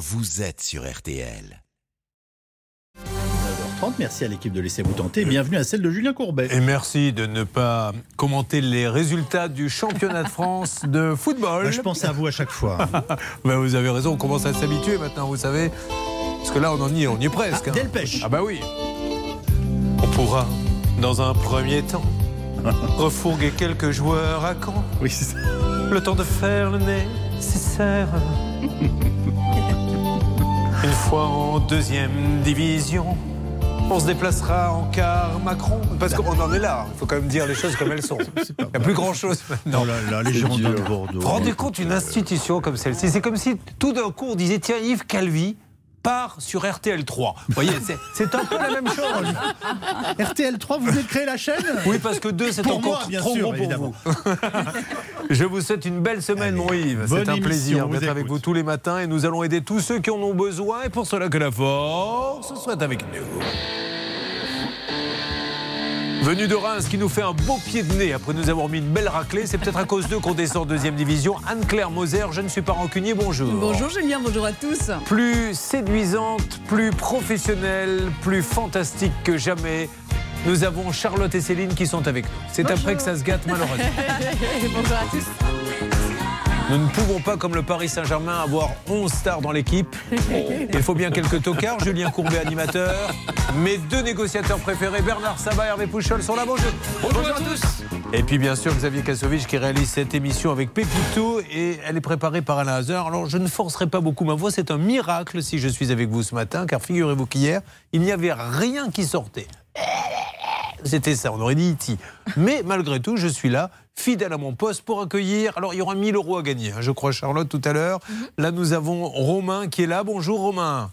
vous êtes sur RTL. 9h30, merci à l'équipe de Laissez-vous tenter. Bienvenue à celle de Julien Courbet. Et merci de ne pas commenter les résultats du championnat de France de football. Bah, je pense à vous à chaque fois. Bah, vous avez raison, on commence à s'habituer maintenant, vous savez. Parce que là, on en y est, on y est presque. Ah, hein. Delpech. Ah bah oui. On pourra, dans un premier temps, refourguer quelques joueurs à Caen. Oui, c'est ça. Le temps de faire le nécessaire. Une fois en deuxième division, on se déplacera en car Macron. Parce qu'on en est là. Il faut quand même dire les choses comme elles sont. Il n'y a plus grand-chose maintenant. Non, là, là, les Girondins de Bordeaux. Rendez compte une institution comme celle-ci C'est comme si tout d'un coup on disait tiens Yves Calvi part sur RTL 3. Vous voyez, c'est- un peu la même chose. RTL 3, vous de créer la chaîne? Oui, parce que deux, c'est Pour encore moi, bien trop sûr, gros pour vous. Je vous souhaite une belle semaine, mon Yves. C'est un plaisir d'être avec vous tous les matins et nous allons aider tous ceux qui en ont besoin. Et pour cela, que la force soit avec nous. Venu de Reims qui nous fait un beau pied de nez après nous avoir mis une belle raclée, c'est peut-être à cause d'eux qu'on descend en deuxième division. Anne-Claire Moser, je ne suis pas rancunier, bonjour. Bonjour Julien, bonjour à tous. Plus séduisante, plus professionnelle, plus fantastique que jamais. Nous avons Charlotte et Céline qui sont avec nous. C'est après que ça se gâte malheureusement. bonjour à tous. Nous ne pouvons pas, comme le Paris Saint-Germain, avoir 11 stars dans l'équipe. Il faut bien quelques tocards. Julien Courbet, animateur. Mes deux négociateurs préférés, Bernard Sabat et Hervé Pouchol, sont là. Bonjour. Bonjour, à tous. Et puis, bien sûr, Xavier Kassovitch qui réalise cette émission avec Pépito. Et elle est préparée par Alain Hazard. Alors, je ne forcerai pas beaucoup ma voix. C'est un miracle si je suis avec vous ce matin. Car figurez-vous qu'hier, il n'y avait rien qui sortait. C'était ça, on aurait dit E.T. Mais malgré tout, je suis là, fidèle à mon poste pour accueillir. Alors, il y aura 1000 euros à gagner, hein, je crois, Charlotte, tout à l'heure. Là, nous avons Romain qui est là. Bonjour, Romain.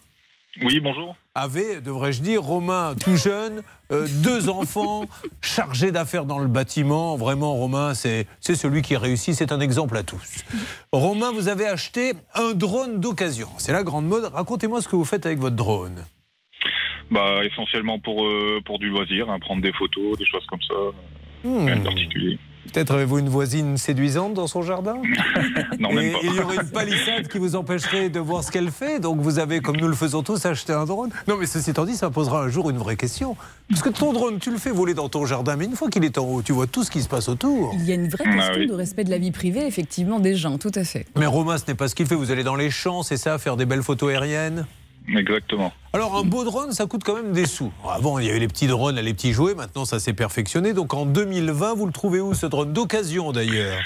Oui, bonjour. Avait, devrais-je dire, Romain tout jeune, euh, deux enfants, chargé d'affaires dans le bâtiment. Vraiment, Romain, c'est c'est celui qui réussit, c'est un exemple à tous. Romain, vous avez acheté un drone d'occasion. C'est la grande mode. Racontez-moi ce que vous faites avec votre drone. Bah, essentiellement pour, euh, pour du loisir, hein, prendre des photos, des choses comme ça, Hmm. rien de particulier. Peut-être avez-vous une voisine séduisante dans son jardin Non, Et même pas. il y aurait une palissade qui vous empêcherait de voir ce qu'elle fait. Donc vous avez, comme nous le faisons tous, acheté un drone. Non, mais ceci étant dit, ça posera un jour une vraie question. Parce que ton drone, tu le fais voler dans ton jardin, mais une fois qu'il est en haut, tu vois tout ce qui se passe autour. Il y a une vraie Ah question oui. de respect de la vie privée, effectivement, des gens, tout à fait. Mais Romain, ce n'est pas ce qu'il fait. Vous allez dans les champs, c'est ça, faire des belles photos aériennes? Exactement. alors un beau drone, ça coûte quand même des sous. Avant, il y avait les petits drones, les petits jouets. Maintenant, ça s'est perfectionné. Donc en 2020, vous le trouvez où ce drone D'occasion d'ailleurs.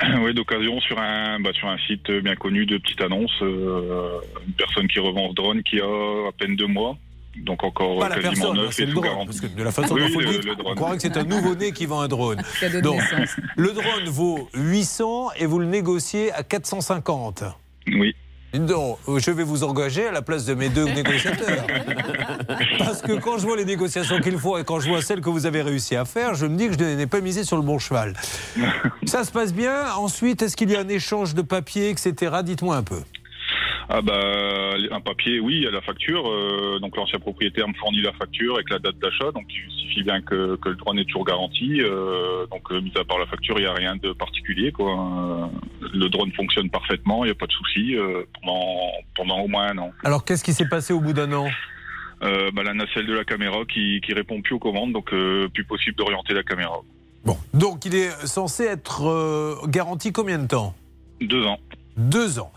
oui, d'occasion sur un, bah, sur un site bien connu de petites annonces, euh, une personne qui revend ce drone qui a à peine deux mois, donc encore Pas la quasiment personne, hein, neuf et le drone. Parce que de la façon Oui, dont vous le- le on drone. croirait que c'est un nouveau-né qui vend un drone. Donc, le drone vaut 800 et vous le négociez à 450. Oui. Donc, je vais vous engager à la place de mes deux négociateurs. Parce que quand je vois les négociations qu'il faut et quand je vois celles que vous avez réussi à faire, je me dis que je n'ai pas misé sur le bon cheval. Ça se passe bien. Ensuite, est-ce qu'il y a un échange de papier, etc. Dites-moi un peu. Ah bah un papier, oui, il y a la facture. euh, donc l'ancien propriétaire me fournit la facture avec la date d'achat. Donc il suffit bien que, que le drone est toujours garanti. euh, donc euh, mis à part la facture, il n'y a rien de particulier. Quoi. Le drone fonctionne parfaitement, il n'y a pas de souci euh, pendant, pendant au moins un an. Alors, qu'est-ce qui s'est passé au bout d'un an? Bah, la nacelle de la caméra qui, qui répond plus aux commandes, donc plus possible d'orienter la caméra. Bon. Donc, il est censé être garanti combien de temps? Deux ans. Deux ans.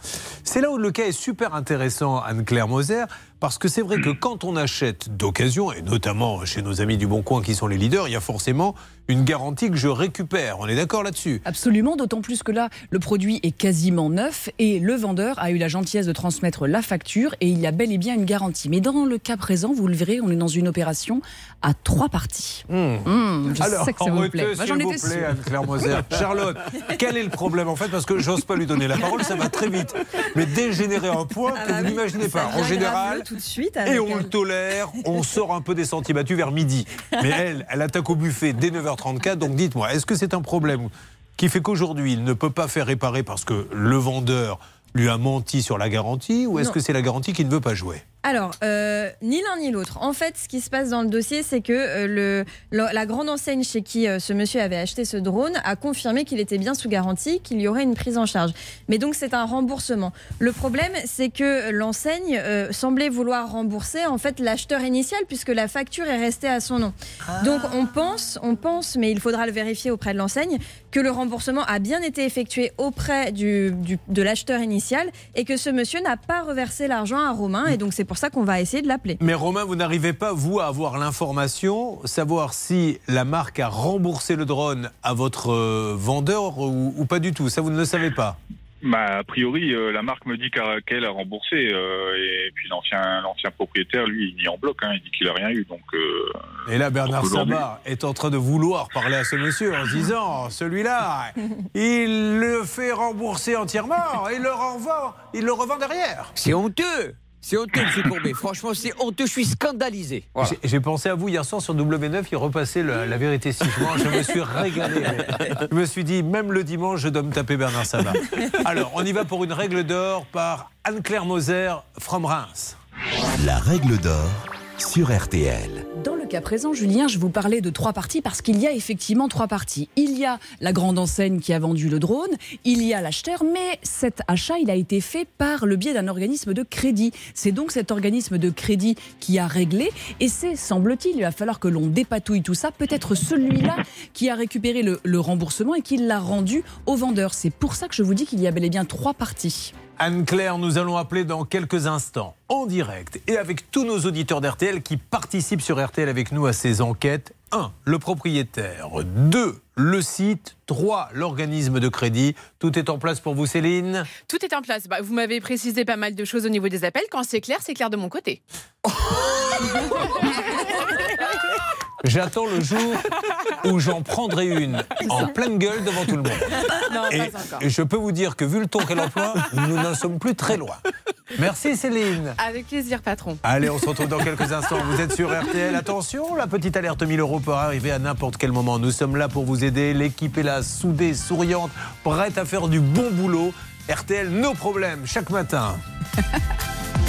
C'est là où le cas est super intéressant, Anne-Claire Moser, parce que c'est vrai que quand on achète d'occasion, et notamment chez nos amis du Bon Coin qui sont les leaders, il y a forcément une garantie que je récupère. On est d'accord là-dessus? Absolument, d'autant plus que là, le produit est quasiment neuf et le vendeur a eu la gentillesse de transmettre la facture et il y a bel et bien une garantie. Mais dans le cas présent, vous le verrez, on est dans une opération à trois parties. Hum, je Alors, sais que ça en vous plaît. Bah, J'en étais plaît. Anne-Claire Moser. Charlotte, quel est le problème en fait? Parce que j'ose pas lui donner la parole, ça va très vite. Mais dégénérer un point Ah que bah vous oui, n'imaginez pas. En général, tout de suite et on le tolère, on sort un peu des sentiers battus vers midi. Mais elle, elle attaque au buffet dès 9h34, donc dites-moi, est-ce que c'est un problème qui fait qu'aujourd'hui, il ne peut pas faire réparer parce que le vendeur lui a menti sur la garantie ou est-ce que c'est la garantie qui ne veut pas jouer? Alors, euh, ni l'un ni l'autre. En fait, ce qui se passe dans le dossier, c'est que euh, le, la grande enseigne chez qui euh, ce monsieur avait acheté ce drone a confirmé qu'il était bien sous garantie, qu'il y aurait une prise en charge. Mais donc, c'est un remboursement. Le problème, c'est que l'enseigne semblait vouloir rembourser en fait l'acheteur initial puisque la facture est restée à son nom. Donc, on pense, on pense, mais il faudra le vérifier auprès de l'enseigne, que le remboursement a bien été effectué auprès du, du- de l'acheteur initial et que ce monsieur n'a pas reversé l'argent à Romain. Et donc, c'est pour ça qu'on va essayer de l'appeler. Mais Romain, vous n'arrivez pas, vous, à avoir l'information, savoir si la marque a remboursé le drone à votre euh, vendeur ou, ou pas du tout. Ça, vous ne le savez pas. Bah, a priori, euh, la marque me dit qu'elle a remboursé, euh, et puis l'ancien l'ancien propriétaire, lui, il nie en bloc, hein, il dit qu'il a rien eu. Donc, euh, Et là, Bernard Sabat est en train de vouloir parler à ce monsieur en se disant celui-là, il le fait rembourser entièrement et il le renvoie, il le revend derrière. C'est honteux C'est honteux, M. Courbet. Franchement, c'est honteux. Je suis scandalisé. Voilà. J'ai- J'ai pensé à vous hier soir sur W9, il repassait le- la vérité si loin. Je me suis régalé. Je me suis dit, même le dimanche, je dois me taper Bernard Sabat. Alors, on y va pour une règle d'or par Anne-Claire Moser, from Reims. La règle d'or sur RTL. Cas présent, Julien, je vous parlais de trois parties parce qu'il y a effectivement trois parties. Il y a la grande enseigne qui a vendu le drone, il y a l'acheteur, mais cet achat, il a été fait par le biais d'un organisme de crédit. C'est donc cet organisme de crédit qui a réglé, et c'est, semble-t-il, il va falloir que l'on dépatouille tout ça, peut-être celui-là qui a récupéré le, le remboursement et qui l'a rendu au vendeur. C'est pour ça que je vous dis qu'il y a bel et bien trois parties. Anne-Claire, nous allons appeler dans quelques instants, en direct, et avec tous nos auditeurs d'RTL qui participent sur RTL avec nous à ces enquêtes. 1. Le propriétaire. 2. Le site. 3. L'organisme de crédit. Tout est en place pour vous, Céline? Tout est en place. Bah, vous m'avez précisé pas mal de choses au niveau des appels. Quand c'est clair, c'est clair de mon côté. J'attends le jour où j'en prendrai une en pleine gueule devant tout le monde. Non, Et, pas encore. et je peux vous dire que vu le ton qu'elle emploie, nous n'en sommes plus très loin. Merci Céline. Avec plaisir, patron. Allez, on se retrouve dans quelques instants. Vous êtes sur RTL. Attention, la petite alerte 1000 euros peut arriver à n'importe quel moment. Nous sommes là pour vous aider. L'équipe est là, soudée, souriante, prête à faire du bon boulot. RTL, nos problèmes, chaque matin.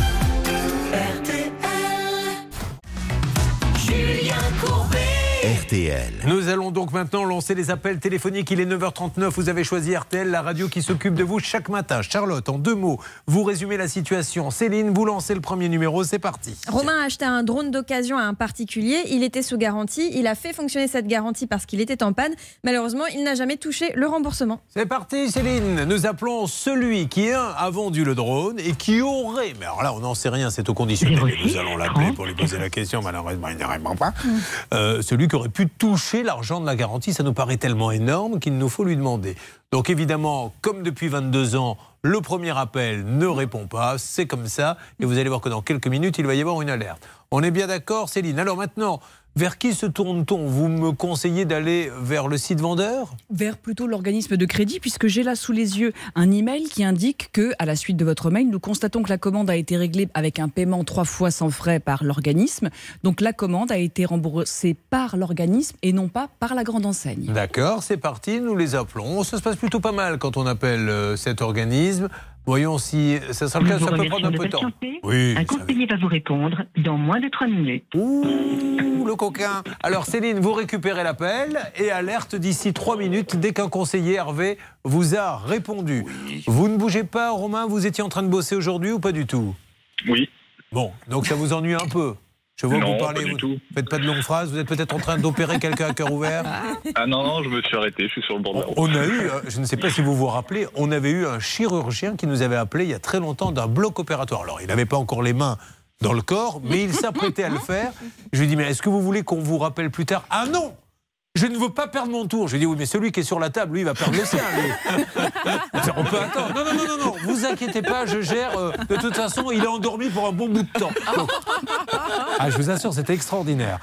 Julien Courbet. RTL. Nous allons donc maintenant lancer les appels téléphoniques. Il est 9h39. Vous avez choisi RTL, la radio qui s'occupe de vous chaque matin. Charlotte, en deux mots, vous résumez la situation. Céline, vous lancez le premier numéro. C'est parti. Romain a acheté un drone d'occasion à un particulier. Il était sous garantie. Il a fait fonctionner cette garantie parce qu'il était en panne. Malheureusement, il n'a jamais touché le remboursement. C'est parti, Céline. Nous appelons celui qui, un, a vendu le drone et qui aurait. Mais alors là, on n'en sait rien, c'est au conditionnel. Et Nous allons l'appeler pour lui poser la question. Malheureusement, il ne répond pas. Euh, celui qui aurait pu toucher l'argent de la garantie, ça nous paraît tellement énorme qu'il nous faut lui demander. Donc évidemment, comme depuis 22 ans, le premier appel ne répond pas, c'est comme ça, et vous allez voir que dans quelques minutes, il va y avoir une alerte. On est bien d'accord, Céline Alors maintenant, vers qui se tourne-t-on Vous me conseillez d'aller vers le site vendeur vers plutôt l'organisme de crédit, puisque j'ai là sous les yeux un email qui indique que, à la suite de votre mail, nous constatons que la commande a été réglée avec un paiement trois fois sans frais par l'organisme. Donc la commande a été remboursée par l'organisme et non pas par la grande enseigne. D'accord, c'est parti, nous les appelons. Ça se passe plutôt pas mal quand on appelle euh, cet organisme. Voyons si ça sera le cas, ça peut prendre un peu de temps. Oui, Un conseiller va vous répondre dans moins de 3 minutes. Ouh, le coquin. Alors Céline, vous récupérez l'appel et alerte d'ici trois minutes dès qu'un conseiller Hervé vous a répondu. Vous ne bougez pas, Romain, vous étiez en train de bosser aujourd'hui ou pas du tout? Oui. Bon, donc ça vous ennuie un peu. Je vois que vous parlez, pas du vous tout. faites pas de longues phrases, vous êtes peut-être en train d'opérer quelqu'un à cœur ouvert. Ah non, non, je me suis arrêté, je suis sur le bord de la route. On a eu, euh, je ne sais pas si vous vous rappelez, on avait eu un chirurgien qui nous avait appelé il y a très longtemps d'un bloc opératoire. Alors, il n'avait pas encore les mains dans le corps, mais il s'apprêtait à le faire. Je lui ai dit, mais est-ce que vous voulez qu'on vous rappelle plus tard? Ah non je ne veux pas perdre mon tour. Je lui ai dit, oui, mais celui qui est sur la table, lui, il va perdre le sien. On peut attendre. Non, non, non, non, non, vous inquiétez pas, je gère. euh, de toute façon, il est endormi pour un bon bout de temps. Donc- ah, je vous assure, c'était extraordinaire.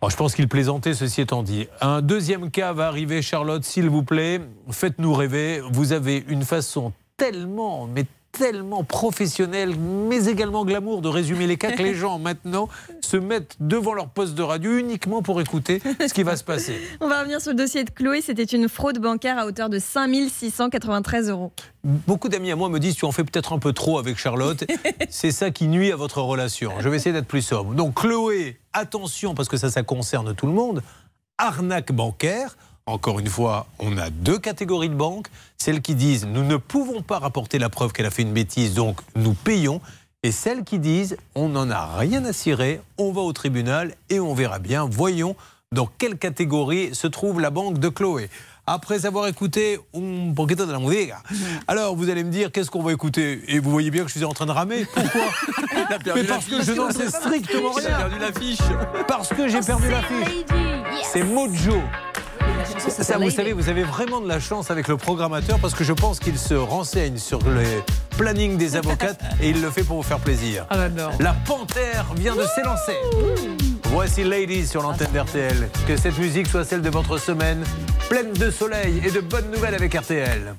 Bon, je pense qu'il plaisantait, ceci étant dit. Un deuxième cas va arriver, Charlotte, s'il vous plaît. Faites-nous rêver. Vous avez une façon tellement, mais tellement professionnel, mais également glamour de résumer les cas que les gens maintenant se mettent devant leur poste de radio uniquement pour écouter ce qui va se passer. On va revenir sur le dossier de Chloé. C'était une fraude bancaire à hauteur de 5693 euros. Beaucoup d'amis à moi me disent tu en fais peut-être un peu trop avec Charlotte. C'est ça qui nuit à votre relation. Je vais essayer d'être plus sobre. Donc Chloé, attention parce que ça, ça concerne tout le monde. Arnaque bancaire. Encore une fois, on a deux catégories de banques. Celles qui disent nous ne pouvons pas rapporter la preuve qu'elle a fait une bêtise, donc nous payons. Et celles qui disent on n'en a rien à cirer, on va au tribunal et on verra bien. Voyons dans quelle catégorie se trouve la banque de Chloé. Après avoir écouté un poquito de la musique, alors vous allez me dire qu'est-ce qu'on va écouter? Et vous voyez bien que je suis en train de ramer. Pourquoi? Mais parce que je n'en sais strictement rien. perdu l'affiche. Parce que j'ai perdu l'affiche. C'est Mojo. Ça, vous savez, vous avez vraiment de la chance avec le programmateur parce que je pense qu'il se renseigne sur le planning des avocates et il le fait pour vous faire plaisir. Ah, j'adore. La panthère vient de s'élancer. Voici Ladies sur l'antenne d'RTL. Que cette musique soit celle de votre semaine, pleine de soleil et de bonnes nouvelles avec RTL.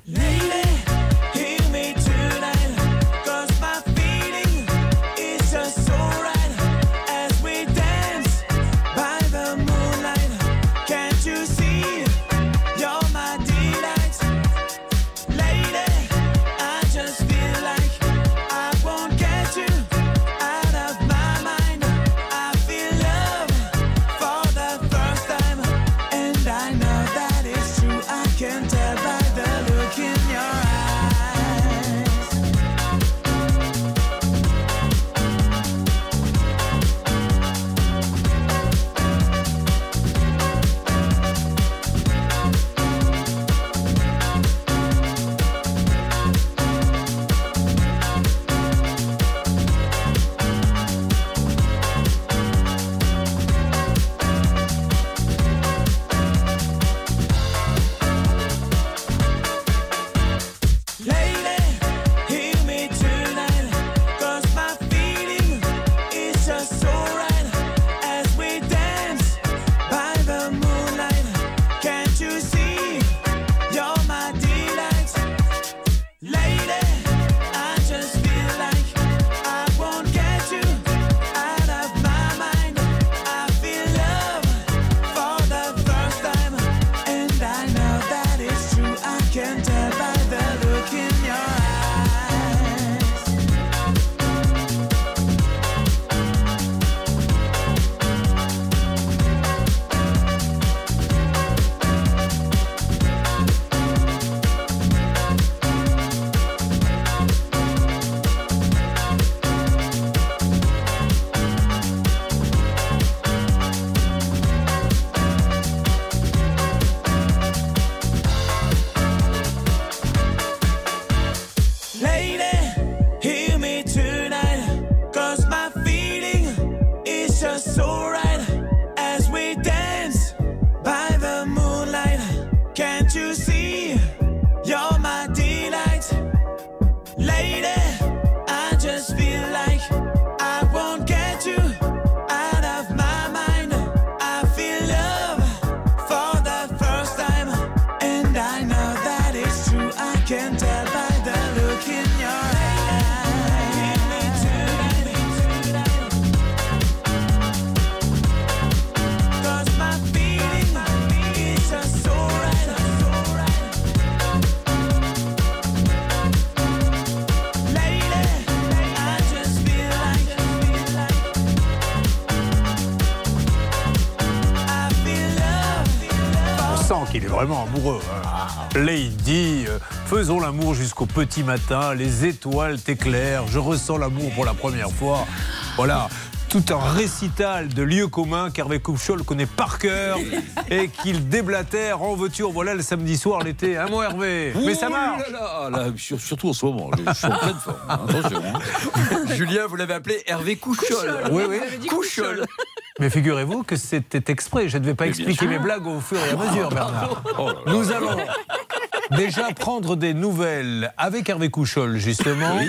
Vraiment amoureux. hein. Lady, euh, faisons l'amour jusqu'au petit matin, les étoiles t'éclairent, je ressens l'amour pour la première fois. Voilà. Tout un récital de lieux communs qu'Hervé Couchol connaît par cœur et qu'il déblatère en voiture. Voilà le samedi soir, l'été. Un mot Hervé? Mais ça marche. là là, là, sur- surtout en ce moment. Je suis en pleine forme. hein, Attention. hein. Julien, vous l'avez appelé Hervé Couchol. Oui, oui. Couchol. Mais figurez-vous que c'était exprès. Je ne devais pas Mais expliquer mes blagues au fur et à mesure, Bernard. Oh là là. Nous allons, déjà prendre des nouvelles avec Hervé Couchol, justement,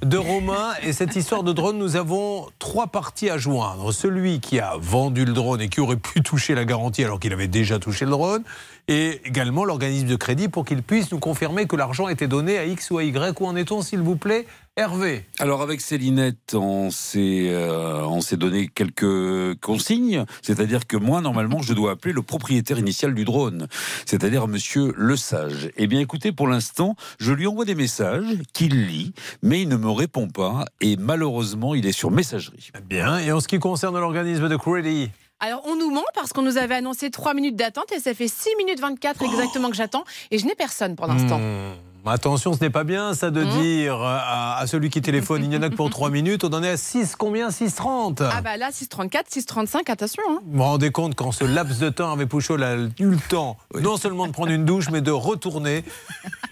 de Romain. Et cette histoire de drone, nous avons trois parties à joindre. Celui qui a vendu le drone et qui aurait pu toucher la garantie alors qu'il avait déjà touché le drone. Et également l'organisme de crédit pour qu'il puisse nous confirmer que l'argent a été donné à X ou à Y. Où en est-on, s'il vous plaît Hervé. Alors avec Célinette, on s'est euh, on s'est donné quelques consignes, c'est-à-dire que moi normalement je dois appeler le propriétaire initial du drone, c'est-à-dire Monsieur Le Sage. Eh bien écoutez, pour l'instant, je lui envoie des messages qu'il lit, mais il ne me répond pas et malheureusement il est sur messagerie. Bien. Et en ce qui concerne l'organisme de crédit Alors, on nous ment parce qu'on nous avait annoncé 3 minutes d'attente et ça fait 6 minutes 24 exactement que j'attends et je n'ai personne pour l'instant. Hmm. Attention, ce n'est pas bien ça de Hmm. dire à, à celui qui téléphone, il n'y en a que pour 3 minutes, on en est à 6 combien 6,30 Ah bah là, 6,34, 6,35, attention. hein. Vous vous rendez compte qu'en ce laps de temps, Hervé Pouchol a eu le temps non seulement de prendre une douche, mais de retourner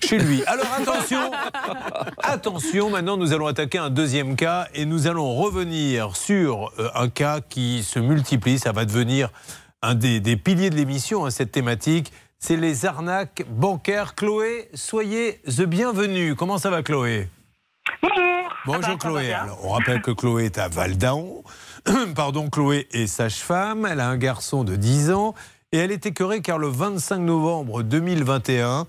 chez lui. Alors attention, attention, maintenant nous allons attaquer un deuxième cas et nous allons revenir sur euh, un cas qui se multiplie. Ça va devenir un des, des piliers de l'émission, hein, cette thématique. C'est les arnaques bancaires. Chloé, soyez the bienvenue. Comment ça va Chloé? Bonjour. Bonjour Ah bah, Chloé. Alors, on rappelle que Chloé est à Val d'Aon. Pardon, Chloé est sage-femme. Elle a un garçon de 10 ans. Et elle est écœurée car le 25 novembre 2021,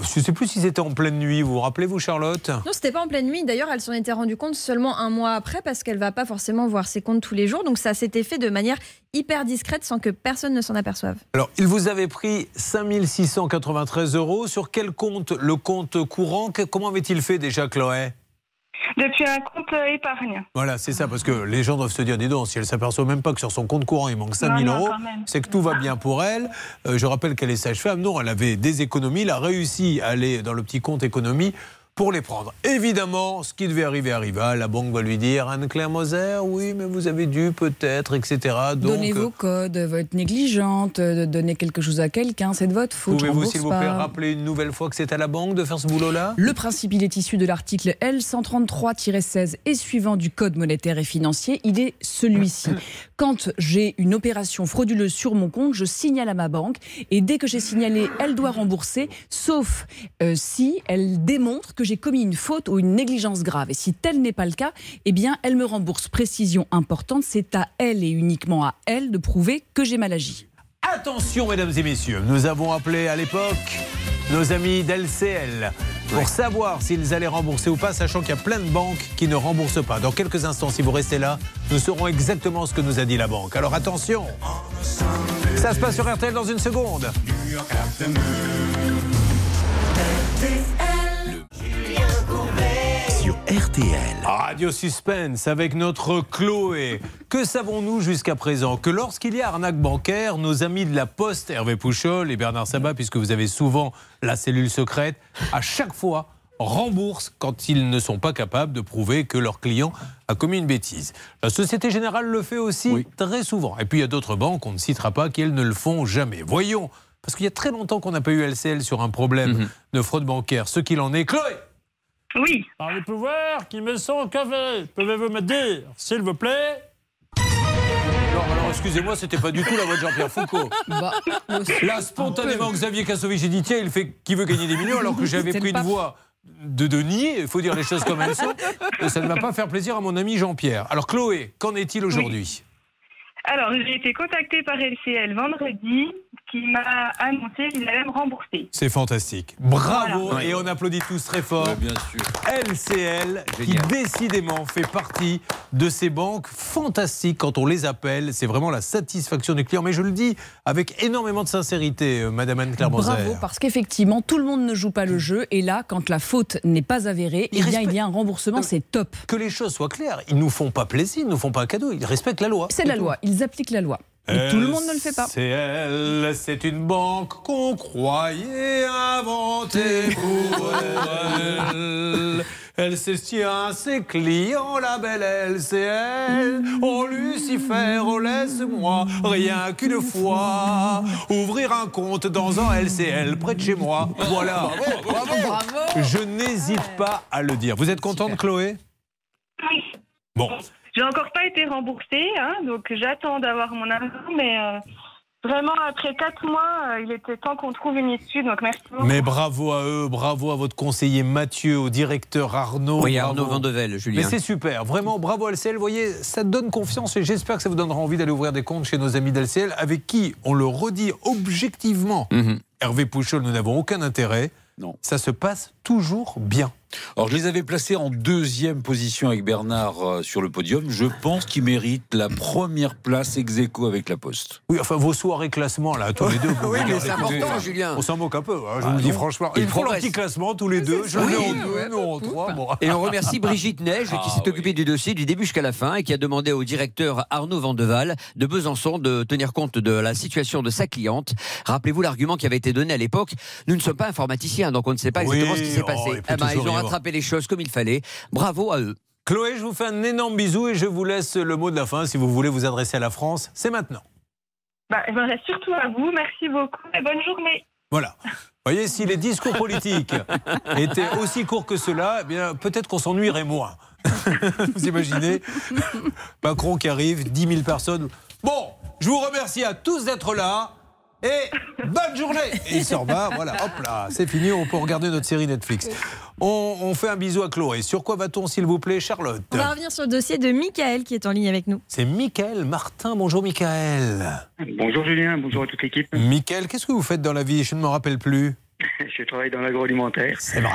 je ne sais plus si c'était en pleine nuit, vous vous rappelez, vous, Charlotte? Non, c'était pas en pleine nuit. D'ailleurs, elle s'en était rendue compte seulement un mois après parce qu'elle va pas forcément voir ses comptes tous les jours. Donc ça s'était fait de manière hyper discrète sans que personne ne s'en aperçoive. Alors, il vous avait pris 5693 euros. Sur quel compte? Le compte courant? Comment avait-il fait déjà, Chloé? Depuis un compte euh, épargne. Voilà, c'est ça, parce que les gens doivent se dire, dis donc, si elle s'aperçoit même pas que sur son compte courant il manque 5000 Non, non, euros, c'est que tout va bien pour elle. Euh, je rappelle qu'elle est sage-femme. Non, elle avait des économies, elle a réussi à aller dans le petit compte économie pour les prendre. Évidemment, ce qui devait arriver arriva. La banque va lui dire, Anne-Claire Moser, oui, mais vous avez dû peut-être, etc. Donc, Donnez vos codes, votre négligente, donnez quelque chose à quelqu'un, c'est de votre faute. pouvez-vous, s'il vous plaît, rappeler une nouvelle fois que c'est à la banque de faire ce boulot-là? Le principe, il est issu de l'article L133-16 et suivant du Code monétaire et financier. Il est celui-ci. Quand j'ai une opération frauduleuse sur mon compte, je signale à ma banque et dès que j'ai signalé, elle doit rembourser, sauf euh, si elle démontre que j'ai commis une faute ou une négligence grave. Et si tel n'est pas le cas, eh bien, elle me rembourse. Précision importante, c'est à elle et uniquement à elle de prouver que j'ai mal agi. Attention, mesdames et messieurs, nous avons appelé à l'époque nos amis d'LCL pour savoir s'ils allaient rembourser ou pas, sachant qu'il y a plein de banques qui ne remboursent pas. Dans quelques instants, si vous restez là, nous saurons exactement ce que nous a dit la banque. Alors attention, ça se passe sur RTL dans une seconde. Sur RTL. Radio Suspense avec notre Chloé. Que savons-nous jusqu'à présent? Que lorsqu'il y a arnaque bancaire, nos amis de la Poste, Hervé Pouchol et Bernard Sabat, puisque vous avez souvent la cellule secrète, à chaque fois remboursent quand ils ne sont pas capables de prouver que leur client a commis une bêtise. La Société Générale le fait aussi très souvent. Et puis il y a d'autres banques, on ne citera pas, qui elles ne le font jamais. Voyons, parce qu'il y a très longtemps qu'on n'a pas eu LCL sur un problème de fraude bancaire. Ce qu'il en est, Chloé Oui. Par les pouvoirs qui me sont conférés, pouvez-vous me dire, s'il vous plaît? Non, alors excusez-moi, c'était pas du tout la voix de Jean-Pierre Foucault. Bah, Là, spontanément, Xavier Kassovitch, j'ai dit tiens, il fait qui veut gagner des millions, alors que j'avais pris une voix de, de nier, il faut dire les choses comme elles sont. Et ça ne va pas faire plaisir à mon ami Jean-Pierre. Alors, Chloé, qu'en est-il aujourd'hui? Alors, j'ai été contactée par LCL vendredi qui m'a annoncé qu'il allait me rembourser. C'est fantastique. Bravo Voilà. Et on applaudit tous très fort. Bien sûr. LCL, qui décidément fait partie de ces banques fantastiques quand on les appelle. C'est vraiment la satisfaction du client. Mais je le dis avec énormément de sincérité, euh, Madame Anne-Claire. Bravo, parce qu'effectivement, tout le monde ne joue pas le jeu. Et là, quand la faute n'est pas avérée, Il eh bien, il y a un remboursement, c'est top. que les choses soient claires. Ils nous font pas plaisir, ils nous font pas un cadeau. Ils respectent la loi. C'est la loi, ils appliquent la loi. Et tout le monde ne le fait pas. C'est elle, c'est une banque qu'on croyait inventée pour elle. Elle s'estient ses clients, la belle LCL. Oh Lucifer, oh laisse-moi, rien qu'une fois, ouvrir un compte dans un LCL près de chez moi. Voilà. Bravo Je n'hésite pas à le dire. Vous êtes contente, Chloé? Oui. Bon. J'ai encore pas été remboursée, hein, donc j'attends d'avoir mon argent, mais euh, Vraiment, après quatre mois, euh, il était temps qu'on trouve une issue. Donc merci beaucoup. Mais bravo à eux, bravo à votre conseiller Mathieu, au directeur Arnaud. Oui. Arnaud Vandevel, Julien. Mais c'est super, vraiment bravo LCL. Vous voyez, ça donne confiance et j'espère que ça vous donnera envie d'aller ouvrir des comptes chez nos amis d'LCL avec qui, on le redit objectivement, Mhm. Hervé Pouchol, nous n'avons aucun intérêt. Non. Ça se passe toujours bien. Alors, je les avais placés en deuxième position avec Bernard euh, sur le podium. Je pense qu'ils méritent la première place ex aequo avec la Poste. Oui, enfin, vos soirées classement, là, tous les deux. Oui, mais c'est important, Julien. On s'en moque un peu, hein, je Ah vous le dis franchement. Il Ils font leur petit classement tous les deux. Je le Oui, en deux, nous en trois. Bon. Et on remercie Brigitte Neige qui Ah, s'est occupée du dossier du début jusqu'à la fin et qui a demandé au directeur Arnaud Vandeval de Besançon de tenir compte de la situation de sa cliente. Rappelez-vous l'argument qui avait été donné à l'époque. Nous ne sommes pas informaticiens, donc on ne sait pas exactement Oui, ce qui s'est oh, passé. Ben, rattrapé les choses comme il fallait. Bravo à eux. Chloé, je vous fais un énorme bisou et je vous laisse le mot de la fin si vous voulez vous adresser à la France. C'est maintenant. Bah, je m'adresse surtout à vous. Merci beaucoup et bonne journée. Voilà. Vous voyez, si les discours politiques étaient aussi courts que cela, eh bien peut-être qu'on s'ennuierait moins. Vous imaginez? Macron qui arrive, 10 000 personnes. Bon, je vous remercie à tous d'être là. Et bonne journée Et il s'en va, voilà, hop là, c'est fini, on peut regarder notre série Netflix. On, on fait un bisou à Chloé. Sur quoi va-t-on, s'il vous plaît, Charlotte On va revenir sur le dossier de Michael qui est en ligne avec nous. C'est Michael Martin. Bonjour Michael. Bonjour Julien, bonjour à toute l'équipe. Michael, qu'est-ce que vous faites dans la vie? Je ne me rappelle plus. Je travaille dans l'agroalimentaire. C'est vrai.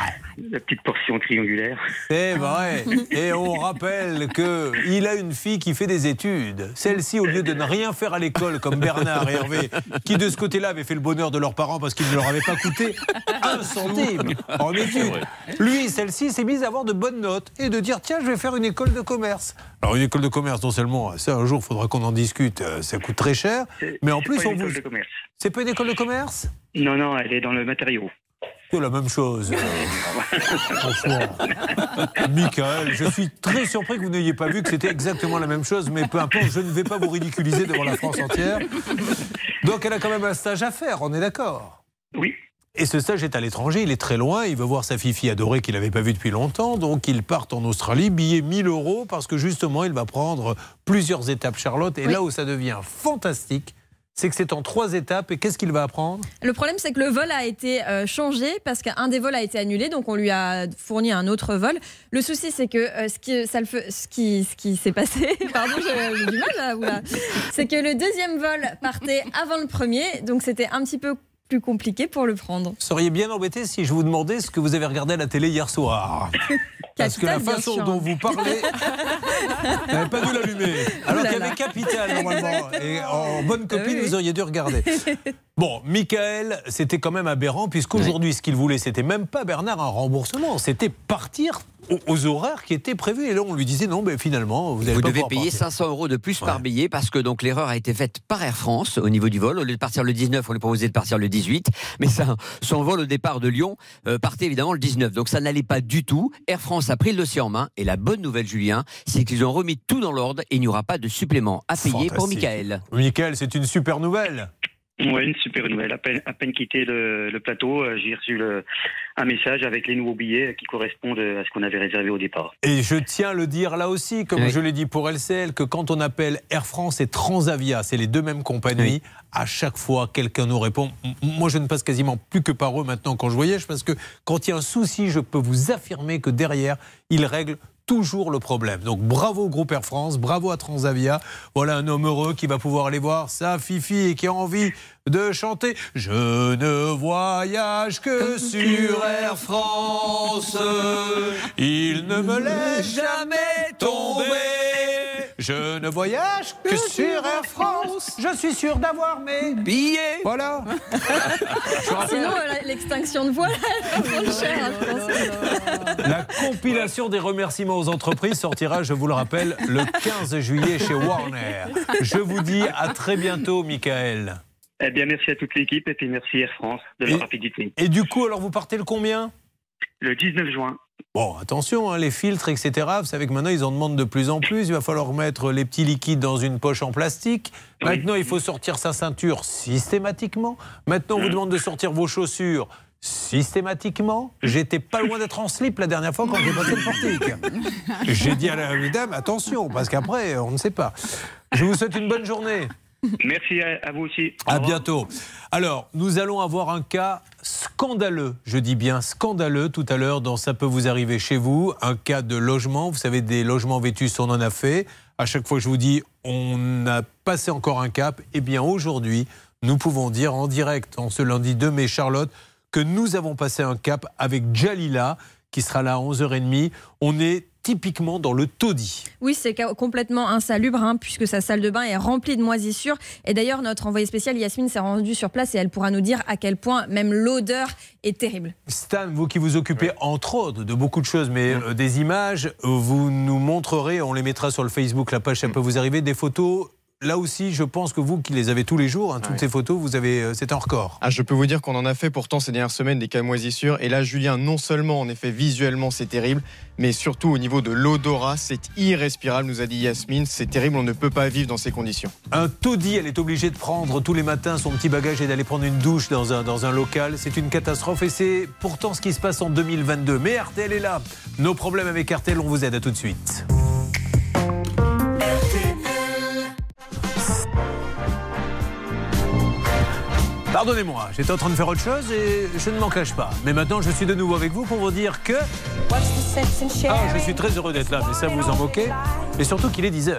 La petite portion triangulaire. C'est vrai. Et on rappelle que il a une fille qui fait des études. Celle-ci, au lieu de ne rien faire à l'école comme Bernard et Hervé, qui de ce côté-là avaient fait le bonheur de leurs parents parce qu'ils ne leur avaient pas coûté un centime en études. Lui, celle-ci, s'est mise à avoir de bonnes notes et de dire tiens, je vais faire une école de commerce. Alors une école de commerce, non seulement ça, un jour, il faudra qu'on en discute, euh, ça coûte très cher, mais en plus, pas on vous. C'est pas une école de commerce? Non, non, elle est dans le matériau. C'est la même chose. euh, franchement. Michael, je suis très surpris que vous n'ayez pas vu que c'était exactement la même chose, mais peu importe, je ne vais pas vous ridiculiser devant la France entière. Donc elle a quand même un stage à faire, on est d'accord? Oui. Et ce stage est à l'étranger, il est très loin, il veut voir sa fifi adorée qu'il n'avait pas vue depuis longtemps, donc il part en Australie, billet 1000 euros, parce que justement il va prendre plusieurs étapes, Charlotte, et Oui. là où ça devient fantastique, c'est que c'est en trois étapes, et qu'est-ce qu'il va apprendre? Le problème, c'est que le vol a été euh, changé parce qu'un des vols a été annulé, donc on lui a fourni un autre vol. Le souci, c'est que euh, ce qui, ça le ce qui, ce qui s'est passé, pardon, j'ai du mal c'est que le deuxième vol partait avant le premier, donc c'était un petit peu plus compliqué pour le prendre. Vous seriez bien embêté si je vous demandais ce que vous avez regardé à la télé hier soir. Parce que la façon sûr. dont vous parlez, vous n'avez pas dû l'allumer. Alors Ouh là qu'il y avait Capital normalement. Et en bonne copine, oui, oui. vous auriez dû regarder. Bon, Michael, c'était quand même aberrant, puisqu'aujourd'hui, ce qu'il voulait, c'était même pas Bernard un remboursement, c'était partir aux, horaires qui étaient prévus. Et là, on lui disait non, mais finalement, vous, allez Vous pas devez payer partir. 500 euros de plus par billet parce que donc l'erreur a été faite par Air France au niveau du vol. Au lieu de partir le 19, on lui proposait de partir le 18. Mais ça, son vol au départ de Lyon euh, partait évidemment le 19. Donc ça n'allait pas du tout. Air France a pris le dossier en main. Et la bonne nouvelle, Julien, c'est qu'ils ont remis tout dans l'ordre et il n'y aura pas de supplément à payer pour. Michael. Michael, c'est une super nouvelle. Ouais, une super nouvelle. À peine, à peine quitté le, le plateau, euh, j'ai reçu le- un message avec les nouveaux billets qui correspondent à ce qu'on avait réservé au départ. Et je tiens à le dire là aussi, comme Oui. je l'ai dit pour LCL, que quand on appelle Air France et Transavia, c'est les deux mêmes compagnies, à chaque fois quelqu'un nous répond. Moi, je ne passe quasiment plus que par eux maintenant quand je voyage, parce que quand il y a un souci, je peux vous affirmer que derrière, ils règlent toujours le problème. Donc bravo au groupe Air France, bravo à Transavia. Voilà un homme heureux qui va pouvoir aller voir sa fifi et qui a envie de chanter Je ne voyage que sur Air France. Il ne me laisse jamais tomber. Je ne voyage que sur Air France. Je suis sûr d'avoir mes Billets Voilà. Rappelle- Sinon, euh, l'extinction de voile, elle va prendre cher, hein, je pense. La compilation des remerciements aux entreprises sortira, je vous le rappelle, le 15 juillet chez Warner. Je vous dis à très bientôt, Michael. Eh bien, merci à toute l'équipe et puis merci Air France de la rapidité. Et du coup, alors vous partez le combien? Le 19 juin. Bon, attention, hein, les filtres, etc. Vous savez que maintenant, ils en demandent de plus en plus. Il va falloir mettre les petits liquides dans une poche en plastique. Oui. Maintenant, il faut sortir sa ceinture systématiquement. Maintenant, on vous demande de sortir vos chaussures systématiquement. J'étais pas loin d'être en slip la dernière fois quand j'ai passé le portique. J'ai dit à la dame, attention, parce qu'après, on ne sait pas. Je vous souhaite une bonne journée. Merci à, à vous aussi. Au À bientôt. Alors, nous allons avoir un cas scandaleux, je dis bien scandaleux tout à l'heure dans Ça peut vous arriver chez vous, un cas de logement. Vous savez, des logements vétus, on en a fait. À chaque fois je vous dis, on a passé encore un cap. Eh bien, aujourd'hui, nous pouvons dire en direct, en ce lundi 2 mai, Charlotte, que nous avons passé un cap avec Jalila, qui sera là à 11h30. On est typiquement dans le taudis. Oui, c'est complètement insalubre, hein, puisque sa salle de bain est remplie de moisissures. Et d'ailleurs, notre envoyée spéciale, Yasmine, s'est rendue sur place et elle pourra nous dire à quel point même l'odeur est terrible. Stan, vous qui vous occupez entre autres de beaucoup de choses, mais euh, des images, euh, vous nous montrerez, on les mettra sur le Facebook, la page, ça peut vous arriver, des photos. Là aussi, je pense que vous qui les avez tous les jours, hein, toutes Ouais. ces photos, vous avez, euh, c'est un record. Ah, je peux vous dire qu'on en a fait pourtant ces dernières semaines des cas de moisissures. Et là, Julien, non seulement en effet visuellement c'est terrible, mais surtout au niveau de l'odorat, c'est irrespirable, nous a dit Yasmine. C'est terrible, on ne peut pas vivre dans ces conditions. Un taudis, elle est obligée de prendre tous les matins son petit bagage et d'aller prendre une douche dans un, dans un local. C'est une catastrophe et c'est pourtant ce qui se passe en 2022. Mais RTL est là. Nos problèmes avec RTL, on vous aide. À tout de suite. Pardonnez-moi, j'étais en train de faire autre chose et je ne m'en cache pas. Mais maintenant, je suis de nouveau avec vous pour vous dire que. Ah, je suis très heureux d'être là, mais ça vous en moquez. Et surtout qu'il est 10h.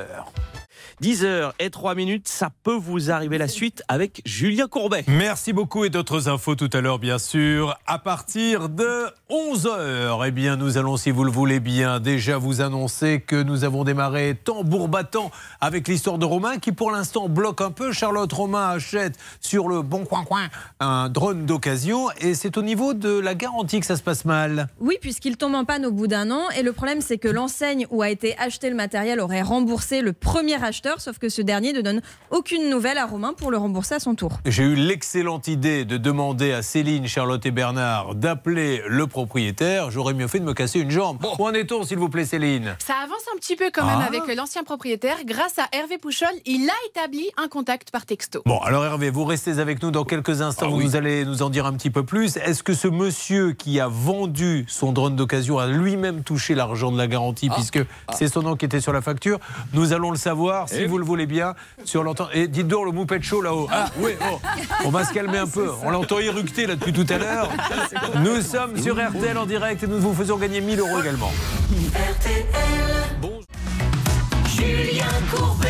10h et 3 minutes, ça peut vous arriver la suite avec Julien Courbet. Merci beaucoup et d'autres infos tout à l'heure, bien sûr. À partir de 11h, eh bien, nous allons, si vous le voulez bien, déjà vous annoncer que nous avons démarré tambour battant avec l'histoire de Romain qui, pour l'instant, bloque un peu. Charlotte Romain achète sur le bon coin-coin un drone d'occasion et c'est au niveau de la garantie que ça se passe mal. Oui, puisqu'il tombe en panne au bout d'un an. Et le problème, c'est que l'enseigne où a été acheté le matériel aurait remboursé le premier acheteur, sauf que ce dernier ne donne aucune nouvelle à Romain pour le rembourser à son tour. J'ai eu l'excellente idée de demander à Céline, Charlotte et Bernard d'appeler le propriétaire. J'aurais mieux fait de me casser une jambe. Où en est-on, s'il vous plaît, Céline? Ça avance un petit peu quand même Ah. avec l'ancien propriétaire. Grâce à Hervé Pouchol, il a établi un contact par texto. Bon, alors Hervé, vous restez avec nous dans quelques instants. vous allez nous en dire un petit peu plus. Est-ce que ce monsieur qui a vendu son drone d'occasion a lui-même touché l'argent de la garantie, puisque c'est son nom qui était sur la facture? Nous allons le savoir, si vous le voulez bien, sur l'entend. Et dites donc le moupette chaud là-haut. Ah oui, oh, on va se calmer un peu. On l'entend éructer là depuis tout à l'heure. Nous sommes sur RTL en direct et nous vous faisons gagner 1000 euros également. Julien Courbet.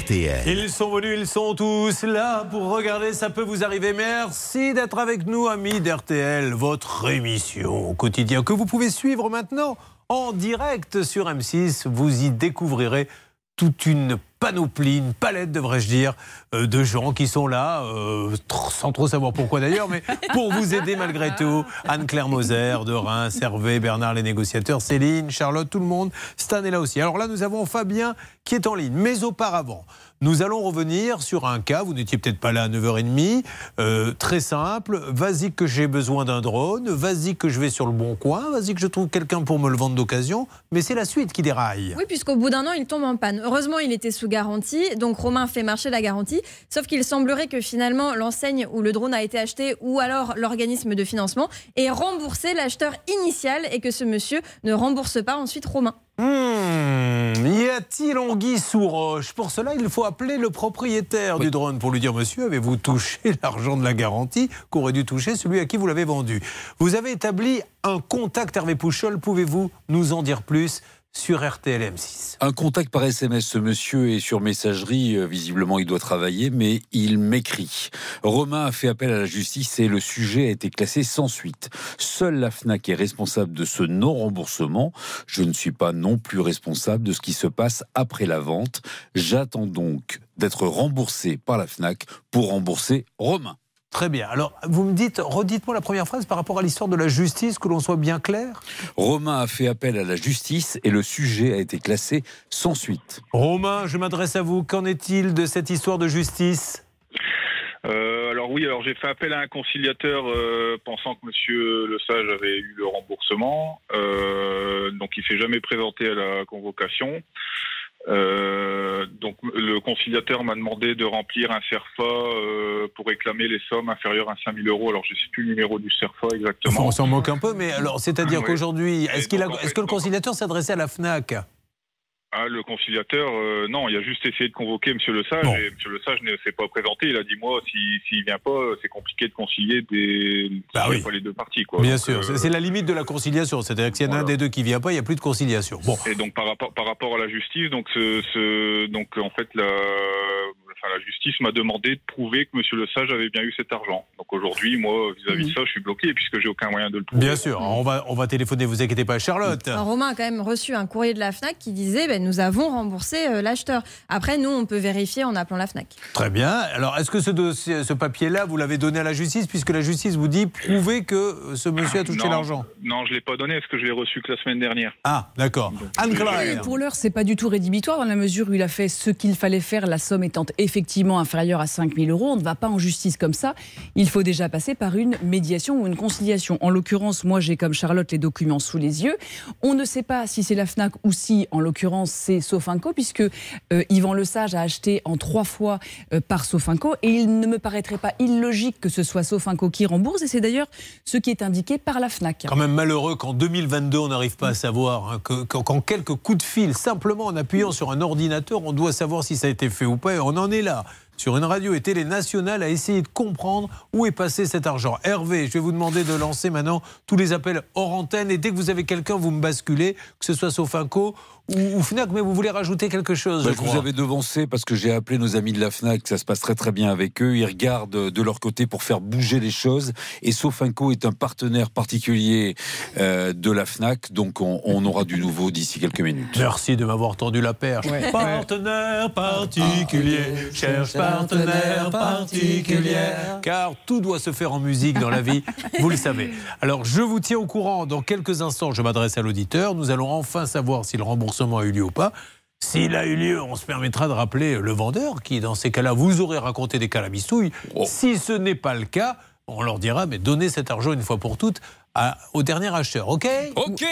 RTL. Ils sont venus, ils sont tous là pour regarder, ça peut vous arriver. Merci d'être avec nous, amis d'RTL, votre émission au quotidien que vous pouvez suivre maintenant en direct sur M6. Vous y découvrirez toute une panoplie, une palette, devrais-je dire, euh, de gens qui sont là, euh, sans trop savoir pourquoi d'ailleurs, mais pour vous aider malgré tout. Anne-Claire Moser de Reims, Hervé, Bernard les négociateurs, Céline, Charlotte, tout le monde. Stan est là aussi. Alors là, nous avons Fabien qui est en ligne. Mais auparavant, nous allons revenir sur un cas, vous n'étiez peut-être pas là à 9h30, euh, très simple, vas-y que j'ai besoin d'un drone, vas-y que je vais sur le bon coin, vas-y que je trouve quelqu'un pour me le vendre d'occasion, mais c'est la suite qui déraille. Oui, puisqu'au bout d'un an, il tombe en panne. Heureusement, il était sous garantie, donc Romain fait marcher la garantie. Sauf qu'il semblerait que finalement, l'enseigne où le drone a été acheté, ou alors l'organisme de financement, ait remboursé l'acheteur initial et que ce monsieur ne rembourse pas ensuite Romain. Hmm, y a-t-il anguille sous roche? Pour cela, il faut appeler le propriétaire du drone pour lui dire Monsieur, avez-vous touché l'argent de la garantie qu'aurait dû toucher celui à qui vous l'avez vendu? Vous avez établi un contact, Hervé Pouchol. Pouvez-vous nous en dire plus? Sur RTL M6 Un contact par SMS. Ce monsieur est sur messagerie. euh, Visiblement, il doit travailler, mais il m'écrit. Romain a fait appel à la justice et le sujet a été classé sans suite. Seule la FNAC est responsable de ce non-remboursement. Je ne suis pas non plus responsable de ce qui se passe après la vente. J'attends donc d'être remboursé par la FNAC pour rembourser Romain. Très bien. Alors, vous me dites, redites-moi la première phrase par rapport à l'histoire de la justice, que l'on soit bien clair. Romain a fait appel à la justice et le sujet a été classé sans suite. Romain, je m'adresse à vous. Qu'en est-il de cette histoire de justice? Euh, alors oui, alors j'ai fait appel à un conciliateur euh, pensant que Monsieur Le Sage avait eu le remboursement, Euh, donc il s'est jamais présenté à la convocation. Euh, donc le conciliateur m'a demandé de remplir un CERFA euh, pour réclamer les sommes inférieures à 5000 euros. Alors je sais plus le numéro du CERFA exactement. Enfin, on s'en moque un peu, mais alors, c'est-à-dire Ouais. qu'aujourd'hui, est-ce, qu'il a- est-ce que le conciliateur s'adressait à la FNAC Ah, le conciliateur, euh, non, il a juste essayé de convoquer Monsieur Le Sage et Monsieur Le Sage ne s'est pas présenté. Il a dit moi, si- s'il vient pas, c'est compliqué de concilier des Bah s'il oui. pas les deux parties. Quoi. Bien Donc, sûr, euh, c'est c'est la limite de la conciliation. C'est-à-dire que s'il y en a un des deux qui vient pas, il n'y a plus de conciliation. Bon, Et donc par rapport par rapport à la justice, donc ce, ce- donc en fait la enfin, la justice m'a demandé de prouver que Monsieur Le Sage avait bien eu cet argent. Donc aujourd'hui, moi vis-à-vis de ça, je suis bloqué puisque j'ai aucun moyen de le prouver. bien sûr, on va, on va téléphoner, vous inquiétez pas, Charlotte. Alors, Romain a quand même reçu un courrier de la FNAC qui disait ben, nous avons remboursé euh, l'acheteur. Après, nous, on peut vérifier en appelant la FNAC. Très bien. Alors, est-ce que ce, dossier- ce papier-là, vous l'avez donné à la justice, puisque la justice vous dit prouver que euh, ce monsieur a touché l'argent? Non, je l'ai pas donné. Est-ce que je l'ai reçu que la semaine dernière? Ah, d'accord. Anne-Claire. Pour l'heure, c'est pas du tout rédhibitoire dans la mesure où il a fait ce qu'il fallait faire, la somme étant effectivement inférieure à 5 000 euros. On ne va pas en justice comme ça. Il faut déjà passer par une médiation ou une conciliation. En l'occurrence, moi, j'ai comme Charlotte les documents sous les yeux. On ne sait pas si c'est la Fnac ou si, en l'occurrence, c'est Sofinco, puisque euh, Yvan Lesage a acheté en trois fois euh, par Sofinco, et il ne me paraîtrait pas illogique que ce soit Sofinco qui rembourse. Et c'est d'ailleurs ce qui est indiqué par la Fnac. Quand même malheureux qu'en 2022, on n'arrive pas à savoir, hein, que- qu'en qu'en quelques coups de fil, simplement en appuyant sur un ordinateur, on doit savoir si ça a été fait ou pas. Et on en est là, sur une radio et télé nationale, à essayer de comprendre où est passé cet argent. Hervé, je vais vous demander de lancer maintenant tous les appels hors antenne. Et dès que vous avez quelqu'un, vous me basculez, que ce soit Sofinco ou, Fnac, mais vous voulez rajouter quelque chose, Bah, je je vous crois. avais devancé parce que j'ai appelé nos amis de la FNAC, ça se passe très très bien avec eux. Ils regardent de leur côté pour faire bouger les choses. Et Sofinco est un partenaire particulier euh, de la FNAC, donc on, on aura du nouveau d'ici quelques minutes. Merci de m'avoir tendu la perche. Ouais. Partenaire particulier, cherche partenaire particulier. Car tout doit se faire en musique dans la vie, vous le savez. Alors je vous tiens au courant. Dans quelques instants, je m'adresse à l'auditeur. Nous allons enfin savoir si le remboursement a eu lieu ou pas. S'il a eu lieu, on se permettra de rappeler le vendeur qui, dans ces cas-là, vous aurait raconté des calabistouilles. Si ce n'est pas le cas, on leur dira, mais donnez cet argent une fois pour toutes à- au dernier acheteur, ok? Ok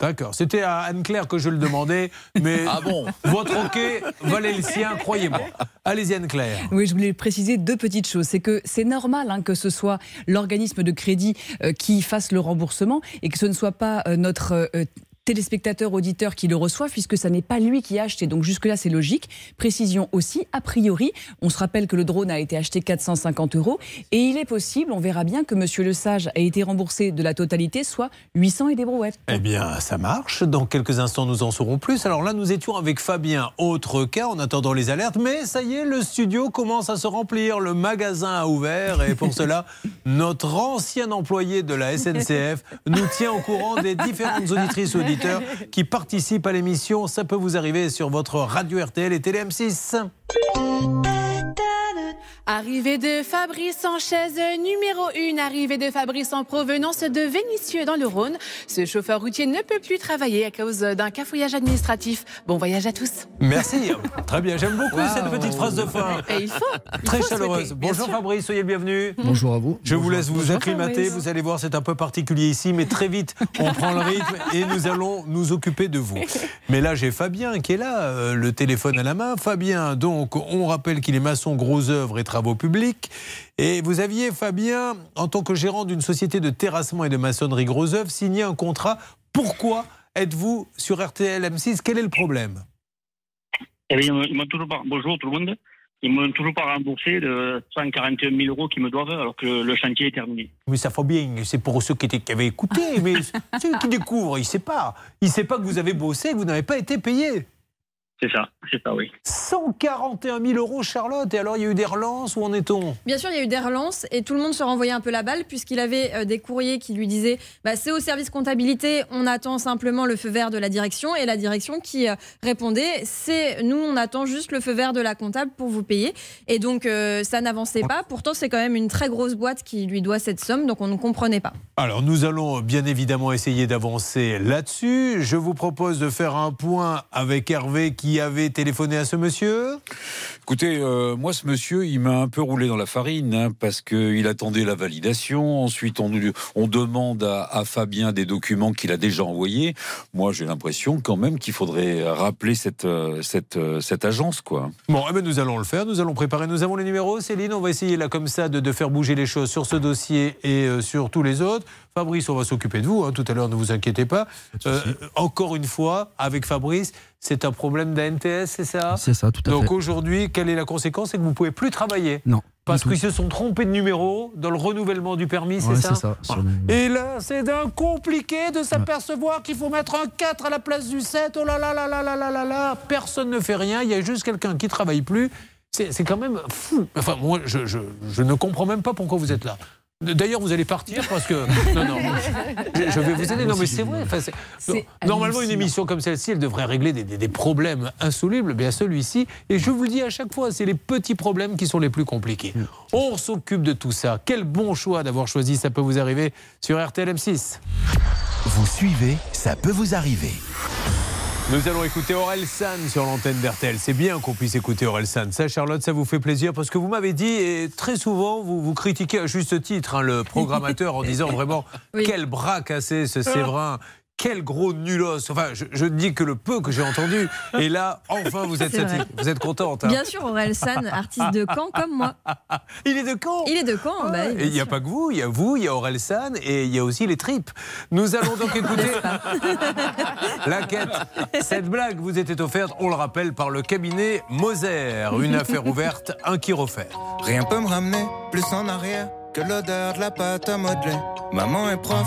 D'accord, c'était à Anne-Claire que je le demandais, mais Ah bon? votre ok valait le sien, croyez-moi. Allez-y Anne-Claire. Oui, je voulais préciser deux petites choses. C'est que c'est normal hein, que ce soit l'organisme de crédit euh, qui fasse le remboursement et que ce ne soit pas euh, notre euh, téléspectateur auditeur qui le reçoit puisque ça n'est pas lui qui a acheté. Donc jusque-là, c'est logique. Précision aussi, a priori, on se rappelle que le drone a été acheté 450 euros et il est possible, on verra bien, que Monsieur Le Sage a été remboursé de la totalité, soit 800 et des brouettes. Eh bien, ça marche. Dans quelques instants, nous en saurons plus. Alors là, nous étions avec Fabien. Autre cas, en attendant les alertes. Mais ça y est, le studio commence à se remplir. Le magasin a ouvert. Et pour cela, notre ancien employé de la SNCF nous tient au courant des différentes auditrices qui participent à l'émission. Ça peut vous arriver sur votre radio RTL et Télé M6. Arrivée de Fabrice en chaise numéro 1, arrivée de Fabrice en provenance de Vénissieux dans le Rhône. Ce chauffeur routier ne peut plus travailler à cause d'un cafouillage administratif. Bon voyage à tous. Merci. Très bien. J'aime beaucoup cette petite phrase de fin. Et il faut. il Très faut chaleureuse. Bonjour sûr. Fabrice, soyez le bienvenu. Bonjour à vous. Je vous laisse vous Bonjour, acclimater. Fabrice. Vous allez voir, c'est un peu particulier ici, mais très vite, on prend le rythme et nous allons nous occuper de vous. Mais là, j'ai Fabien qui est là, euh, le téléphone à la main. Fabien, donc, on rappelle qu'il est maçon gros œuvres et travaux publics. Et vous aviez, Fabien, en tant que gérant d'une société de terrassement et de maçonnerie gros œuvres, signé un contrat. Pourquoi êtes-vous sur RTL M6 Quel est le problème? Eh bien, ils m'ont- ils toujours pas, bonjour tout le monde, ils m'ont toujours pas remboursé de 141 000 euros qu'ils me doivent alors que le chantier est terminé. Oui, ça faut bien. C'est pour ceux qui, étaient, qui avaient écouté. Mais celui qui découvre, il ne sait pas. Il ne sait pas que vous avez bossé, que vous n'avez pas été payé. C'est ça, c'est ça, oui. 141 000 euros, Charlotte. Et alors, il y a eu des relances. Où en est-on? Bien sûr, il y a eu des relances et tout le monde se renvoyait un peu la balle puisqu'il avait euh, des courriers qui lui disaient bah, c'est au service comptabilité, on attend simplement le feu vert de la direction et la direction qui euh, répondait c'est nous on attend juste le feu vert de la comptable pour vous payer et donc euh, ça n'avançait pas. Pourtant c'est quand même une très grosse boîte qui lui doit cette somme donc on ne comprenait pas. Alors, nous allons bien évidemment essayer d'avancer là-dessus. Je vous propose de faire un point avec Hervé qui avait téléphoné à ce monsieur? Écoutez, euh, moi, ce monsieur, il m'a un peu roulé dans la farine hein, parce qu'il attendait la validation. Ensuite, on, on demande à, à Fabien des documents qu'il a déjà envoyés. Moi, j'ai l'impression quand même qu'il faudrait rappeler cette, euh, cette, euh, cette agence, quoi. Bon, eh ben, nous allons le faire. Nous allons préparer. Nous avons les numéros. Céline, on va essayer là comme ça de, de faire bouger les choses sur ce dossier et euh, sur tous les autres. Fabrice, on va s'occuper de vous. hein, tout à l'heure, ne vous inquiétez pas. Euh, encore une fois, avec Fabrice, c'est un problème d'ANTS, c'est ça? C'est ça, tout à Donc fait. aujourd'hui, quelle est la conséquence? C'est que vous ne pouvez plus travailler? Non. Parce qu'ils se sont trompés de numéro dans le renouvellement du permis, c'est Ouais, ça? c'est ça. Le- Et là, c'est d'un compliqué de s'apercevoir qu'il faut mettre un 4 à la place du 7. Oh là là là là là là là là. Personne ne fait rien. Il y a juste quelqu'un qui travaille plus. C'est c'est quand même fou. Enfin, moi, je, je- je ne comprends même pas pourquoi vous êtes là. D'ailleurs, vous allez partir parce que. Non, non. Je, je vais vous aider. Non, mais c'est vrai. Enfin, Normalement, une émission comme celle-ci, elle devrait régler des, des- des problèmes insolubles. Bien, celui-ci. Et je vous le dis à chaque fois, c'est les petits problèmes qui sont les plus compliqués. On s'occupe de tout ça. Quel bon choix d'avoir choisi Ça peut vous arriver sur RTL M6. Vous suivez, ça peut vous arriver. Nous allons écouter Aurel San sur l'antenne d'RTL. C'est bien qu'on puisse écouter Aurel San. Ça, Charlotte, ça vous fait plaisir parce que vous m'avez dit, et très souvent, vous, vous critiquez à juste titre hein, le programmateur en disant vraiment quel bras cassé ce Séverin. Quel gros nulos Enfin, je, je ne dis que le peu que j'ai entendu. Et là, enfin, vous êtes C'est vrai. satisfait. Vous êtes contente. hein Bien sûr, Aurel San, artiste de Caen comme moi. Il est de Caen Il est de Caen, bah Et il n'y a pas que vous, il y a vous, il y a Aurel San et il y a aussi les tripes. Nous allons donc écouter la quête. Cette blague vous était offerte, on le rappelle, par le cabinet Moser. Une affaire ouverte, un qui refaire. Rien peut me ramener plus en arrière que l'odeur de la pâte à modeler. Maman est prof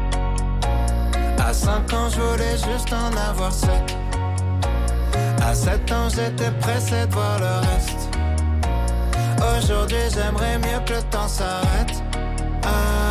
À 5 ans, je voulais juste en avoir 7. À 7 ans, j'étais pressé de voir le reste. Aujourd'hui, j'aimerais mieux que le temps s'arrête. Ah,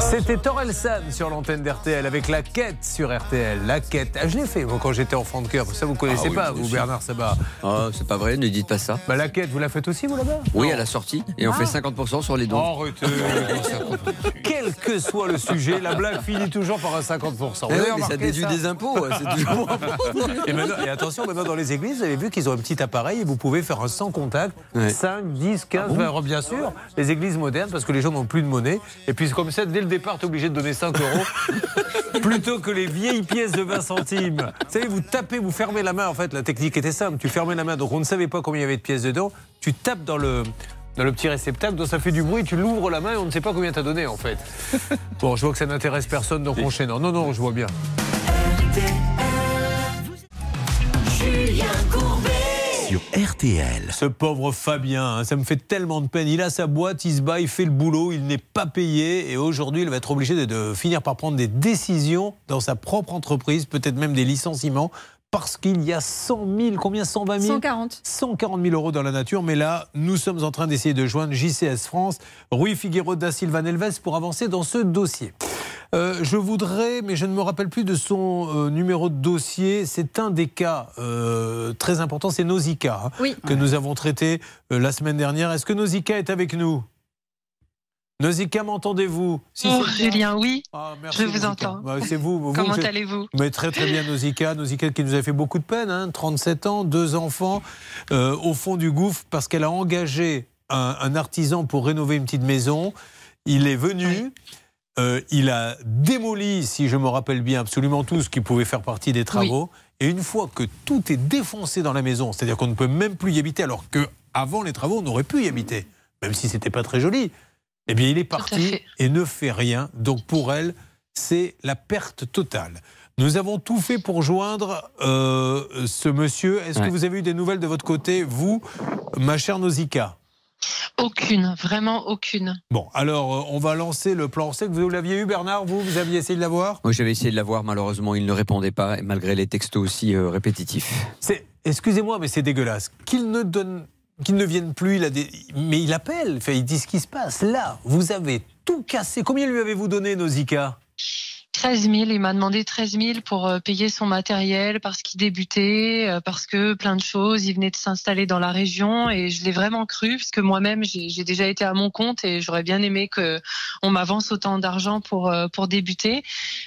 C'était Torel San sur l'antenne d'RTL avec la quête sur RTL. La quête. Ah, je l'ai fait moi quand j'étais enfant de cœur. Ça vous connaissez Ah oui, pas, vous. Bernard Sabat. Oh, c'est pas vrai, ne dites pas ça. Bah, la quête, vous la faites aussi vous là-bas Oui, à la sortie. Et on fait 50% sur les dons. Arrêtez. Quel que soit le sujet, la blague finit toujours par un 50%. Vous Eh oui, mais ça déduit des impôts, c'est toujours bon. et, maintenant- et attention, maintenant dans les églises, vous avez vu qu'ils ont un petit appareil et vous pouvez faire un sans contact. 5, 10, 15, 20 euros, bien sûr. Les églises modernes, parce que les gens n'ont plus de monnaie. Et puis comme ça, dès le départ, tu es obligé de donner 5 euros. plutôt que les vieilles pièces de 20 centimes. Vous savez, vous tapez, vous fermez la main. En fait, la technique était simple. Tu fermais la main, donc on ne savait pas combien il y avait de pièces dedans. Tu tapes dans le, dans le petit réceptacle, donc ça fait du bruit. Tu l'ouvres la main et on ne sait pas combien t'as donné, en fait. Bon, je vois que ça n'intéresse personne, donc on chaîne. Non, non, je vois bien. Julien. RTL. Ce pauvre Fabien, hein, ça me fait tellement de peine. Il a sa boîte, il se bat, il fait le boulot, il n'est pas payé et aujourd'hui il va être obligé de finir par prendre des décisions dans sa propre entreprise, peut-être même des licenciements parce qu'il y a 100 000, combien 120 000 140. 140 000 euros dans la nature. Mais là, nous sommes en train d'essayer de joindre JCS France, Rui Figueroa da Silva Nelves pour avancer dans ce dossier. Euh, je voudrais, mais je ne me rappelle plus de son euh, numéro de dossier. C'est un des cas euh, très importants, c'est Nausicaa, hein, Oui. que nous avons traité euh, la semaine dernière. Est-ce que Nausicaa est avec nous? Nausicaa, m'entendez-vous? Si cas- Julien, oui, Ah, merci, je vous Nausicaa. entends. Ouais, c'est vous. vous, Comment allez-vous? Mais très très bien Nausicaa, Nausicaa qui nous a fait beaucoup de peine, hein, 37 ans, deux enfants, euh, au fond du gouffre parce qu'elle a engagé un, un artisan pour rénover une petite maison. Il est venu, euh, il a démoli, si je me rappelle bien, absolument tout ce qui pouvait faire partie des travaux. Et une fois que tout est défoncé dans la maison, c'est-à-dire qu'on ne peut même plus y habiter, alors que avant les travaux, on aurait pu y habiter, même si c'était pas très joli. Eh bien, il est parti et ne fait rien. Donc pour elle, c'est la perte totale. Nous avons tout fait pour joindre euh, ce monsieur. Est-ce que vous avez eu des nouvelles de votre côté, vous, ma chère Nausicaa? Aucune, vraiment aucune. Bon, alors euh, on va lancer le plan. On sait que vous l'aviez eu, Bernard, vous, vous aviez essayé de l'avoir Moi, j'avais essayé de l'avoir, malheureusement, il ne répondait pas, malgré les textos aussi euh, répétitifs. C'est, excusez-moi, mais c'est dégueulasse. Qu'il ne donne, qu'il ne vienne plus, il a des, mais il appelle, il dit ce qui se passe. Là, vous avez tout cassé. Combien lui avez-vous donné, Nausicaa? 13 000, il m'a demandé 13 000 pour euh, payer son matériel parce qu'il débutait, euh, parce que plein de choses, il venait de s'installer dans la région et je l'ai vraiment cru parce que moi-même j'ai déjà été à mon compte et j'aurais bien aimé que on m'avance autant d'argent pour euh, pour débuter.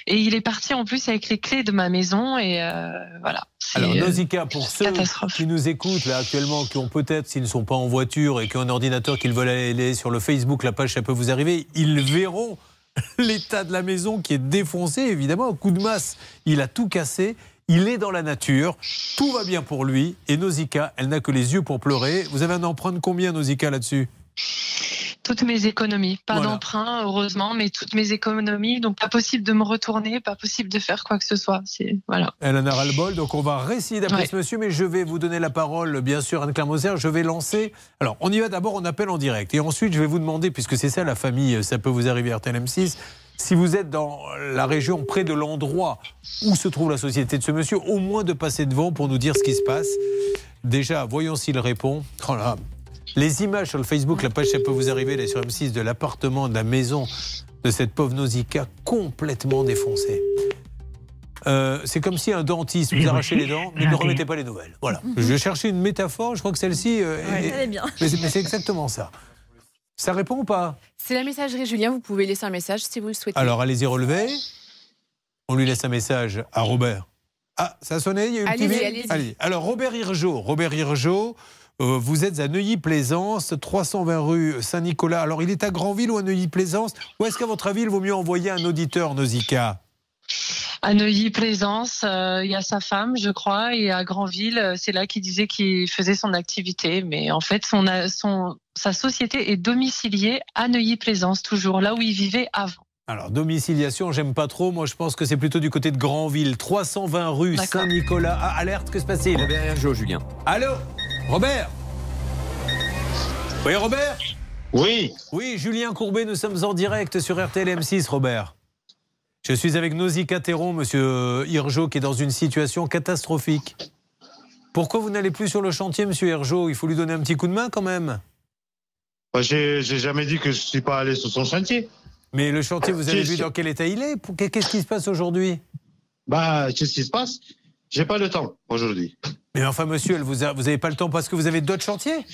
Et il est parti en plus avec les clés de ma maison et euh, voilà. Alors, Nausicaa, pour ceux qui nous écoutent là actuellement, qui ont peut-être, s'ils ne sont pas en voiture et qui ont un ordinateur, qu'ils veulent aller sur le Facebook, la page, ça peut vous arriver, ils verront l'état de la maison qui est défoncé, évidemment, un coup de masse. Il a tout cassé. Il est dans la nature, tout va bien pour lui. Et Nausicaa, elle n'a que les yeux pour pleurer. Vous avez un emprunt de combien, Nausicaa, là-dessus? Toutes mes économies, pas Voilà. d'emprunt heureusement, mais toutes mes économies, donc pas possible de me retourner, pas possible de faire quoi que ce soit. C'est voilà. Elle en a ras-le-bol, donc on va réessayer d'appeler Ouais. ce monsieur, mais je vais vous donner la parole, bien sûr, Anne-Claire Moser. Je vais lancer. Alors, on y va d'abord, on appelle en direct. Et ensuite, je vais vous demander, puisque c'est ça la famille, ça peut vous arriver RTLM6, si vous êtes dans la région près de l'endroit où se trouve la société de ce monsieur, au moins de passer devant pour nous dire ce qui se passe. Déjà, voyons s'il répond. Oh là, les images sur le Facebook, la page, ça peut vous arriver, là, sur M6, de l'appartement, de la maison de cette pauvre Nausicaa complètement défoncée. Euh, c'est comme si un dentiste vous arrachait les dents, mais ne remettez pas les nouvelles. Voilà. Je cherchais une métaphore, je crois que celle-ci. euh, Ouais, est- elle est bien. Mais c'est exactement ça. Ça répond ou pas? C'est la messagerie Julien, vous pouvez laisser un message si vous le souhaitez. Alors allez-y relever. On lui laisse un message à Robert. Ah, ça a sonné Il y a eu bip allez-y. Alors Robert Hirgeau, Robert Hirgeau, euh, vous êtes à Neuilly-Plaisance, 320 rue Saint-Nicolas. Alors il est à Granville ou à Neuilly-Plaisance Ou est-ce qu'à votre avis, il vaut mieux envoyer un auditeur Nausicaa? À Neuilly-Plaisance, euh, il y a sa femme, je crois, et à Granville, euh, c'est là qu'il disait qu'il faisait son activité. Mais en fait, son, sa société est domiciliée à Neuilly-Plaisance, toujours là où il vivait avant. Alors, domiciliation, j'aime pas trop. Moi, je pense que c'est plutôt du côté de Granville. 320 rue. Saint-Nicolas. Ah, alerte, que se passe-t-il? Julien. Allô? Robert Oui, Robert Oui. Oui, Julien Courbet, nous sommes en direct sur RTL M6, Robert. Je suis avec Nausicaa Théron, monsieur Hirgeau, qui est dans une situation catastrophique. Pourquoi vous n'allez plus sur le chantier, monsieur Hirgeau Il faut lui donner un petit coup de main quand même. Bah, J'ai jamais dit que je suis pas allé sur son chantier. Mais le chantier, vous avez vu dans quel état il est? Qu'est-ce qui se passe aujourd'hui? Bah, qu'est-ce qui se passe? J'ai pas le temps aujourd'hui. Mais enfin, monsieur, vous n'avez pas le temps parce que vous avez d'autres chantiers?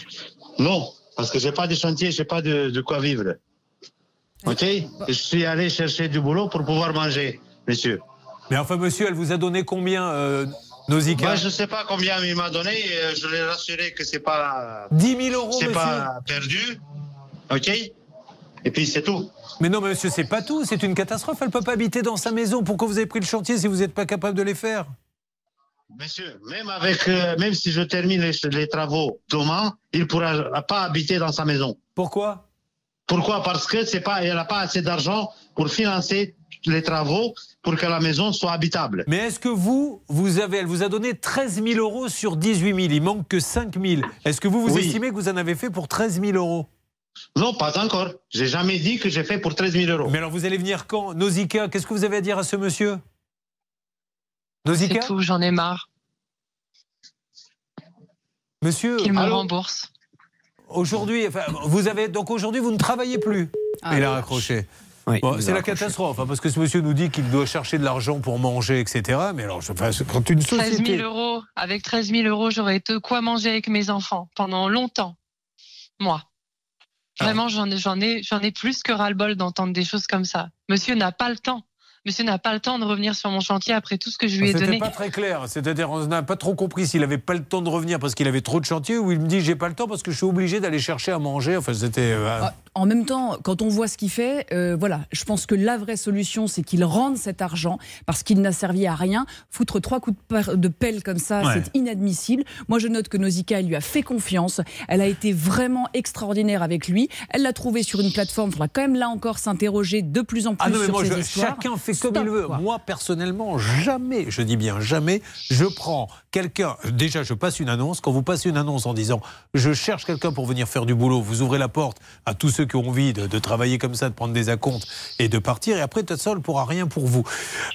Non, parce que j'ai pas de chantier, j'ai pas de, de quoi vivre. Ok? Je suis allé chercher du boulot pour pouvoir manger, monsieur. Mais enfin, monsieur, elle vous a donné combien, euh, Nausicaa? Bah, je sais pas combien il m'a donné. et, euh, Je l'ai rassuré que c'est pas. 10 000 euros, C'est pas perdu. Ok? Et puis c'est tout. Mais non, mais monsieur, c'est pas tout. C'est une catastrophe. Elle peut pas habiter dans sa maison. Pourquoi vous avez pris le chantier si vous n'êtes pas capable de les faire? Monsieur, même avec, euh, même si je termine les, les travaux demain, il pourra pas habiter dans sa maison. Pourquoi? Pourquoi? Parce que c'est pas, il n'a pas assez d'argent pour financer les travaux pour que la maison soit habitable. Mais est-ce que vous, vous avez, elle vous a donné 13 000 euros sur 18 000. Il manque que 5 000. Est-ce que vous, vous Oui. estimez que vous en avez fait pour 13 000 euros? Non, pas encore. J'ai jamais dit que j'ai fait pour 13 000 euros. Mais alors, vous allez venir quand? Nausicaa, qu'est-ce que vous avez à dire à ce monsieur? C'est tout, j'en ai marre. Monsieur. Qu'il me rembourse. Aujourd'hui, enfin, vous avez donc aujourd'hui vous ne travaillez plus. Ah, il a raccroché. Bon, c'est la raccroché. catastrophe, hein, parce que ce monsieur nous dit qu'il doit chercher de l'argent pour manger, etc. Mais alors, je- enfin, quand une 13 société. 000 euros. Avec 13 000 euros, j'aurais de quoi manger avec mes enfants pendant longtemps. Moi. Vraiment, j'en ai, j'en ai, j'en ai plus que ras-le-bol d'entendre des choses comme ça. Monsieur n'a pas le temps. Monsieur n'a pas le temps de revenir sur mon chantier après tout ce que je lui ai C'était donné. pas très clair. C'est-à-dire, on n'a pas trop compris s'il avait pas le temps de revenir parce qu'il avait trop de chantier ou il me dit j'ai pas le temps parce que je suis obligé d'aller chercher à manger. Enfin, c'était. euh, Ah, En même temps, quand on voit ce qu'il fait, euh, voilà, je pense que la vraie solution, c'est qu'il rende cet argent parce qu'il n'a servi à rien. Foutre trois coups de, per- de pelle comme ça, Ouais. c'est inadmissible. Moi, je note que Nausicaa elle lui a fait confiance. Elle a été vraiment extraordinaire avec lui. Elle l'a trouvé sur une plateforme. Il faudra quand même là encore s'interroger de plus en plus Ah non, mais sur moi, ces je- histoires. chacun fait comme il veut. quoi. Moi, personnellement, jamais, je dis bien jamais, je prends quelqu'un. Déjà, je passe une annonce. Quand vous passez une annonce en disant je cherche quelqu'un pour venir faire du boulot, vous ouvrez la porte à tous ceux qui ont envie de, de travailler comme ça, de prendre des acomptes et de partir. Et après, ne pourra rien pour vous.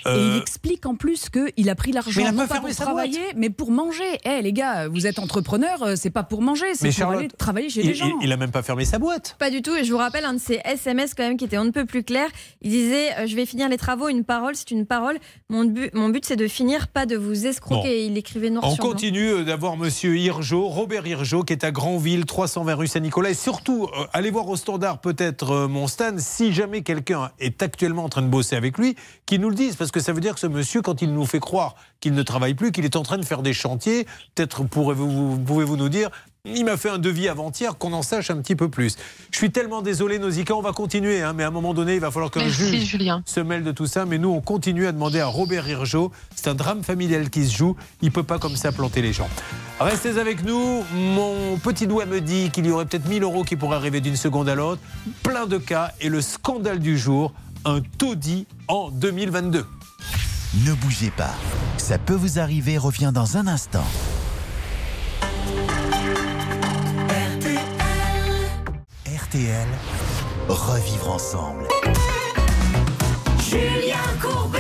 Et Euh, il explique en plus qu'il a pris l'argent non pas pour travailler, mais pour manger. Eh les gars, vous êtes entrepreneurs, euh, c'est pas pour manger, c'est pour Charlotte, aller travailler chez il, les gens. il- il a même pas fermé sa boîte. Pas du tout. Et je vous rappelle un de ces SMS quand même qui était on ne peut plus clair. Il disait euh, Je vais finir les travaux. Une parole, c'est une parole. Mon but, mon but c'est de finir, pas de vous escroquer. Bon. Il écrivait noir On sur blanc. continue euh, d'avoir Monsieur Hirjo, Robert Hirjo, qui est à Granville, 320 rue Saint-Nicolas. Et surtout, euh, allez voir au standard peut-être euh, mon stand, si jamais quelqu'un est actuellement en train de bosser avec lui, qu'il nous le dise. Parce que ça veut dire que ce monsieur, quand il nous fait croire qu'il ne travaille plus, qu'il est en train de faire des chantiers, peut-être pouvez-vous nous dire. Il m'a fait un devis avant-hier, qu'on en sache un petit peu plus. Je suis tellement désolé, Nausicaa, on va continuer, hein, mais à un moment donné, il va falloir qu'un Merci, juge Julien. se mêle de tout ça. Mais nous, on continue à demander à Robert Hirjo. C'est un drame familial qui se joue. Il peut pas comme ça planter les gens. Restez avec nous. Mon petit doigt me dit qu'il y aurait peut-être 1000 euros qui pourraient arriver d'une seconde à l'autre. Plein de cas. Et le scandale du jour, un taudis en 2022. Ne bougez pas. Ça peut vous arriver, revient dans un instant. RTL, revivre ensemble. Julien Courbet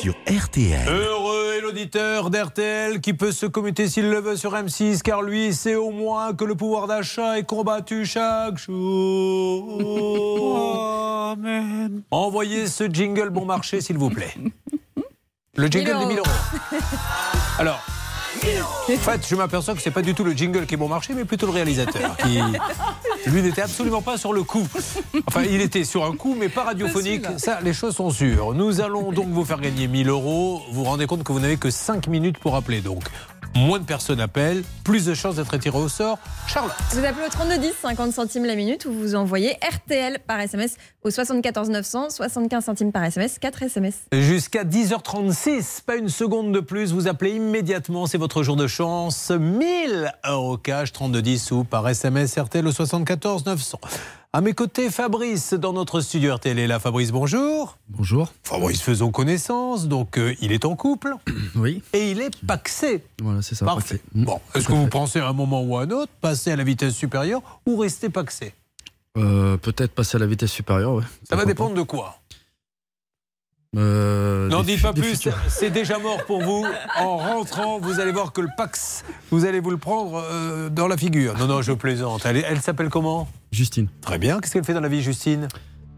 Sur RTL. Heureux est l'auditeur d'RTL qui peut se commuter s'il le veut sur M6, car lui sait au moins que le pouvoir d'achat est combattu chaque jour. Envoyez ce jingle bon marché, s'il vous plaît. Le jingle des 1000 euros. Alors, en fait, je m'aperçois que c'est pas du tout le jingle qui est bon marché, mais plutôt le réalisateur qui, lui, n'était absolument pas sur le coup. Enfin, il était sur un coup, mais pas radiophonique. Ça, les choses sont sûres. Nous allons donc vous faire gagner 1000 euros. Vous vous rendez compte que vous n'avez que 5 minutes pour appeler. Donc, moins de personnes appellent, plus de chances d'être tiré au sort. Charlotte. Vous appelez au 3210, 50 centimes la minute, ou vous envoyez RTL par SMS au 74 900, 75 centimes par SMS, 4 SMS. Jusqu'à 10h36, pas une seconde de plus, vous appelez immédiatement, c'est votre jour de chance. 1000 euros cash, 3210 ou par SMS RTL au 74 900. À mes côtés, Fabrice dans notre studio RTL est là. Fabrice, bonjour. Bonjour. Fabrice, faisons connaissance. Donc, euh, il est en couple. Oui. Et il est paxé. Voilà, c'est ça. Parfait. paxé. Bon, est-ce que vous pensez à un moment ou à un autre passer à la vitesse supérieure ou rester paxé? Euh, Peut-être passer à la vitesse supérieure, ouais. Ça va dépendre de quoi? Euh, N'en dites pas plus, c'est déjà mort pour vous. En rentrant, vous allez voir que le Pax, vous allez vous le prendre euh, dans la figure. Non, non, je plaisante. Elle, s'appelle comment? Justine. Très bien. Qu'est-ce qu'elle fait dans la vie, Justine?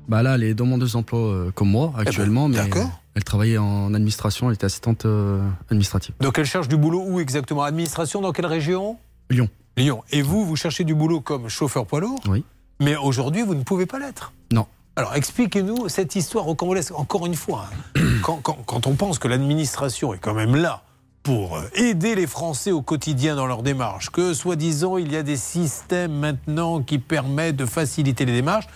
Bah là, elle est demandeuse d'emploi euh, comme moi actuellement, mais Eh ben, d'accord. elle travaillait en administration, elle était assistante euh, administrative. Donc elle cherche du boulot où exactement? Administration dans quelle région? Lyon. Lyon. Et vous, vous cherchez du boulot comme chauffeur poids lourd? Oui. Mais aujourd'hui, vous ne pouvez pas l'être? Non. Alors expliquez-nous cette histoire au Congolais. Encore une fois, hein. quand, on pense que l'administration est quand même là pour euh, aider les Français au quotidien dans leurs démarches, que soi-disant il y a des systèmes maintenant qui permettent de faciliter les démarches,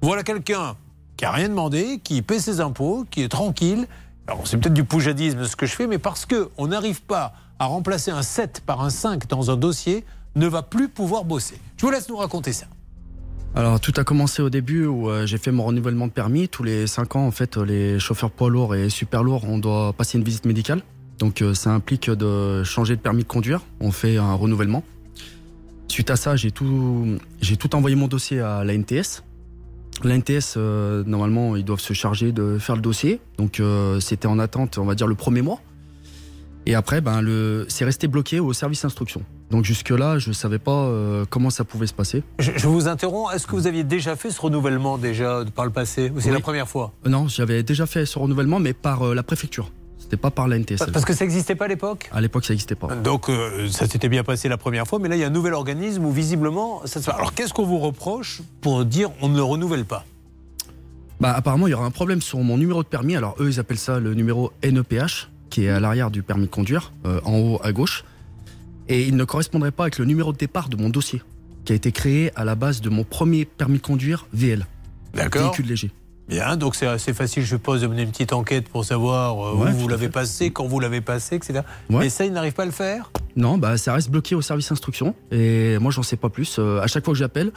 voilà quelqu'un qui a rien demandé, qui paie ses impôts, qui est tranquille. Alors c'est peut-être du poujadisme ce que je fais, mais parce que on n'arrive pas à remplacer un 7 par un 5 dans un dossier, ne va plus pouvoir bosser. Je vous laisse nous raconter ça. Alors tout a commencé au début où euh, j'ai fait mon renouvellement de permis. Tous les 5 ans, en fait, les chauffeurs poids lourds et super lourds, on doit passer une visite médicale. Donc euh, ça implique de changer de permis de conduire. On fait un renouvellement. Suite à ça, j'ai tout, envoyé mon dossier à la NTS. La NTS, euh, normalement, ils doivent se charger de faire le dossier. Donc c'était en attente, on va dire, le premier mois. Et après, ben, le, c'est resté bloqué au service instruction. Donc jusque-là, je ne savais pas euh, comment ça pouvait se passer. Je, je vous interromps. Est-ce que vous aviez déjà fait ce renouvellement déjà par le passé Ou c'est Oui. la première fois Euh, non, j'avais déjà fait ce renouvellement, mais par euh, la préfecture. C'était pas par la NTS. Parce que ça n'existait pas à l'époque À l'époque, ça n'existait pas. Donc euh, ça s'était bien passé la première fois, mais là il y a un nouvel organisme où visiblement ça se fait. Alors qu'est-ce qu'on vous reproche pour dire on ne le renouvelle pas Bah, apparemment, il y aura un problème sur mon numéro de permis. Alors, eux, ils appellent ça le numéro NEPH, qui est à l'arrière du permis de conduire, euh, en haut à gauche. Et il ne correspondrait pas avec le numéro de départ de mon dossier, qui a été créé à la base de mon premier permis de conduire VL. D'accord. Véhicule léger. Bien, donc c'est assez facile, je suppose, de mener une petite enquête pour savoir euh, Ouais, où vous l'avez passé, quand vous l'avez passé, etc. Ouais. Mais ça, ils n'arrivent pas à le faire? Non, bah, ça reste bloqué au service instruction. Et moi, j'en sais pas plus. Euh, à chaque fois que j'appelle,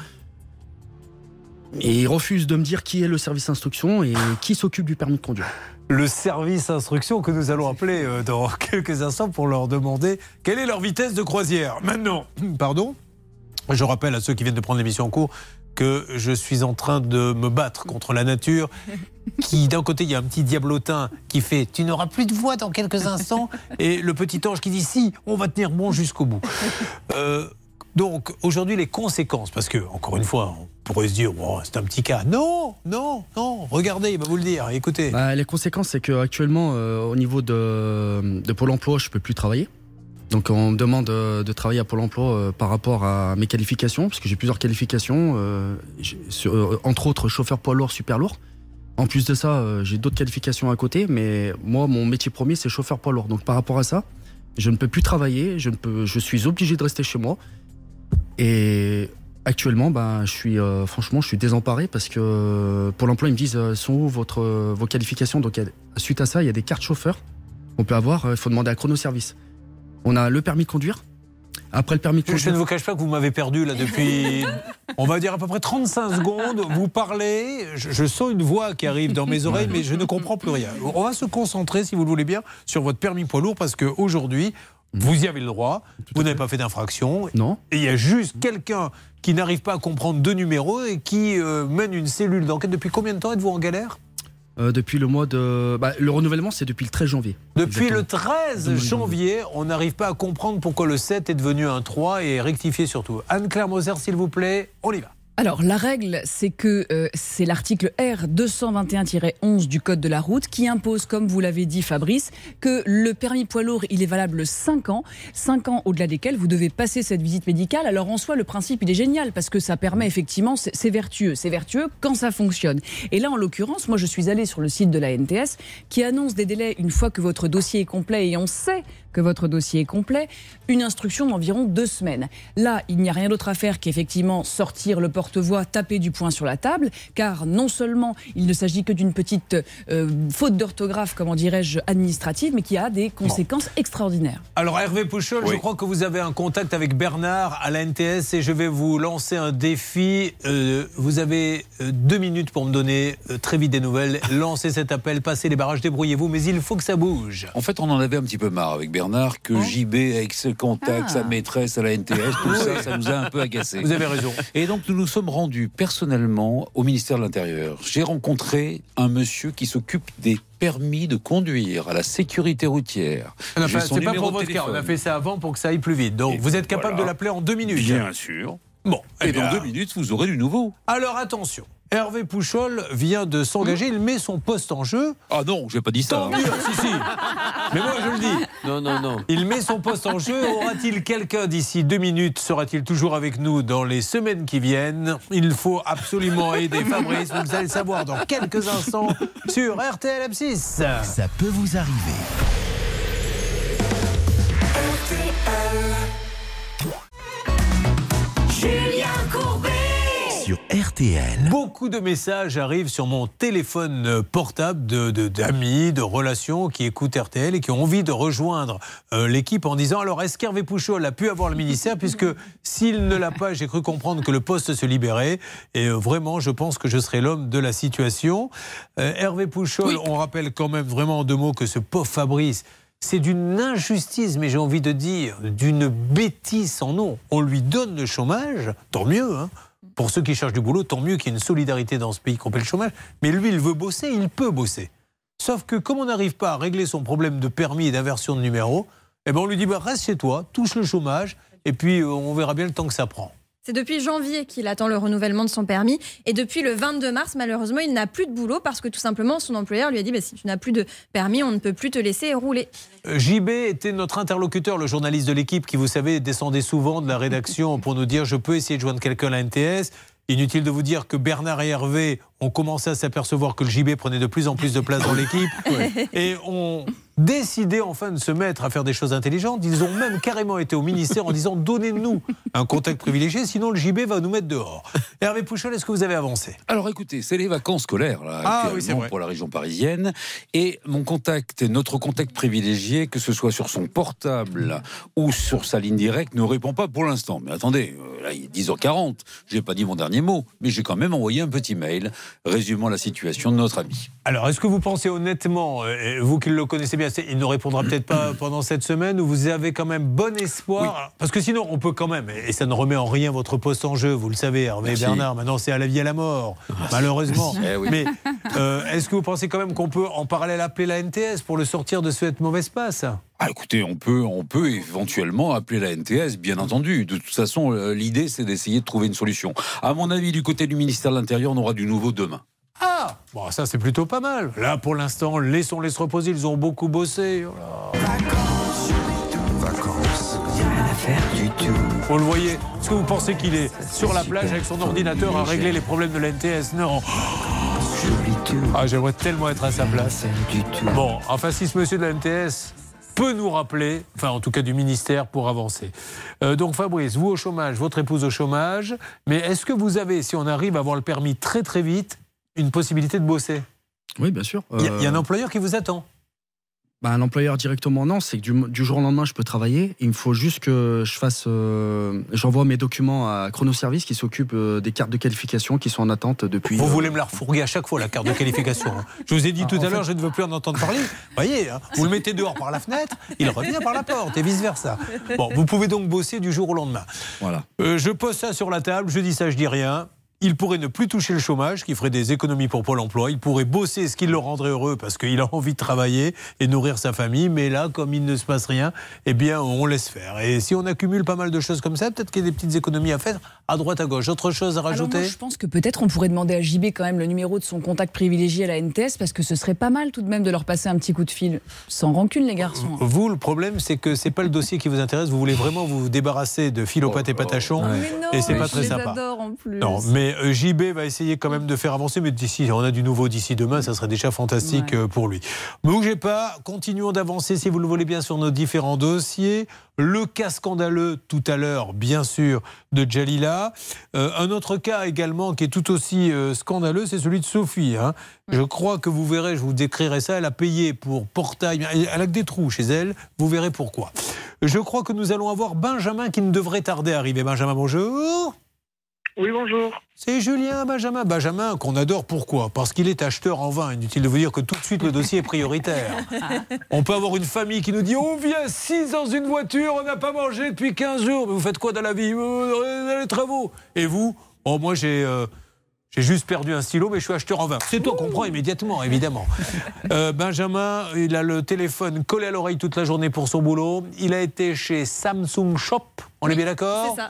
et ils refusent de me dire qui est le service instruction et qui s'occupe du permis de conduire. Le service instruction que nous allons appeler euh, dans quelques instants pour leur demander quelle est leur vitesse de croisière. Maintenant, pardon, je rappelle à ceux qui viennent de prendre l'émission en cours que je suis en train de me battre contre la nature qui d'un côté il y a un petit diablotin qui fait tu n'auras plus de voix dans quelques instants et le petit ange qui dit si on va tenir bon jusqu'au bout. Euh, donc aujourd'hui les conséquences parce que encore une fois on pourrait se dire c'est un petit cas. Non, non, non, regardez, il va vous le dire, écoutez. Bah, les conséquences, c'est qu'actuellement, euh, au niveau de, de Pôle emploi, je peux plus travailler. Donc on me demande euh, de travailler à Pôle emploi euh, par rapport à mes qualifications, parce que j'ai plusieurs qualifications, entre autres chauffeur poids lourd, super lourd. En plus de ça, j'ai d'autres qualifications à côté, mais moi, mon métier premier, c'est chauffeur poids lourd. Donc par rapport à ça, je ne peux plus travailler, je, ne peux, je suis obligé de rester chez moi. Et actuellement, ben, je suis, euh, franchement, je suis désemparé parce que euh, pour l'emploi, ils me disent euh, sont où votre, euh, vos qualifications? Donc, a- suite à ça, il y a des cartes chauffeurs qu'on peut avoir. Il faut demander à Chronoservice. On a le permis de conduire. Après le permis de conduire. je ne vous cache pas que vous m'avez perdu là depuis, on va dire à peu près 35 secondes. Vous parlez, je, je sens une voix qui arrive dans mes oreilles, mais je ne comprends plus rien. On va se concentrer, si vous le voulez bien, sur votre permis poids lourd, parce qu'aujourd'hui, vous y avez le droit, vous n'avez pas fait d'infraction. Non. Et il y a juste quelqu'un qui n'arrive pas à comprendre deux numéros et qui euh, mène une cellule d'enquête. Depuis combien de temps êtes-vous en galère? Euh, depuis le mois de. bah, le renouvellement, c'est depuis le 13 janvier. Depuis le Exactement. 13 janvier, on n'arrive pas à comprendre pourquoi le 7 est devenu un 3 et rectifié surtout. Anne-Claire Moser, s'il vous plaît, on y va. Alors, la règle, c'est que euh, c'est l'article R 221-11 du Code de la route qui impose, comme vous l'avez dit Fabrice, que le permis poids lourd, il est valable 5 ans, 5 ans au-delà desquels vous devez passer cette visite médicale. Alors, en soi, le principe, il est génial parce que ça permet effectivement, c'est vertueux. C'est vertueux quand ça fonctionne. Et là, en l'occurrence, moi, je suis allée sur le site de la NTS qui annonce des délais une fois que votre dossier est complet et on sait que votre dossier est complet, une instruction d'environ deux semaines. Là, il n'y a rien d'autre à faire qu'effectivement sortir le porte-voix, taper du poing sur la table, car non seulement il ne s'agit que d'une petite euh, faute d'orthographe, comment dirais-je, administrative, mais qui a des conséquences extraordinaires. Alors Hervé Pouchol, je crois que vous avez un contact avec Bernard à la NTS et je vais vous lancer un défi. Euh, vous avez euh, deux minutes pour me donner euh, très vite des nouvelles. Lancez cet appel, passez les barrages, débrouillez-vous, mais il faut que ça bouge. En fait, on en avait un petit peu marre avec Bernard que JB, avec ce contact, Ah. sa maîtresse à la NTS, tout ça, ça nous a un peu agacé. Vous avez raison. Et donc, nous nous sommes rendus personnellement au ministère de l'Intérieur. J'ai rencontré un monsieur qui s'occupe des permis de conduire à la sécurité routière. On a J'ai fait- son C'est pas pour votre cas, on a fait ça avant pour que ça aille plus vite. Donc Et vous êtes capable voilà. de l'appeler en deux minutes. Bien sûr. Bon, Et eh dans bien, deux minutes, vous aurez du nouveau. Alors attention, Hervé Pouchol vient de s'engager, il met son poste en jeu. Ah non, j'ai pas dit ça. Tant mieux, si, si. Mais moi je le dis. Non, non, non. Il met son poste en jeu. Aura-t-il quelqu'un d'ici deux minutes? Sera-t-il toujours avec nous dans les semaines qui viennent? Il faut absolument aider Fabrice. Vous allez le savoir dans quelques instants sur RTL M6. Ça peut vous arriver. Julien Courbet Sur RTL. Beaucoup de messages arrivent sur mon téléphone portable de- de- d'amis, de, relations qui écoutent RTL et qui ont envie de rejoindre euh, l'équipe en disant alors est-ce qu'Hervé Pouchol a pu avoir le ministère? Puisque s'il ne l'a pas, j'ai cru comprendre que le poste se libérait et euh, vraiment je pense que je serai l'homme de la situation. Euh, Hervé Pouchol, on rappelle quand même vraiment en deux mots que ce pauvre Fabrice c'est d'une injustice, mais j'ai envie de dire, d'une bêtise sans nom. On lui donne le chômage, tant mieux, hein. Pour ceux qui cherchent du boulot, tant mieux qu'il y ait une solidarité dans ce pays qu'on paie le chômage. Mais lui, il veut bosser, il peut bosser. Sauf que comme on n'arrive pas à régler son problème de permis et d'inversion de numéro, eh ben on lui dit bah, reste chez toi, touche le chômage, et puis euh, on verra bien le temps que ça prend. C'est depuis janvier qu'il attend le renouvellement de son permis. Et depuis le 22 mars, malheureusement, il n'a plus de boulot parce que tout simplement, son employeur lui a dit bah, si tu n'as plus de permis, on ne peut plus te laisser rouler. Euh, JB était notre interlocuteur, le journaliste de l'équipe qui, vous savez, descendait souvent de la rédaction pour nous dire je peux essayer de joindre quelqu'un à la NTS. Inutile de vous dire que Bernard et Hervé ont commencé à s'apercevoir que le JB prenait de plus en plus de place dans l'équipe et ont décidé enfin de se mettre à faire des choses intelligentes. Ils ont même carrément été au ministère en disant donnez-nous un contact privilégié, sinon le JB va nous mettre dehors. Hervé Pouchol, est-ce que vous avez avancé? Alors écoutez, c'est les vacances scolaires là, Ah, actuellement oui, c'est vrai. pour la région parisienne. Et mon contact, notre contact privilégié, que ce soit sur son portable ou sur sa ligne directe, ne répond pas pour l'instant. Mais attendez, euh, là il est 10h40, j'ai pas dit mon dernier mot, mais j'ai quand même envoyé un petit mail résumant la situation de notre ami. Alors, est-ce que vous pensez honnêtement, euh, vous qui le connaissez bien, il ne répondra peut-être pas pendant cette semaine, ou vous avez quand même bon espoir Parce que sinon, on peut quand même, et ça ne remet en rien votre poste en jeu, vous le savez, Hervé Merci. Bernard, maintenant c'est à la vie et à la mort, malheureusement. Eh. Mais euh, est-ce que vous pensez quand même qu'on peut en parallèle appeler la NTS pour le sortir de cette mauvaise passe? Ah, écoutez, on peut, on peut éventuellement appeler la NTS, bien entendu. De toute façon, euh, l'idée, c'est d'essayer de trouver une solution. À mon avis, du côté du ministère de l'Intérieur, on aura du nouveau demain. Ah Bon, ça c'est plutôt pas mal. Là, pour l'instant, laissons-les se reposer, ils ont beaucoup bossé. Oh. Vacances, rien à faire du tout. Vous le voyez Est-ce que vous pensez qu'il est sur la plage avec son ordinateur à régler les problèmes de la NTS Non. Ah, j'aimerais tellement être à sa place. Bon, enfin, si ce monsieur de la NTS peut nous rappeler, enfin en tout cas du ministère, pour avancer. Euh, donc Fabrice, vous au chômage, votre épouse au chômage, mais est-ce que vous avez, si on arrive à avoir le permis très très vite, une possibilité de bosser Oui, bien sûr. Il y, a- il y a un Euh, employeur qui vous attend. Bah, un employeur directement, non. C'est que du, du jour au lendemain, je peux travailler. Il me faut juste que je fasse. euh, J'envoie mes documents à Chronoservice qui s'occupe euh, des cartes de qualification qui sont en attente depuis. Vous voulez me la refourguer à chaque fois, la carte de qualification. hein. Je vous ai dit Ah, tout à l'heure, je ne veux plus en entendre parler. Voyez, hein, vous le mettez dehors par la fenêtre, il revient par la porte et vice-versa. Bon, vous pouvez donc bosser du jour au lendemain. Voilà. Je pose ça sur la table, je dis ça, je dis rien. Il pourrait ne plus toucher le chômage, qui ferait des économies pour Pôle emploi. Il pourrait bosser ce qui le rendrait heureux parce qu'il a envie de travailler et nourrir sa famille. Mais là, comme il ne se passe rien, eh bien, on laisse faire. Et si on accumule pas mal de choses comme ça, peut-être qu'il y a des petites économies à faire à droite, à gauche. Autre chose à Alors rajouter? moi, je pense que peut-être on pourrait demander à JB quand même le numéro de son contact privilégié à la NTS parce que ce serait pas mal tout de même de leur passer un petit coup de fil. Sans rancune, les garçons. Vous, le problème, c'est que c'est pas le dossier qui vous intéresse. Vous voulez vraiment vous débarrasser de philopathe et patachon. Mais non, et c'est pas je très les sympa. adore en plus. Non, mais euh, JB va essayer quand même de faire avancer. Mais d'ici, on a du nouveau d'ici demain, ça serait déjà fantastique euh, pour lui. Bougez pas, continuons d'avancer si vous le voulez bien sur nos différents dossiers. Le cas scandaleux tout à l'heure, bien sûr, de Jalila. Euh, un autre cas également qui est tout aussi euh, scandaleux, c'est celui de Sophie. hein. Je crois que vous verrez, je vous décrirai ça. Elle a payé pour portail. Elle a que des trous chez elle. Vous verrez pourquoi. Je crois que nous allons avoir Benjamin qui ne devrait tarder à arriver. Benjamin, bonjour. Oui, bonjour. C'est Julien Benjamin. Benjamin, qu'on adore. Pourquoi? Parce qu'il est acheteur en vin. Inutile de vous dire que tout de suite, le dossier est prioritaire. On peut avoir une famille qui nous dit On vient six dans une voiture, on n'a pas mangé depuis 15 jours. Mais vous faites quoi dans la vie? Euh, dans Les travaux. Et vous? Oh, moi, j'ai. euh, j'ai juste perdu un stylo, mais je suis acheteur en vin. C'est toi qu'on prend immédiatement, évidemment. Euh, Benjamin, il a le téléphone collé à l'oreille toute la journée pour son boulot. Il a été chez Samsung Shop, on est bien d'accord? C'est ça.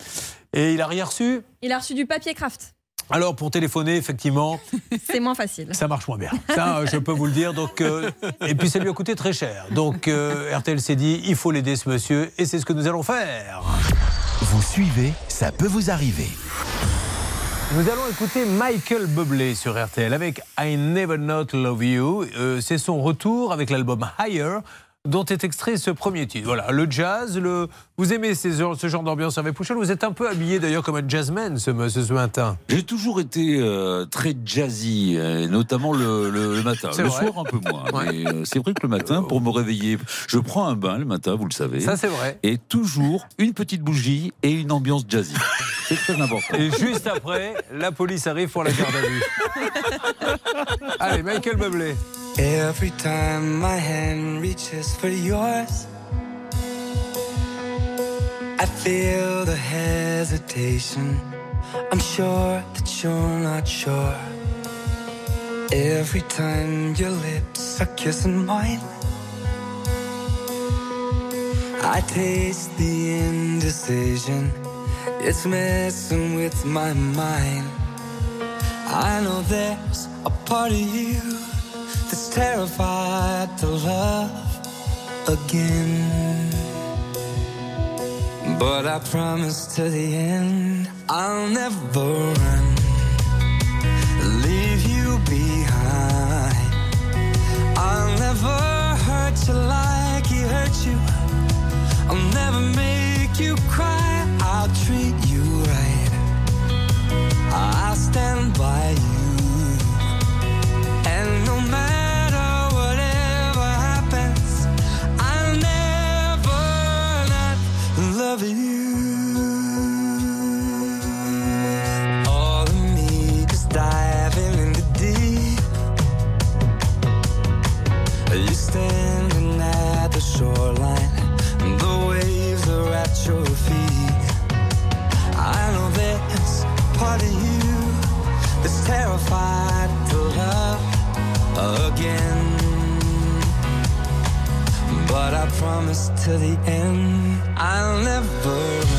Et il a rien reçu Il a reçu du papier craft. Alors, pour téléphoner, effectivement, C'est moins facile. ça marche moins bien. Ça, euh, je peux vous le dire. Donc, euh, et puis, ça lui a coûté très cher. Donc, euh, RTL s'est dit, il faut l'aider, ce monsieur, et c'est ce que nous allons faire. Vous suivez, ça peut vous arriver. Nous allons écouter Michael Bublé sur RTL avec I Never Not Love You. Euh, c'est son retour avec l'album Higher dont est extrait ce premier titre. Voilà, le jazz, le... vous aimez ces- ce genre d'ambiance avec Pouchel Vous êtes un peu habillé d'ailleurs comme un jazzman ce, ce, matin. J'ai toujours été euh, très jazzy, euh, notamment le, le- le matin. Le vrai. soir un peu moins. Mais euh, c'est vrai que le matin, pour me réveiller, je prends un bain le matin, vous le savez. Ça, c'est vrai. Et toujours une petite bougie et une ambiance jazzy. C'est très important. Et juste après, la police arrive pour la garde à vue. Allez, Michael Bublé. Every time my hand reaches for yours, I feel the hesitation. I'm sure that you're not sure. Every time your lips are kissing mine, I taste the indecision. It's messing with my mind. I know there's a part of you that's terrified to love again. But I promise to the end, I'll never run, leave you behind. I'll never hurt you like he hurt you. I'll never make you cry. I'll treat you right. I'll stand love you. All of me is diving in the deep. You standing at the shoreline, and the waves are at your feet. I know part of you that's terrified to love again. But I promise to the end, I'll never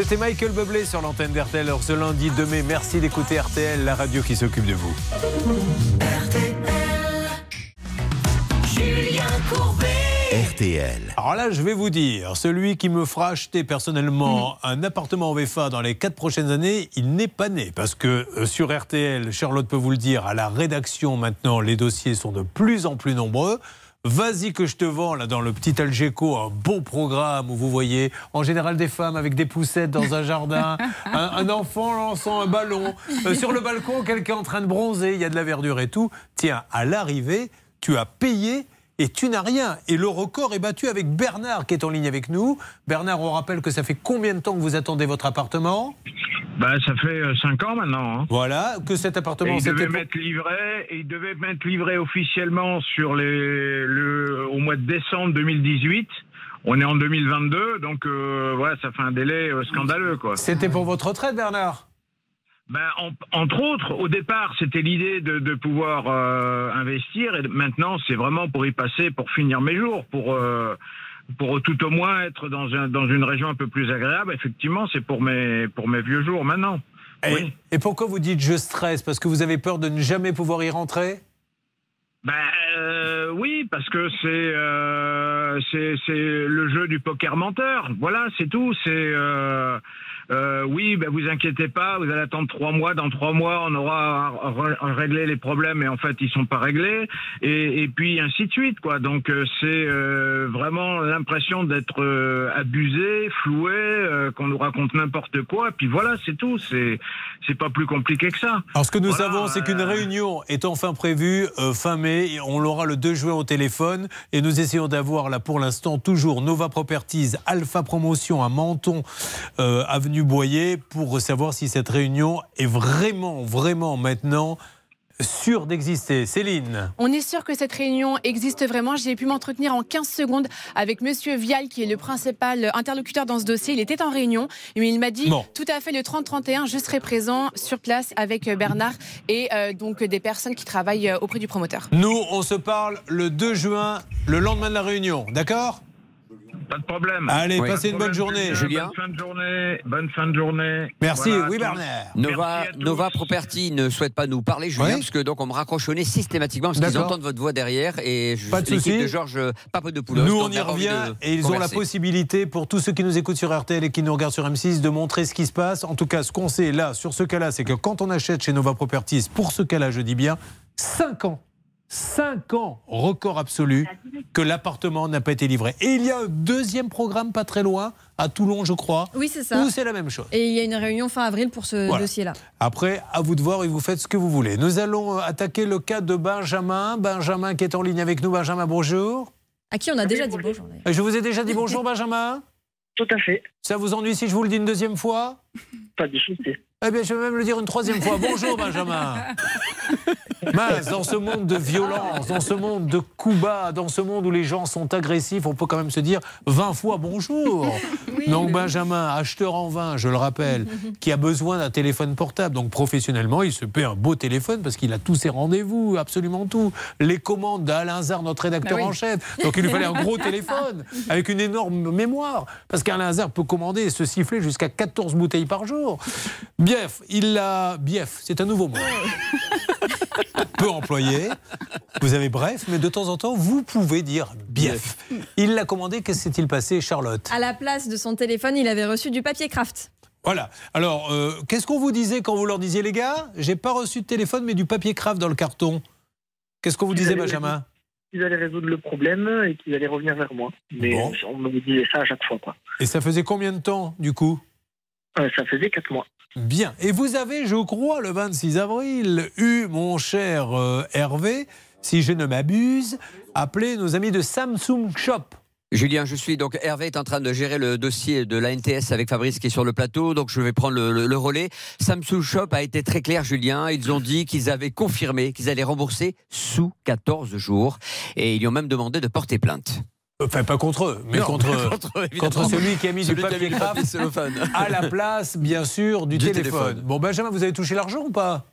C'était Michael Bublé sur l'antenne d'RTL. Alors ce lundi 2 mai, merci d'écouter RTL, la radio qui s'occupe de vous. Julien Courbet. RTL. Alors là, je vais vous dire, celui qui me fera acheter personnellement un appartement en VFA dans les quatre prochaines années, il n'est pas né. Parce que euh, sur RTL, Charlotte peut vous le dire, à la rédaction maintenant, les dossiers sont de plus en plus nombreux. Vas-y que je te vends là dans le petit Algeco un beau programme où vous voyez en général des femmes avec des poussettes dans un jardin, un, un enfant lançant un ballon, Euh, sur le balcon quelqu'un en train de bronzer, il y a de la verdure et tout. Tiens, à l'arrivée, tu as payé et tu n'as rien. Et le record est battu avec Bernard qui est en ligne avec nous. Bernard, on rappelle que ça fait combien de temps que vous attendez votre appartement? Bah, ça fait 5 ans maintenant. hein. Voilà, que cet Et appartement il c'était devait m'être livré, et il devait m'être livré officiellement sur les, le, au mois de décembre 2018. On est en 2022, donc euh, voilà, ça fait un délai euh, scandaleux, quoi. C'était pour votre retraite, Bernard? Ben, en- entre autres, au départ, c'était l'idée de, de pouvoir euh, investir, et maintenant, c'est vraiment pour y passer, pour finir mes jours, pour euh, pour tout au moins être dans, un, dans une région un peu plus agréable. Effectivement, c'est pour mes pour mes vieux jours maintenant. Et, et pourquoi vous dites je stresse? Parce que vous avez peur de ne jamais pouvoir y rentrer? Ben euh, oui, parce que c'est euh, c'est le jeu du poker menteur. Voilà, c'est tout. C'est euh, euh, oui, ben vous inquiétez pas, vous allez attendre trois mois. Dans trois mois, on aura réglé les problèmes, et en fait, ils sont pas réglés. Et, et puis ainsi de suite, quoi. Donc euh, c'est euh, vraiment l'impression d'être euh, abusé, floué, qu'on nous raconte n'importe quoi. Puis voilà, c'est tout. C'est c'est pas plus compliqué que ça. Alors ce que nous Voilà, savons, c'est qu'une réunion est enfin prévue fin mai. Et On l'aura le 2 juin au téléphone. Et nous essayons d'avoir là pour l'instant toujours Nova Properties, Alpha Promotion à Menton, avenue Boyer, pour savoir si cette réunion est vraiment, vraiment maintenant sûre d'exister. Céline On est sûr que cette réunion existe vraiment. J'ai pu m'entretenir en 15 secondes avec Monsieur Vial, qui est le principal interlocuteur dans ce dossier. Il était en réunion, mais il m'a dit Bon. tout à fait le 30-31, je serai présent sur place avec euh, Bernard et euh, donc des personnes qui travaillent euh, auprès du promoteur. Nous, on se parle le 2 juin, le lendemain de la réunion. D'accord? Pas de problème. Allez, Pas passez une bonne journée. Julien. Bonne fin de journée. Bonne fin de journée. Merci, Voilà, oui, Bernard. Nova. Nova Property ne souhaite pas nous parler, Julien, Ouais. parce que donc on me raccrochonnait systématiquement parce qu'ils entendent votre voix derrière et je, Pas de l'équipe souci. de Georges Papadopoulos. Nous, on y revient et ils ont la possibilité, pour tous ceux qui nous écoutent sur RTL et qui nous regardent sur M6, de montrer ce qui se passe. En tout cas, ce qu'on sait là, sur ce cas-là, c'est que quand on achète chez Nova Properties, pour ce cas-là, je dis bien, 5 ans. 5 ans, record absolu, que l'appartement n'a pas été livré. Et il y a un deuxième programme pas très loin, à Toulon, je crois, Oui, c'est ça. où c'est la même chose. Et il y a une réunion fin avril pour ce Voilà. dossier-là. Après, à vous de voir et vous faites ce que vous voulez. Nous allons euh, attaquer le cas de Benjamin. Benjamin qui est en ligne avec nous. Benjamin, bonjour. À qui on a déjà dit bonjour. Je vous ai déjà dit bonjour, Benjamin. Tout à fait. Ça vous ennuie si je vous le dis une deuxième fois? Pas du souci. Eh bien, je vais même le dire une troisième fois. Bonjour, Benjamin. Mince, dans ce monde de violence, dans ce monde de coups bas, dans ce monde où les gens sont agressifs, on peut quand même se dire 20 fois bonjour. donc, Benjamin, acheteur en vin, je le rappelle, qui a besoin d'un téléphone portable. Donc, professionnellement, il se paie un beau téléphone parce qu'il a tous ses rendez-vous, absolument tout. Les commandes d'Alain Zar, notre rédacteur Bah oui. en chef. Donc, il lui fallait un gros téléphone avec une énorme mémoire. Parce qu'Alain Zar peut commander et se siffler jusqu'à 14 bouteilles par jour. Bief, il l'a. Bief, c'est un nouveau mot. Peu employé. Vous avez bref, mais de temps en temps, vous pouvez dire bief. Il l'a commandé, qu'est-ce qui s'est-il passé, Charlotte À la place de son téléphone, il avait reçu du papier craft. Voilà. Alors, euh, qu'est-ce qu'on vous disait quand vous leur disiez, les gars J'ai pas reçu de téléphone, mais du papier craft dans le carton? Qu'est-ce qu'on vous disait, Benjamin? Ils allaient résoudre le problème et qu'ils allaient revenir vers moi. Mais Bon. on me disait ça à chaque fois. Quoi. Et ça faisait combien de temps, du coup? Euh, ça faisait quatre mois. Bien. Et vous avez, je crois, le 26 avril, eu, mon cher euh, Hervé, si je ne m'abuse, appelé nos amis de Samsung Shop. Julien, je suis donc Hervé est en train de gérer le dossier de la NTS avec Fabrice qui est sur le plateau, donc je vais prendre le, le- le relais. Samsung Shop a été très clair, Julien. Ils ont dit qu'ils avaient confirmé qu'ils allaient rembourser sous 14 jours et ils lui ont même demandé de porter plainte. Enfin, pas contre eux, mais Non, contre, contre eux, évidemment. contre celui qui a mis Celui du papier craft cellophane. à la place, bien sûr, du, Du téléphone. téléphone. Bon, Benjamin, vous avez touché l'argent ou pas?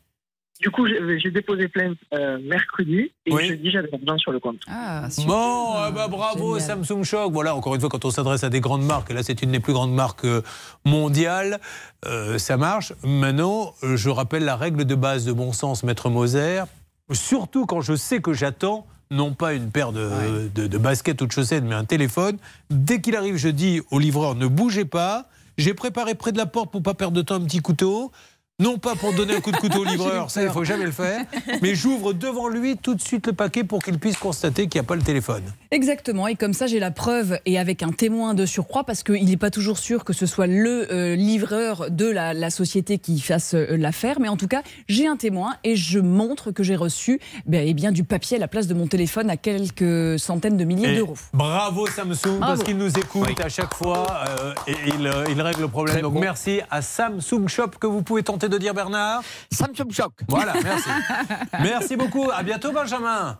Du coup, j'ai déposé plainte euh, mercredi et Oui. jeudi, j'avais l'argent sur le compte. Ah, Bon, eh ben, bravo Samsung Shock. Voilà, encore une fois, quand on s'adresse à des grandes marques, et là c'est une des plus grandes marques euh, mondiales, euh, ça marche. Maintenant, euh, je rappelle la règle de base de bon sens, Maître Moser, surtout quand je sais que j'attends non pas une paire de, de, de baskets ou de chaussettes, mais un téléphone. Dès qu'il arrive, je dis au livreur, ne bougez pas. J'ai préparé près de la porte pour pas perdre de temps un petit couteau. Non pas pour donner un coup de couteau au livreur, ça il faut jamais le faire, mais j'ouvre devant lui tout de suite le paquet pour qu'il puisse constater qu'il n'y a pas le téléphone. Exactement, et comme ça j'ai la preuve et avec un témoin de surcroît parce qu'il n'est pas toujours sûr que ce soit le euh, livreur de la, la société qui fasse euh, l'affaire, mais en tout cas j'ai un témoin et je montre que j'ai reçu ben, eh bien, du papier à la place de mon téléphone à quelques centaines de milliers d'euros. Bravo Samsung parce qu'il nous écoute à chaque fois euh, et il, euh, il règle le problème. Donc bon. merci à Samsung Shop que vous pouvez tenter de dire Bernard. Samsung Shop. Voilà, merci. merci beaucoup. À bientôt Benjamin.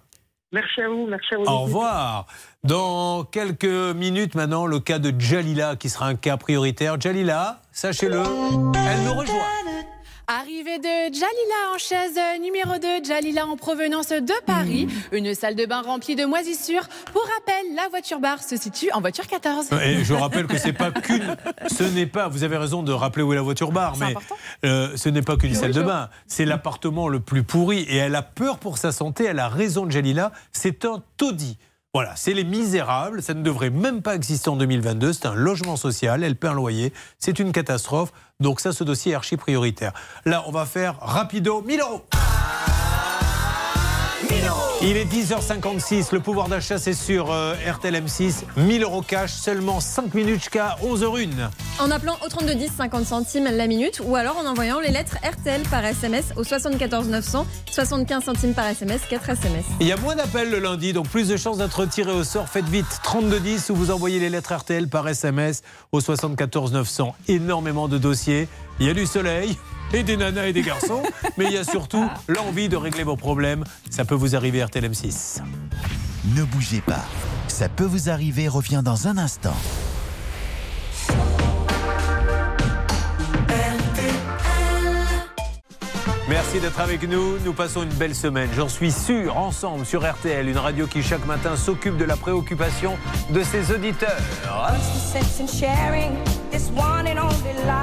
Merci à vous, merci à vous. Au revoir. Dans quelques minutes maintenant, le cas de Jalila qui sera un cas prioritaire. Jalila, sachez-le, elle nous rejoint. Arrivée de Jalila en chaise numéro 2, Jalila en provenance de Paris. Une salle de bain remplie de moisissures. Pour rappel, la voiture bar se situe en voiture 14. Et je rappelle que c'est pas qu'une. Ce n'est pas. Vous avez raison de rappeler où est la voiture bar, mais euh, ce n'est pas qu'une salle de bain. C'est l'appartement le plus pourri et elle a peur pour sa santé. Elle a raison de Jalila. C'est un taudis. Voilà, c'est les misérables. Ça ne devrait même pas exister en 2022. C'est un logement social. Elle paie un loyer. C'est une catastrophe. Donc ça, ce dossier est archi prioritaire. Là, on va faire rapido 1000 euros. Il est 10h56, le pouvoir d'achat c'est sur euh, RTL M6, 1000 euros cash, seulement 5 minutes jusqu'à 11h01. En appelant au 32 10 50 centimes la minute ou alors en envoyant les lettres RTL par SMS au 74 900 75 centimes par SMS 4 SMS. Il y a moins d'appels le lundi, donc plus de chances d'être tiré au sort. Faites vite, 3210 ou vous envoyez les lettres RTL par SMS au 74 900. Énormément de dossiers. Il y a du soleil et des nanas et des garçons, mais il y a surtout l'envie de régler vos problèmes. Ça peut vous arriver RTL M6. Ne bougez pas. Ça peut vous arriver, revient dans un instant. Merci d'être avec nous. Nous passons une belle semaine, j'en suis sûr, ensemble sur RTL, une radio qui chaque matin s'occupe de la préoccupation de ses auditeurs.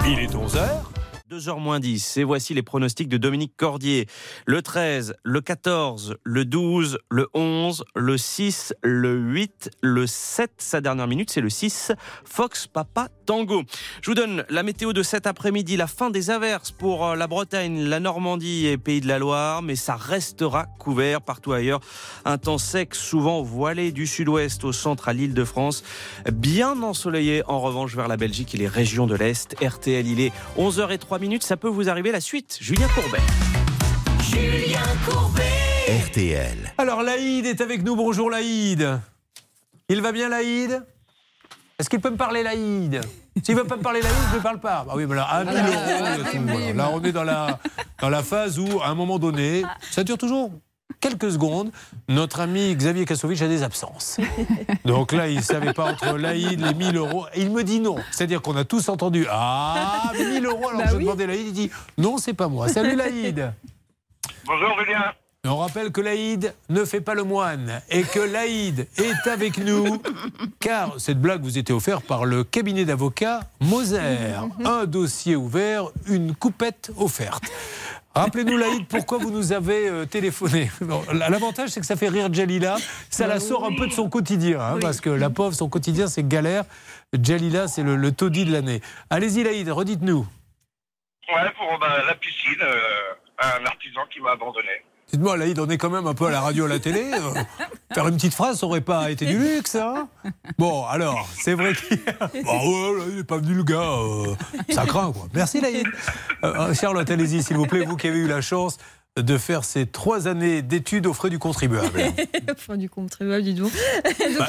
Il est 11h. 2h moins 10, et voici les pronostics de Dominique Cordier. Le 13, le 14, le 12, le 11, le 6, le 8, le 7, sa dernière minute, c'est le 6, Fox Papa Tango. Je vous donne la météo de cet après-midi, la fin des averses pour euh, la Bretagne, la Normandie et Pays de la Loire, mais ça restera couvert partout ailleurs. Un temps sec, souvent voilé du sud-ouest au centre à l'île de France, bien ensoleillé en revanche vers la Belgique et les régions de l'Est. RTL, il est 11h03 minutes, ça peut vous arriver la suite. Julien Courbet. Julien Courbet. RTL. Alors Laïd est avec nous. Bonjour Laïd. Il va bien Laïd? Est-ce qu'il peut me parler Laïd? S'il ne veut pas me parler Laïd, je ne parle pas. Ah oui, mais là, un Ah, voilà. oui. Là, on est dans la, dans la phase où, à un moment donné, ça dure toujours quelques secondes, notre ami Xavier Kassovitch a des absences. Donc là, il ne savait pas entre Laïd, les 1000 euros. Il me dit non. C'est-à-dire qu'on a tous entendu Ah, 1000 euros. Alors Bah je oui. demandais Laïd, il dit Non, c'est pas moi. Salut Laïd. Bonjour Julien. On rappelle que Laïd ne fait pas le moine et que Laïd est avec nous car cette blague vous était offerte par le cabinet d'avocats Moser. Un dossier ouvert, une coupette offerte. Rappelez-nous Laïd pourquoi vous nous avez euh, téléphoné. Bon, L'avantage c'est que ça fait rire Jalila, ça la sort un peu de son quotidien hein, parce que la pauvre son quotidien c'est galère. Jalila c'est le, le taudis de l'année. Allez-y Laïd, redites-nous. Ouais, pour bah, la piscine, euh, un artisan qui m'a abandonné. Dites-moi, Laïd, on est quand même un peu à la radio, à la télé. euh, faire une petite phrase, ça aurait pas été du luxe, hein? Bon, alors, c'est vrai qu'il bah ouais, là, il n'est pas venu le gars. euh, ça craint, quoi. Merci, Laïd. Euh, euh, Charlotte, allez-y, s'il vous plaît, vous qui avez eu la chance de faire ces trois années d'études aux frais du contribuable. Enfin, du contribuable, dis donc. Donc, Bah,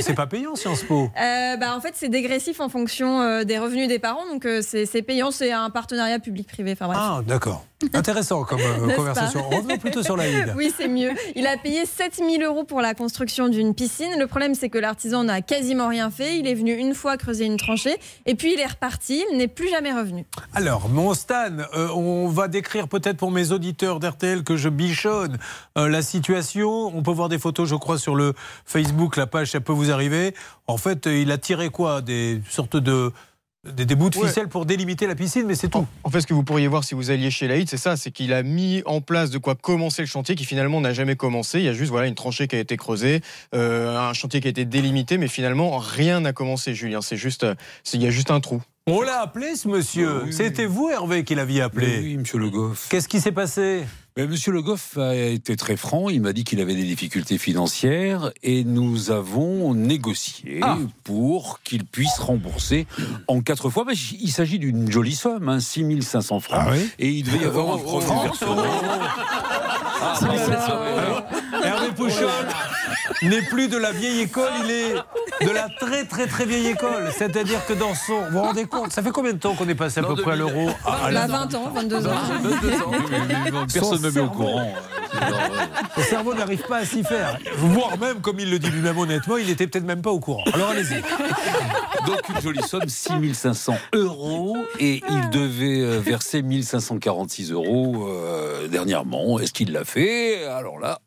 c'est pas payant, Sciences Po. euh, bah, en fait, c'est dégressif en fonction euh, des revenus des parents, donc euh, c'est payant, c'est un partenariat public-privé. Enfin. Ah, d'accord. Intéressant comme euh, conversation. Revenons plutôt sur Laïd. Oui, c'est mieux. Il a payé 7000 euros pour la construction d'une piscine. Le problème, c'est que l'artisan n'a quasiment rien fait. Il est venu une fois creuser une tranchée et puis il est reparti. Il n'est plus jamais revenu. Alors, mon Stan, on va décrire peut-être pour mes auditeurs d'RTL que je bichonne? Euh, la situation. On peut voir des photos, je crois, sur le Facebook, la page, ça peut vous arriver. En fait, euh, il a tiré quoi? Des sortes de. Des, des bouts de Ouais. ficelle pour délimiter la piscine, mais c'est tout. En fait, ce que vous pourriez voir si vous alliez chez Laïd, c'est ça, c'est qu'il a mis en place de quoi commencer le chantier qui finalement n'a jamais commencé. Il y a juste voilà une tranchée qui a été creusée, euh, un chantier qui a été délimité, mais finalement rien n'a commencé, Julien. C'est juste, il y a juste un trou. On l'a appelé, ce monsieur. C'était vous, Hervé, qui l'aviez appelé. Oui, monsieur Le Goff. Qu'est-ce qui s'est passé? Ben, Monsieur Le Goff a été très franc. Il m'a dit qu'il avait des difficultés financières et nous avons négocié Ah. pour qu'il puisse rembourser en quatre fois. Ben, il s'agit d'une jolie somme, hein, 6500 francs. Ah oui? Et il devait y avoir un premier versement. Ah, Alors, Hervé Pouchol n'est plus de la vieille école, il est de la très très très vieille école. C'est-à-dire que dans son. Vous vous rendez compte Ça fait combien de temps qu'on est passé à peu près à l'euro? à, à Il la- a 20 ans, 22 ans. Personne ne met au courant. Le cerveau n'arrive pas à s'y faire. Voire même, comme il le dit lui-même honnêtement, il n'était peut-être même pas au courant. Alors allez-y. Donc une jolie somme, 6500 euros, et il devait euh, verser 1546 euros euh, dernièrement. Est-ce qu'il l'a fait? Alors là,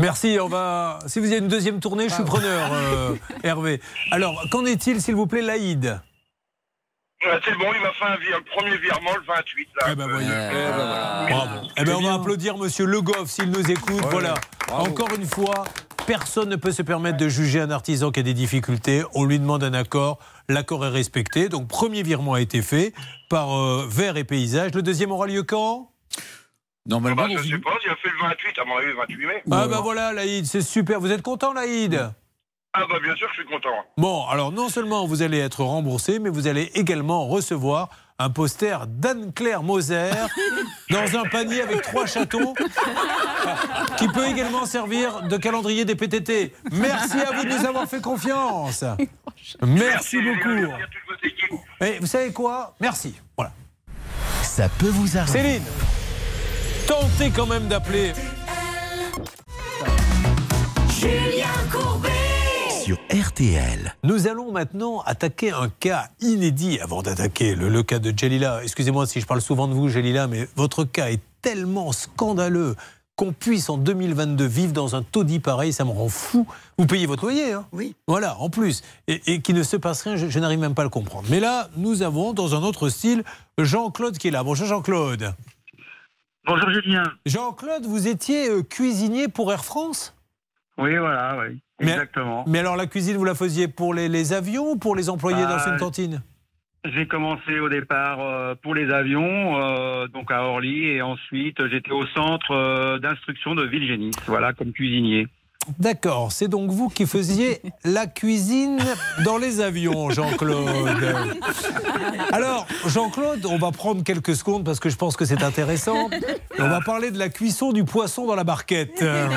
Merci, on va. Si vous avez une deuxième tournée, je suis preneur, euh, Hervé. Alors, qu'en est-il, s'il vous plaît, Laïd? Ouais, c'est bon, il m'a fait un, premier virement le 28. Là. Eh ben, voyez. Euh, Bravo. Eh ben, on va applaudir Monsieur Le Goff s'il nous écoute. voilà. Encore une fois, personne ne peut se permettre de juger un artisan qui a des difficultés. On lui demande un accord. L'accord est respecté. Donc, premier virement a été fait par euh, Vert et Paysage. Le deuxième aura lieu quand? Normalement, bah, je sais pas, il a fait le 28, à mon avis, le 28 mai. Ah ben voilà, Laïd, c'est super. Vous êtes content, Laïd? Ah bah bien sûr, je suis content. Bon, alors non seulement vous allez être remboursé, mais vous allez également recevoir un poster d'Anne-Claire Moser dans un panier avec trois chatons qui peut également servir de calendrier des PTT. Merci à vous de nous avoir fait confiance. Merci beaucoup. Et vous savez quoi? Merci. Voilà. Ça peut vous arriver. Céline, tentez quand même d'appeler. Julien Courbet. sur RTL. Nous allons maintenant attaquer un cas inédit avant d'attaquer le, le cas de Jalila. Excusez-moi si je parle souvent de vous, Jalila, mais votre cas est tellement scandaleux qu'on puisse en 2022 vivre dans un taudis pareil, ça me rend fou. Vous payez votre loyer, hein Oui. Voilà, en plus. Et, et qu'il ne se passe rien, je, je n'arrive même pas à le comprendre. Mais là, nous avons, dans un autre style, Jean-Claude qui est là. Bonjour Jean-Claude. Bonjour Julien. Jean-Claude, vous étiez euh, cuisinier pour Air France? Oui, voilà, oui. Mais- Exactement. Mais alors la cuisine, vous la faisiez pour les, les avions ou pour les employés Ah, dans une cantine J'ai commencé au départ euh, pour les avions, euh, donc à Orly, et ensuite j'étais au centre d'instruction de Villegénis, voilà, comme cuisinier. D'accord, c'est donc vous qui faisiez la cuisine dans les avions, Jean-Claude. Alors, Jean-Claude, on va prendre quelques secondes parce que je pense que c'est intéressant. On va parler de la cuisson du poisson dans la barquette. Euh,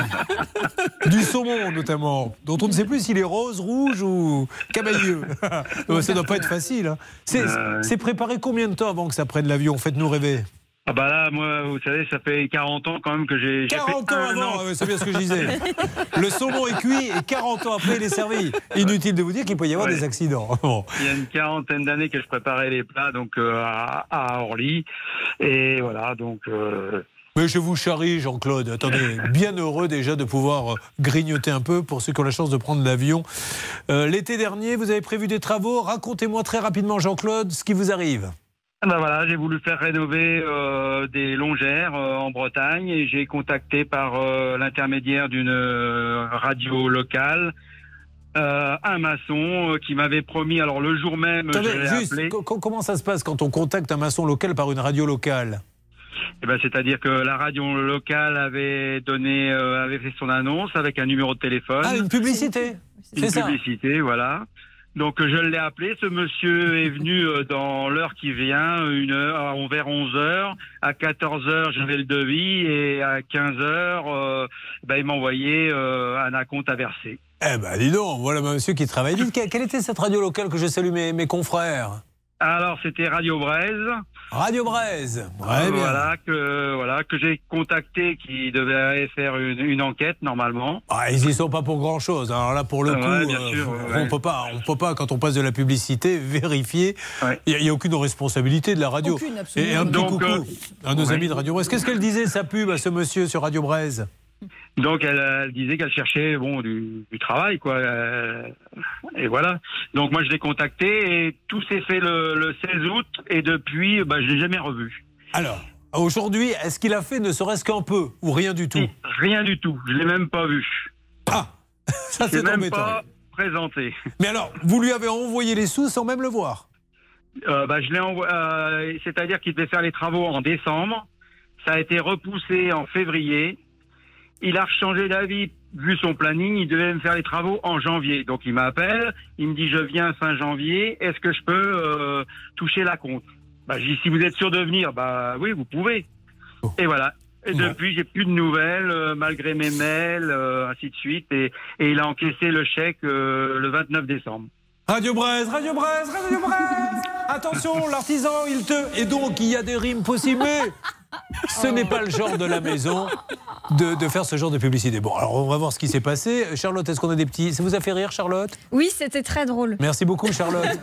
du saumon notamment, dont on ne sait plus s'il est rose, rouge ou camailleux. Ça ne doit pas être facile. hein. C'est c'est préparé combien de temps avant que ça prenne l'avion? Faites-nous rêver. Ah bah là, moi, vous savez, ça fait 40 ans quand même que j'ai... j'ai 40 fait ans avant, an. ah ouais, c'est bien ce que je disais. Le saumon est cuit et 40 ans après, il est servi. Inutile de vous dire qu'il peut y avoir Ouais. des accidents. Bon. Il y a une quarantaine d'années que je préparais les plats donc euh, à, à Orly. Et voilà, donc... euh, Mais je vous charrie, Jean-Claude. Attendez, bien heureux déjà de pouvoir euh, grignoter un peu pour ceux qui ont la chance de prendre l'avion. Euh, L'été dernier, vous avez prévu des travaux. Racontez-moi très rapidement, Jean-Claude, ce qui vous arrive. Ah ben voilà, j'ai voulu faire rénover euh, des longères euh, en Bretagne et j'ai contacté par euh, l'intermédiaire d'une euh, radio locale euh, un maçon euh, qui m'avait promis, alors le jour même, je juste, appelé. co- co- comment ça se passe quand on contacte un maçon local par une radio locale? Eh ben, c'est-à-dire que la radio locale avait donné, euh, avait fait son annonce avec un numéro de téléphone. Ah, une publicité Une C'est ça publicité, voilà. Donc je l'ai appelé. Ce monsieur est venu euh, dans l'heure qui vient, une heure, vers 11 heures. À 14 heures, j'avais le devis et à 15 heures, euh, ben, il m'a envoyé euh, un acompte à verser. Eh ben, dis donc, voilà monsieur qui travaille. Dites, quelle était cette radio locale que je salue mes, mes confrères? Alors c'était Radio Braise. Radio Braise. Bien. Voilà que voilà que j'ai contacté, qui devait faire une, une enquête normalement. Ah, ils y sont pas pour grand chose. Alors là, pour le Ouais, coup, bien euh, sûr, on ouais. peut pas, on peut pas quand on passe de la publicité vérifier. Il n'y a, aucune responsabilité de la radio. Aucune, absolument. Et un petit Donc, coucou euh, à nos ouais. amis de Radio Braise. Qu'est-ce qu'elle disait sa pub à ce monsieur sur Radio Braise? Donc elle, elle disait qu'elle cherchait bon du, du travail quoi. euh, et voilà. Donc moi je l'ai contacté et tout s'est fait le, le 16 août et depuis bah, je l'ai jamais revu. Alors aujourd'hui, est-ce qu'il a fait ne serait-ce qu'un peu ou rien du tout? Rien du tout. Je l'ai même pas vu. Ah, ça c'est même embêtant. pas présenté. Mais alors, vous lui avez envoyé les sous sans même le voir? Euh, bah, je l'ai envo- euh, c'est-à-dire qu'il devait faire les travaux en décembre. Ça a été repoussé en février. Il a changé d'avis vu son planning. Il devait me faire les travaux en janvier. Donc il m'appelle. Il me dit je viens fin janvier. Est-ce que je peux euh, toucher la compte? Bah, Je dis si vous êtes sûr de venir, bah oui vous pouvez. Et voilà. Et depuis, j'ai plus de nouvelles, euh, malgré mes mails, euh, ainsi de suite. Et, et il a encaissé le chèque euh, le 29 décembre. Radio Braise, Radio Braise, Radio Braise Attention, l'artisan, il te... Et donc, il y a des rimes possibles, ce n'est pas le genre de la maison de, de faire ce genre de publicité. Bon, alors on va voir ce qui s'est passé. Charlotte, est-ce qu'on a des petits... Ça vous a fait rire, Charlotte? Oui, c'était très drôle. Merci beaucoup, Charlotte.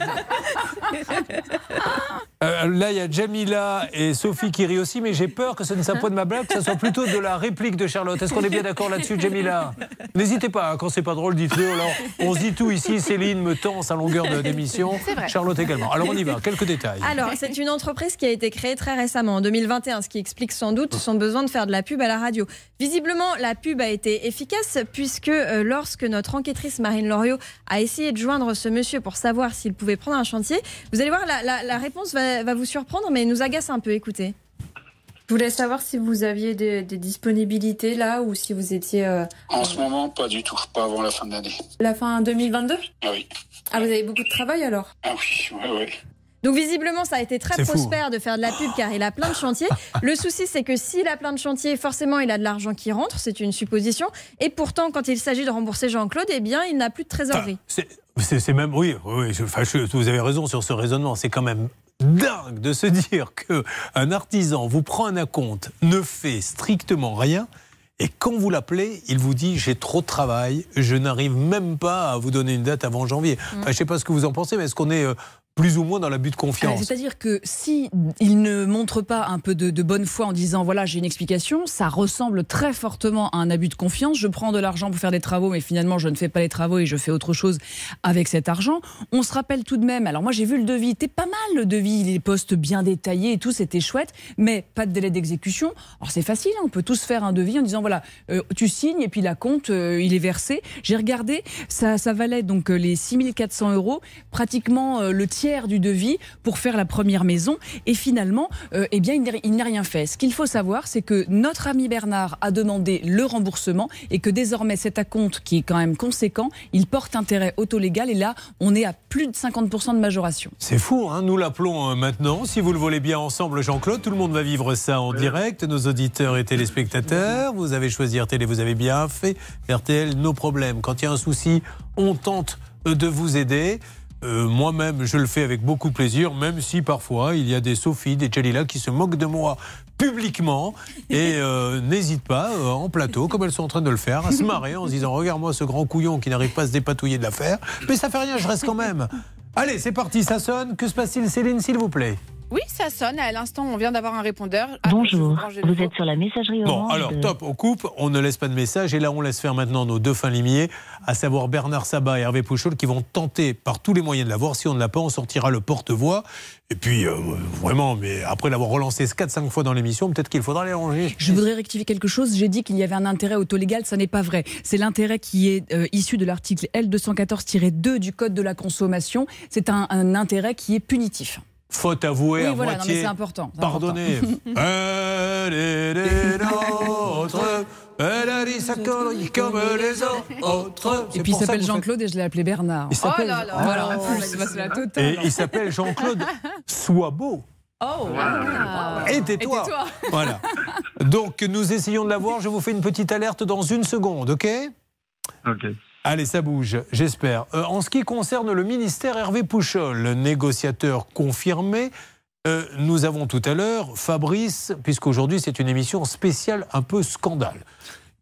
Euh, là, il y a Jamila et Sophie qui rient aussi, mais j'ai peur que ce ne soit pas de ma blague, que ce soit plutôt de la réplique de Charlotte. Est-ce qu'on est bien d'accord là-dessus, Jamila? N'hésitez pas, hein, quand c'est pas drôle, dites-le. Alors, on se dit tout ici. Céline me tense à longueur de- d'émission. C'est vrai. Charlotte également. Alors, on y va. Quelques détails. Alors, c'est une entreprise qui a été créée très récemment, en 2021, ce qui explique sans doute son besoin de faire de la pub à la radio. Visiblement, la pub a été efficace puisque euh, lorsque notre enquêtrice Marine Loriot a essayé de joindre ce monsieur pour savoir s'il pouvait prendre un chantier, vous allez voir, la, la- la réponse va, va vous surprendre, mais nous agace un peu. Écoutez. Je voulais savoir si vous aviez des, des disponibilités là ou si vous étiez euh, En ce moment, pas du tout, pas avant la fin de l'année. la fin 2022 Ah oui, Ah, vous avez beaucoup de travail alors? Ah oui, ouais, ouais. Donc visiblement, ça a été très fou, prospère de faire de la pub car il a plein de chantiers. Le souci, c'est que s'il a plein de chantiers, forcément, il a de l'argent qui rentre, c'est une supposition. Et pourtant, quand il s'agit de rembourser Jean-Claude, eh bien, il n'a plus de trésorerie. C'est même, oui, oui je- enfin, je- vous avez raison sur ce raisonnement. C'est quand même dingue de se dire que un artisan vous prend un acompte, ne fait strictement rien Et quand vous l'appelez, il vous dit j'ai trop de travail, je n'arrive même pas à vous donner une date avant janvier. Mm. Enfin, je ne sais pas ce que vous en pensez, mais est-ce qu'on est euh, plus ou moins dans l'abus de confiance C'est-à-dire que si il ne montre pas un peu de, bonne foi en disant voilà j'ai une explication, ça ressemble très fortement à un abus de confiance. Je prends de l'argent pour faire des travaux, mais finalement je ne fais pas les travaux et je fais autre chose avec cet argent. On se rappelle tout de même. Alors moi j'ai vu le devis, c'était pas mal le devis, les postes bien détaillés et tout, c'était chouette, mais pas de délai d'exécution. Alors c'est facile, hein, on peut tous faire un devis en disant voilà euh, tu signes et puis la compte euh, il est versé. J'ai regardé, ça, ça valait donc euh, les 6400 euros, pratiquement le tiers du devis pour faire la première maison. Et finalement, euh, eh bien, il n'a- il n'a rien fait. Ce qu'il faut savoir, c'est que notre ami Bernard a demandé le remboursement et que désormais, cet acompte, qui est quand même conséquent, il porte intérêt autolégal. Et là, on est à plus de 50% de majoration. C'est fou, hein nous l'appelons euh, maintenant. Si vous le voulez bien ensemble, Jean-Claude, tout le monde va vivre ça en direct. Nos auditeurs et téléspectateurs, vous avez choisi RTL et vous avez bien fait. RTL, nos problèmes. Quand il y a un souci, on tente euh, de vous aider. Euh, Moi-même, je le fais avec beaucoup de plaisir, même si parfois il y a des Sophie, des Jalila qui se moquent de moi publiquement et euh, n'hésitent pas euh, en plateau, comme elles sont en train de le faire, à se marrer en se disant Regarde-moi ce grand couillon qui n'arrive pas à se dépatouiller de l'affaire. Mais ça fait rien, je reste quand même. Allez, c'est parti, ça sonne. Que se passe-t-il, Céline, s'il vous plaît? Oui, ça sonne. À l'instant, on vient d'avoir un répondeur. Ah, Bonjour, vous êtes sur la messagerie Bon, alors de- top, on coupe, on ne laisse pas de message. Et là, on laisse faire maintenant nos deux fins limiers, à savoir Bernard Sabat et Hervé Pouchol, qui vont tenter par tous les moyens de l'avoir. Si on ne l'a pas, on sortira le porte-voix. Et puis, euh, vraiment, mais après l'avoir relancé 4-5 fois dans l'émission, peut-être qu'il faudra les ranger. Je voudrais rectifier quelque chose. J'ai dit qu'il y avait un intérêt autolégal. Ça n'est pas vrai. C'est l'intérêt qui est euh, issu de l'article L214-2 du Code de la consommation. C'est un, un intérêt qui est punitif. Faute avouée Oui, à voilà, non, moitié. mais important, Pardonnez. Elle est des nôtres. Elle a dit sa connerie comme les autres. Et puis il s'appelle Jean-Claude et je l'ai appelé Bernard. Il s'appelle- Oh là là. Voilà, en plus, c'est la totale. Et il s'appelle Jean-Claude Sois beau. Oh, Et tais-toi. Et tais-toi. Voilà. Donc nous essayons de l'avoir. Je vous fais une petite alerte dans une seconde, ok? Ok. Allez, ça bouge, j'espère. Euh, en ce qui concerne le ministère Hervé Pouchol, négociateur confirmé, euh, nous avons tout à l'heure Fabrice, puisqu'aujourd'hui c'est une émission spéciale un peu scandale.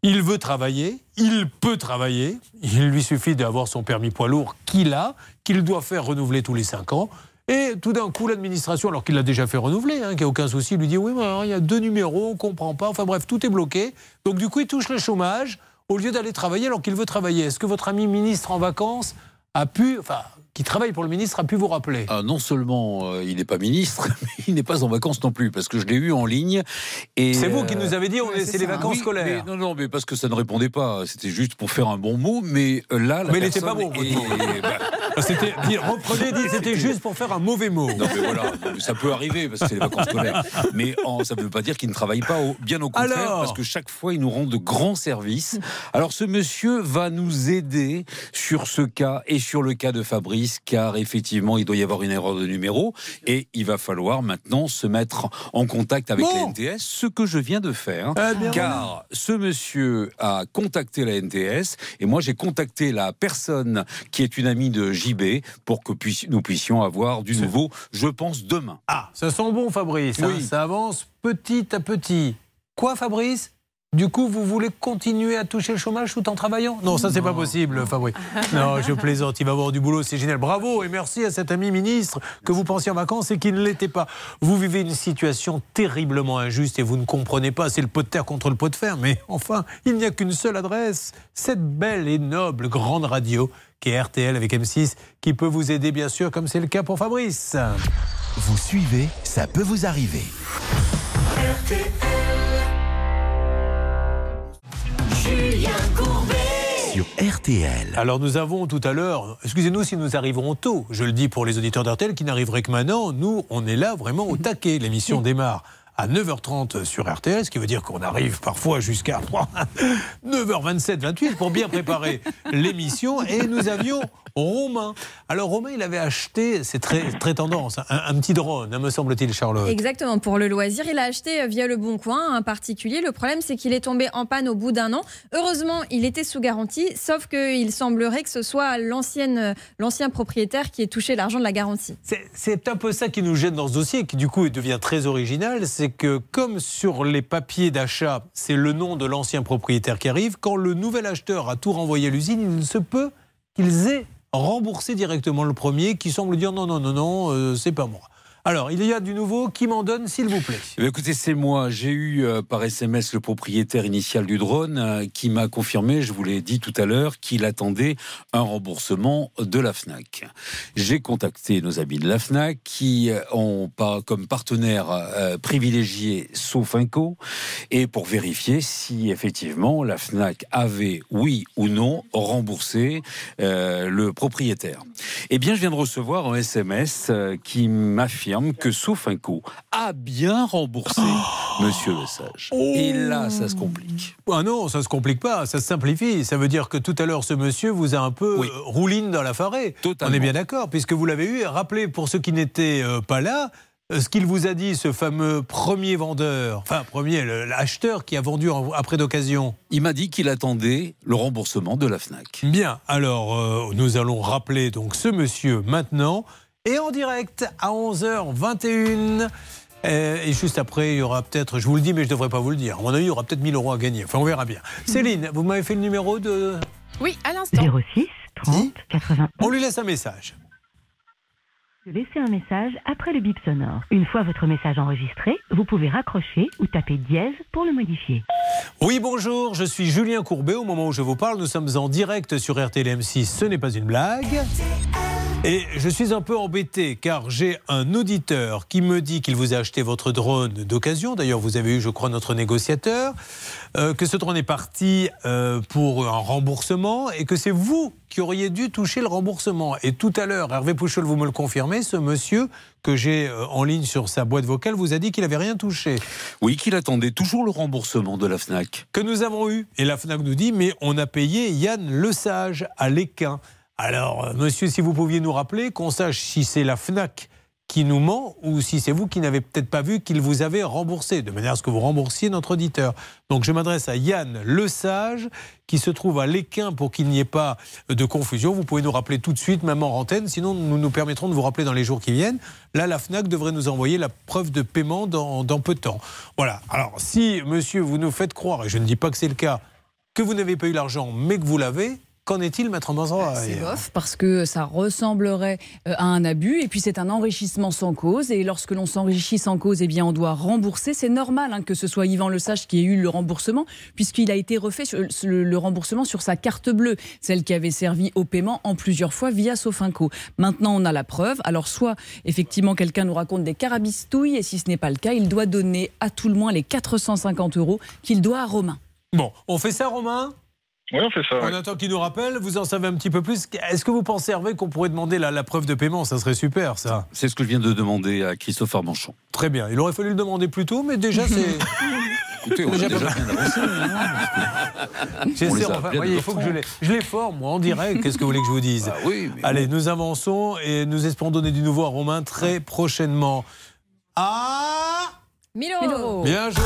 Il veut travailler, il peut travailler, il lui suffit d'avoir son permis poids lourd qu'il a, qu'il doit faire renouveler tous les 5 ans. Et tout d'un coup, l'administration, alors qu'il l'a déjà fait renouveler, hein, qu'il n'y a aucun souci, lui dit oui, il y a deux numéros, on ne comprend pas. Enfin bref, tout est bloqué. Donc du coup, il touche le chômage au lieu d'aller travailler alors qu'il veut travailler. Est-ce que votre ami ministre en vacances a pu, qui travaille pour le ministre, a pu vous rappeler Ah, non seulement euh, il n'est pas ministre, mais il n'est pas en vacances non plus, parce que je l'ai eu en ligne. et, C'est vous euh, qui nous avez dit, on c'est les vacances oui, scolaires. mais non, non, mais parce que ça ne répondait pas. C'était juste pour faire un bon mot, mais euh, là, la Mais il n'était pas bon, est- bah, C'était, dit- reprenez, c'était juste pour faire un mauvais mot. Non, mais voilà, ça peut arriver parce que c'est les vacances scolaires. Mais en- ça ne veut pas dire qu'il ne travaille pas, au- bien au contraire, Alors parce que chaque fois, il nous rend de grands services. Alors, ce monsieur va nous aider sur ce cas et sur le cas de Fabrice, car effectivement, il doit y avoir une erreur de numéro et il va falloir maintenant se mettre en contact avec Bon. la NTS, ce que je viens de faire, bien, car ce monsieur a contacté la NTS et moi, j'ai contacté la personne qui est une amie de JB pour que nous puissions avoir du nouveau, je pense, demain. Ah, ça sent bon, Fabrice. hein, Oui. ça avance petit à petit. Quoi, Fabrice? Du coup, vous voulez continuer à toucher le chômage tout en travaillant? Non, ça, c'est pas possible, Fabrice. Non, je plaisante. Il va avoir du boulot, c'est génial. Bravo et merci à cet ami ministre que vous pensiez en vacances et qui ne l'était pas. Vous vivez une situation terriblement injuste et vous ne comprenez pas. C'est le pot de terre contre le pot de fer. Mais enfin, il n'y a qu'une seule adresse. Cette belle et noble grande radio qui est RTL avec M6, qui peut vous aider, bien sûr, comme c'est le cas pour Fabrice. Vous suivez, ça peut vous arriver. Julien RTL. Alors nous avons tout à l'heure, excusez-nous si nous arriverons tôt, je le dis pour les auditeurs d'RTL qui n'arriveraient que maintenant, nous on est là vraiment au taquet. L'émission démarre à 9h30 sur RTL, ce qui veut dire qu'on arrive parfois jusqu'à 9h27, 28 pour bien préparer l'émission. Et nous avions Romain. Alors Romain, il avait acheté, c'est très, très tendance, un, un petit drone, hein, me semble-t-il, Charlotte. Exactement, pour le loisir, il a acheté euh, via le Bon Coin un particulier. Le problème, c'est qu'il est tombé en panne au bout d'un an. Heureusement, il était sous garantie, sauf qu'il semblerait que ce soit l'ancienne, euh, l'ancien propriétaire qui ait touché l'argent de la garantie. C'est- C'est un peu ça qui nous gêne dans ce dossier, qui du coup devient très original, c'est que comme sur les papiers d'achat, c'est le nom de l'ancien propriétaire qui arrive, quand le nouvel acheteur a tout renvoyé à l'usine, il ne se peut qu'ils aient remboursé directement le premier, qui semble dire non, non, non, non, euh, c'est pas moi. Alors, il y a du nouveau, qui m'en donne, s'il vous plaît Eh écoutez, c'est moi. J'ai eu euh, par SMS le propriétaire initial du drone euh, qui m'a confirmé, je vous l'ai dit tout à l'heure, qu'il attendait un remboursement de la FNAC. J'ai contacté nos amis de la FNAC qui euh, ont pas comme partenaire euh, privilégié Sofinco et pour vérifier si effectivement la FNAC avait, oui ou non, remboursé le propriétaire. Eh bien, je viens de recevoir un SMS qui m'affirme que Sofinco a bien remboursé Monsieur Le Sage. Et là, ça se complique. Ah non, ça se complique pas, ça se simplifie. Ça veut dire que tout à l'heure, ce monsieur vous a un peu euh, rouline dans la farée. On est bien d'accord, puisque vous l'avez eu. Rappelez, pour ceux qui n'étaient euh, pas là, euh, ce qu'il vous a dit, ce fameux premier vendeur, enfin, premier, l'acheteur qui a vendu en- après d'occasion. Il m'a dit qu'il attendait le remboursement de la FNAC. Bien, alors euh, nous allons rappeler donc ce monsieur maintenant et en direct à 11h21. Euh, et juste après, il y aura peut-être, je vous le dis, mais je ne devrais pas vous le dire. À mon avis, il y aura peut-être 1000 euros à gagner. Enfin, on verra bien. Céline, vous m'avez fait le numéro de. Oui, à l'instant. 06 30 80. On lui laisse un message. Laissez un message après le bip sonore. Une fois votre message enregistré, vous pouvez raccrocher ou taper dièse pour le modifier. Oui, bonjour, je suis Julien Courbet. Au moment où je vous parle, nous sommes en direct sur RTLM6. Ce n'est pas une blague. Et je suis un peu embêté car j'ai un auditeur qui me dit qu'il vous a acheté votre drone d'occasion. D'ailleurs, vous avez eu, je crois, notre négociateur. euh, que ce drone est parti euh, pour un remboursement et que c'est vous qui auriez dû toucher le remboursement. Et tout à l'heure, Hervé Pouchol, vous me le confirmez, ce monsieur que j'ai euh, en ligne sur sa boîte vocale vous a dit qu'il n'avait rien touché. Oui, qu'il attendait toujours le remboursement de la FNAC. Que nous avons eu. Et la FNAC nous dit, mais on a payé Yann Lesage à l'Équin. Alors, euh, monsieur, si vous pouviez nous rappeler, qu'on sache si c'est la FNAC qui nous ment ou si c'est vous qui n'avez peut-être pas vu qu'il vous avait remboursé, de manière à ce que vous remboursiez notre auditeur. Donc je m'adresse à Yann Lesage, qui se trouve à l'Équin pour qu'il n'y ait pas de confusion. Vous pouvez nous rappeler tout de suite, même en antenne, sinon nous nous permettrons de vous rappeler dans les jours qui viennent. Là, la FNAC devrait nous envoyer la preuve de paiement dans, dans peu de temps. Voilà. Alors, si, monsieur, vous nous faites croire, et je ne dis pas que c'est le cas, que vous n'avez pas eu l'argent, mais que vous l'avez, qu'en est-il, maître Mazra C'est bof parce que ça ressemblerait euh, à un abus et puis c'est un enrichissement sans cause et lorsque l'on s'enrichit sans cause, eh bien on doit rembourser. C'est normal hein, que ce soit Yvan Lesage qui ait eu le remboursement puisqu'il a été refait sur, le, le remboursement sur sa carte bleue, celle qui avait servi au paiement en plusieurs fois via Sofinco. Maintenant on a la preuve. Alors soit effectivement quelqu'un nous raconte des carabistouilles et si ce n'est pas le cas, il doit donner à tout le moins les 450 euros qu'il doit à Romain. Bon, on fait ça, Romain? Oui, on fait ça. On attend qu'il nous rappelle, vous en savez un petit peu plus. Est-ce que vous pensez, Hervé, qu'on pourrait demander la, la preuve de paiement? Ça serait super, ça. C'est ce que je viens de demander à Christophe Armanchon. Très bien. Il aurait fallu le demander plus tôt, mais déjà, c'est. Écoutez, on a Déjà déjà bien avancé. J'essaie, enfin, appelés voyez, à il faut que je 9h30. les, je les forme, moi, en direct. Qu'est-ce que vous voulez que je vous dise? Bah oui, Allez, nous avançons et nous espérons donner du nouveau à Romain très prochainement. Ah 1000 euros. Bien joué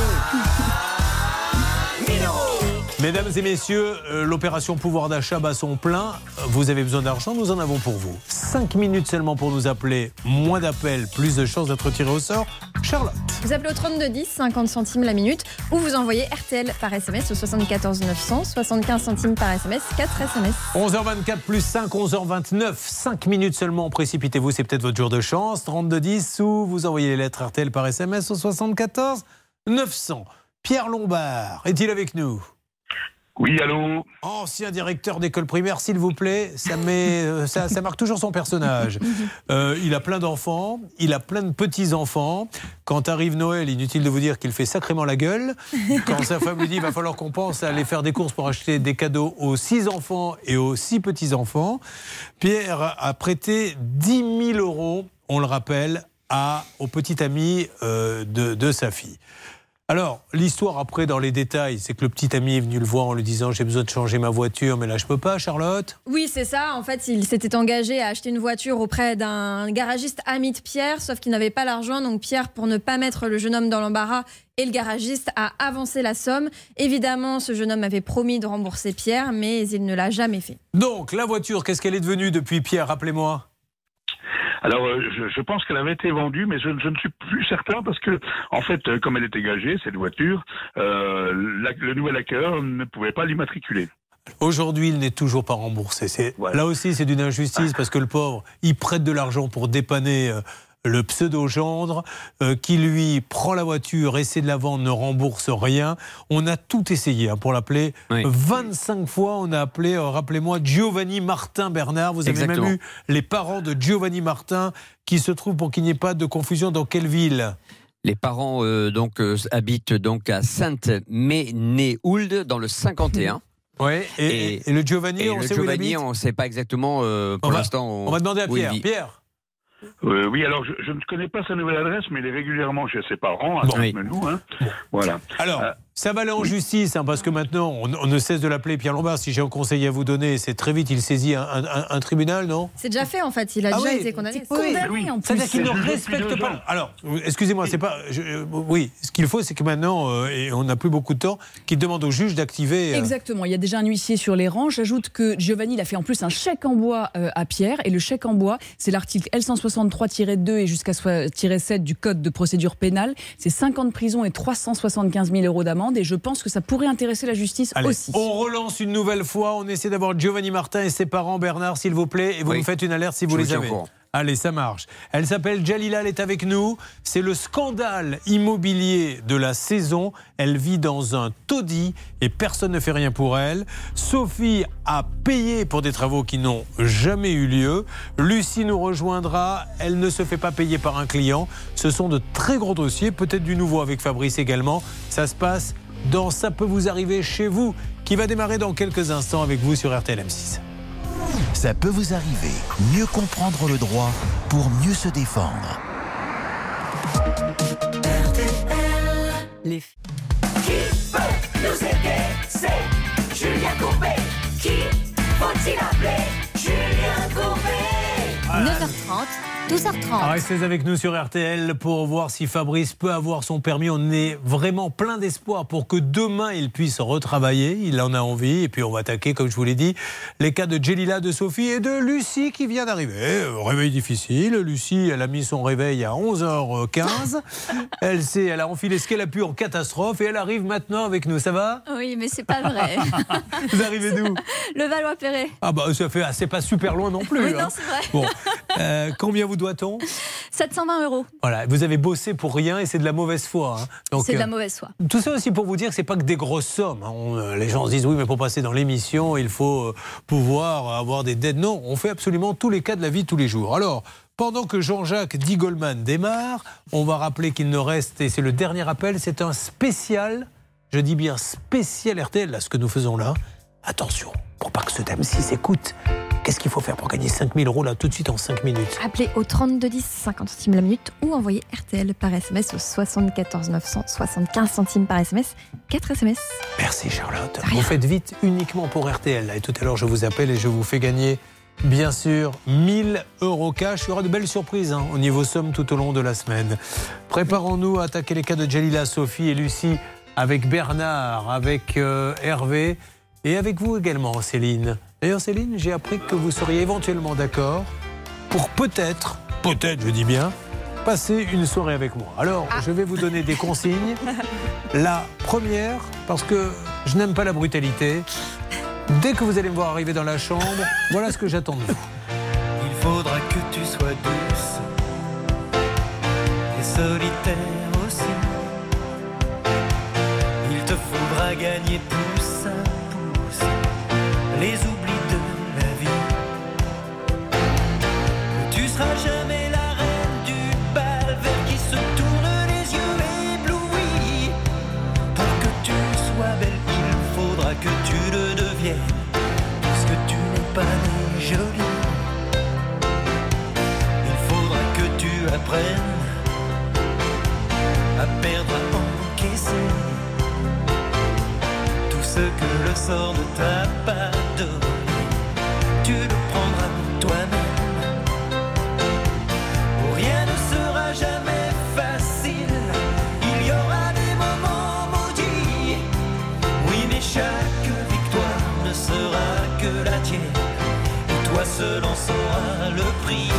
Mesdames et messieurs, euh, l'opération pouvoir d'achat bat son plein. Vous avez besoin d'argent, nous en avons pour vous. 5 minutes seulement pour nous appeler. Moins d'appels, plus de chances d'être tiré au sort. Charlotte. Vous appelez au 3210, 50 centimes la minute, ou vous envoyez RTL par SMS au 74 900, 75 centimes par SMS, 4 SMS. 11h24 plus 5, 11h29, 5 minutes seulement, précipitez-vous, c'est peut-être votre jour de chance. 3210 ou vous envoyez les lettres RTL par SMS au 74 900. Pierre Lombard est-il avec nous? Oui, allô Ancien directeur d'école primaire, s'il vous plaît, ça, met, euh, ça, marque toujours son personnage. Euh, il a plein d'enfants, il a plein de petits-enfants. Quand arrive Noël, inutile de vous dire qu'il fait sacrément la gueule. Quand sa femme lui dit il va falloir qu'on pense à aller faire des courses pour acheter des cadeaux aux six enfants et aux six petits-enfants, Pierre a prêté 10 000 euros, on le rappelle, à, au petit ami euh, de sa fille. Alors, l'histoire après, dans les détails, c'est que le petit ami est venu le voir en lui disant J'ai besoin de changer ma voiture, mais là, je peux pas, Charlotte. Oui, c'est ça. En fait, il s'était engagé à acheter une voiture auprès d'un garagiste ami de Pierre, sauf qu'il n'avait pas l'argent. Donc Pierre, pour ne pas mettre le jeune homme dans l'embarras, et le garagiste a avancé la somme. Évidemment, ce jeune homme avait promis de rembourser Pierre, mais il ne l'a jamais fait. Donc, la voiture, qu'est-ce qu'elle est devenue depuis, Pierre? Rappelez-moi. Alors, euh, je, je pense qu'elle avait été vendue, mais je, je ne suis plus certain parce que, en fait, euh, comme elle était gagée, cette voiture, euh, la- le nouvel acquéreur ne pouvait pas l'immatriculer. Aujourd'hui, il n'est toujours pas remboursé. Là aussi, c'est d'une injustice parce que le pauvre, il prête de l'argent pour dépanner le pseudo-gendre euh, qui, lui, prend la voiture, essaie de la vendre, ne rembourse rien. On a tout essayé hein, pour l'appeler. 25 fois, on a appelé, euh, rappelez-moi, Giovanni Martin Bernard. Vous avez Exactement. même eu les parents de Giovanni Martin qui se trouvent, pour qu'il n'y ait pas de confusion, dans quelle ville Les parents euh, donc habitent donc à Sainte-Ménéhould dans le 51. Ouais, et, et le Giovanni, Et on le sait Giovanni, on ne sait pas exactement pour l'instant. on va demander à Pierre. Pierre Euh, oui, alors je, je ne connais pas sa nouvelle adresse, mais il est régulièrement chez ses parents, à Bon. Sainte-Menou, hein. Voilà. Alors, ça va aller en justice, hein, parce que maintenant, on, on ne cesse de l'appeler Pierre Lombard. Si j'ai un conseil à vous donner, c'est très vite, il saisit un, un- un- un tribunal, non? C'est déjà fait, en fait. Il a Ah déjà oui, été condamné. Oui, oui. C'est-à-dire qu'il ne respecte pas. Alors, excusez-moi, c'est pas. je- euh, oui, ce qu'il faut, c'est que maintenant, euh, et on n'a plus beaucoup de temps, qu'il demande au juge d'activer. euh, Exactement, il y a déjà un huissier sur les rangs. J'ajoute que Giovanni il a fait en plus un chèque en bois euh, à Pierre. Et le chèque en bois, c'est l'article L163-2 et jusqu'à soi- -7 du Code de procédure pénale. C'est 5 ans de prison et 375 000 euros d'amende. Et je pense que ça pourrait intéresser la justice Allez, aussi. on relance une nouvelle fois. On essaie d'avoir Giovanni Martin et ses parents, Bernard, s'il vous plaît. Et vous Oui. nous faites une alerte si Je vous vous les avez. Allez, ça marche. Elle s'appelle Jalila, elle est avec nous. C'est le scandale immobilier de la saison. Elle vit dans un taudis et personne ne fait rien pour elle. Sophie a payé pour des travaux qui n'ont jamais eu lieu. Lucie nous rejoindra. Elle ne se fait pas payer par un client. Ce sont de très gros dossiers, peut-être du nouveau avec Fabrice également. Ça se passe dans Ça peut vous arriver chez vous, qui va démarrer dans quelques instants avec vous sur RTL M6. Ça peut vous arriver. Mieux comprendre le droit pour mieux se défendre. Les... Qui peut nous aider? C'est Julien Courbet. Qui faut-il appeler? Julien Courbet 9h30, 12h30. Restez avec nous sur RTL pour voir si Fabrice peut avoir son permis. On est vraiment plein d'espoir pour que demain il puisse retravailler. Il en a envie. Et puis on va attaquer, comme je vous l'ai dit, les cas de Jelila, de Sophie et de Lucie qui vient d'arriver. Euh, Réveil difficile. Lucie, elle a mis son réveil à 11h15. Elle sait, elle a enfilé ce qu'elle a pu en catastrophe et elle arrive maintenant avec nous. Ça va? Oui, mais c'est pas vrai. Vous arrivez d'où? Le Valois-Perret. Ah bah ça fait, ah, c'est pas super loin non plus. Oui, hein. non, c'est vrai. Bon, Euh, combien vous doit-on 720 euros. Voilà, vous avez bossé pour rien et c'est de la mauvaise foi. hein. C'est de la euh, mauvaise foi. Tout ça aussi pour vous dire que c'est pas que des grosses sommes. hein. On, euh, les gens se disent oui, mais pour passer dans l'émission, il faut euh, pouvoir avoir des dettes. Non, on fait absolument tous les cas de la vie tous les jours. Alors. Pendant que Jean-Jacques Di Goldman démarre, on va rappeler qu'il ne reste, et c'est le dernier appel, c'est un spécial, je dis bien spécial RTL, là, ce que nous faisons là. Attention, pour pas que ce dame-ci s'écoute. Qu'est-ce qu'il faut faire pour gagner 5000 euros là tout de suite en 5 minutes Appelez au 3210 50 centimes la minute ou envoyez RTL par SMS au 74 900 75 centimes par SMS. 4 SMS. Merci Charlotte. Vous faites vite uniquement pour RTL. Et tout à l'heure, je vous appelle et je vous fais gagner, bien sûr, 1000 euros cash. Il y aura de belles surprises hein, au niveau somme tout au long de la semaine. Préparons-nous à attaquer les cas de Jalila, Sophie et Lucie avec Bernard, avec euh, Hervé et avec vous également, Céline. D'ailleurs, Céline, j'ai appris que vous seriez éventuellement d'accord pour peut-être, peut-être, je dis bien, passer une soirée avec moi. Alors, je vais vous donner des consignes. La première, parce que je n'aime pas la brutalité, dès que vous allez me voir arriver dans la chambre, voilà ce que j'attends de vous. Il faudra que tu sois douce et solitaire aussi. Il te faudra gagner pouce à perdre, à encaisser tout ce que le sort ne t'a pas donné. Tu le prendras toi-même. Rien ne sera jamais facile. Il y aura des moments maudits. Oui, mais chaque victoire ne sera que la tienne. Et toi seul en sauras le prix.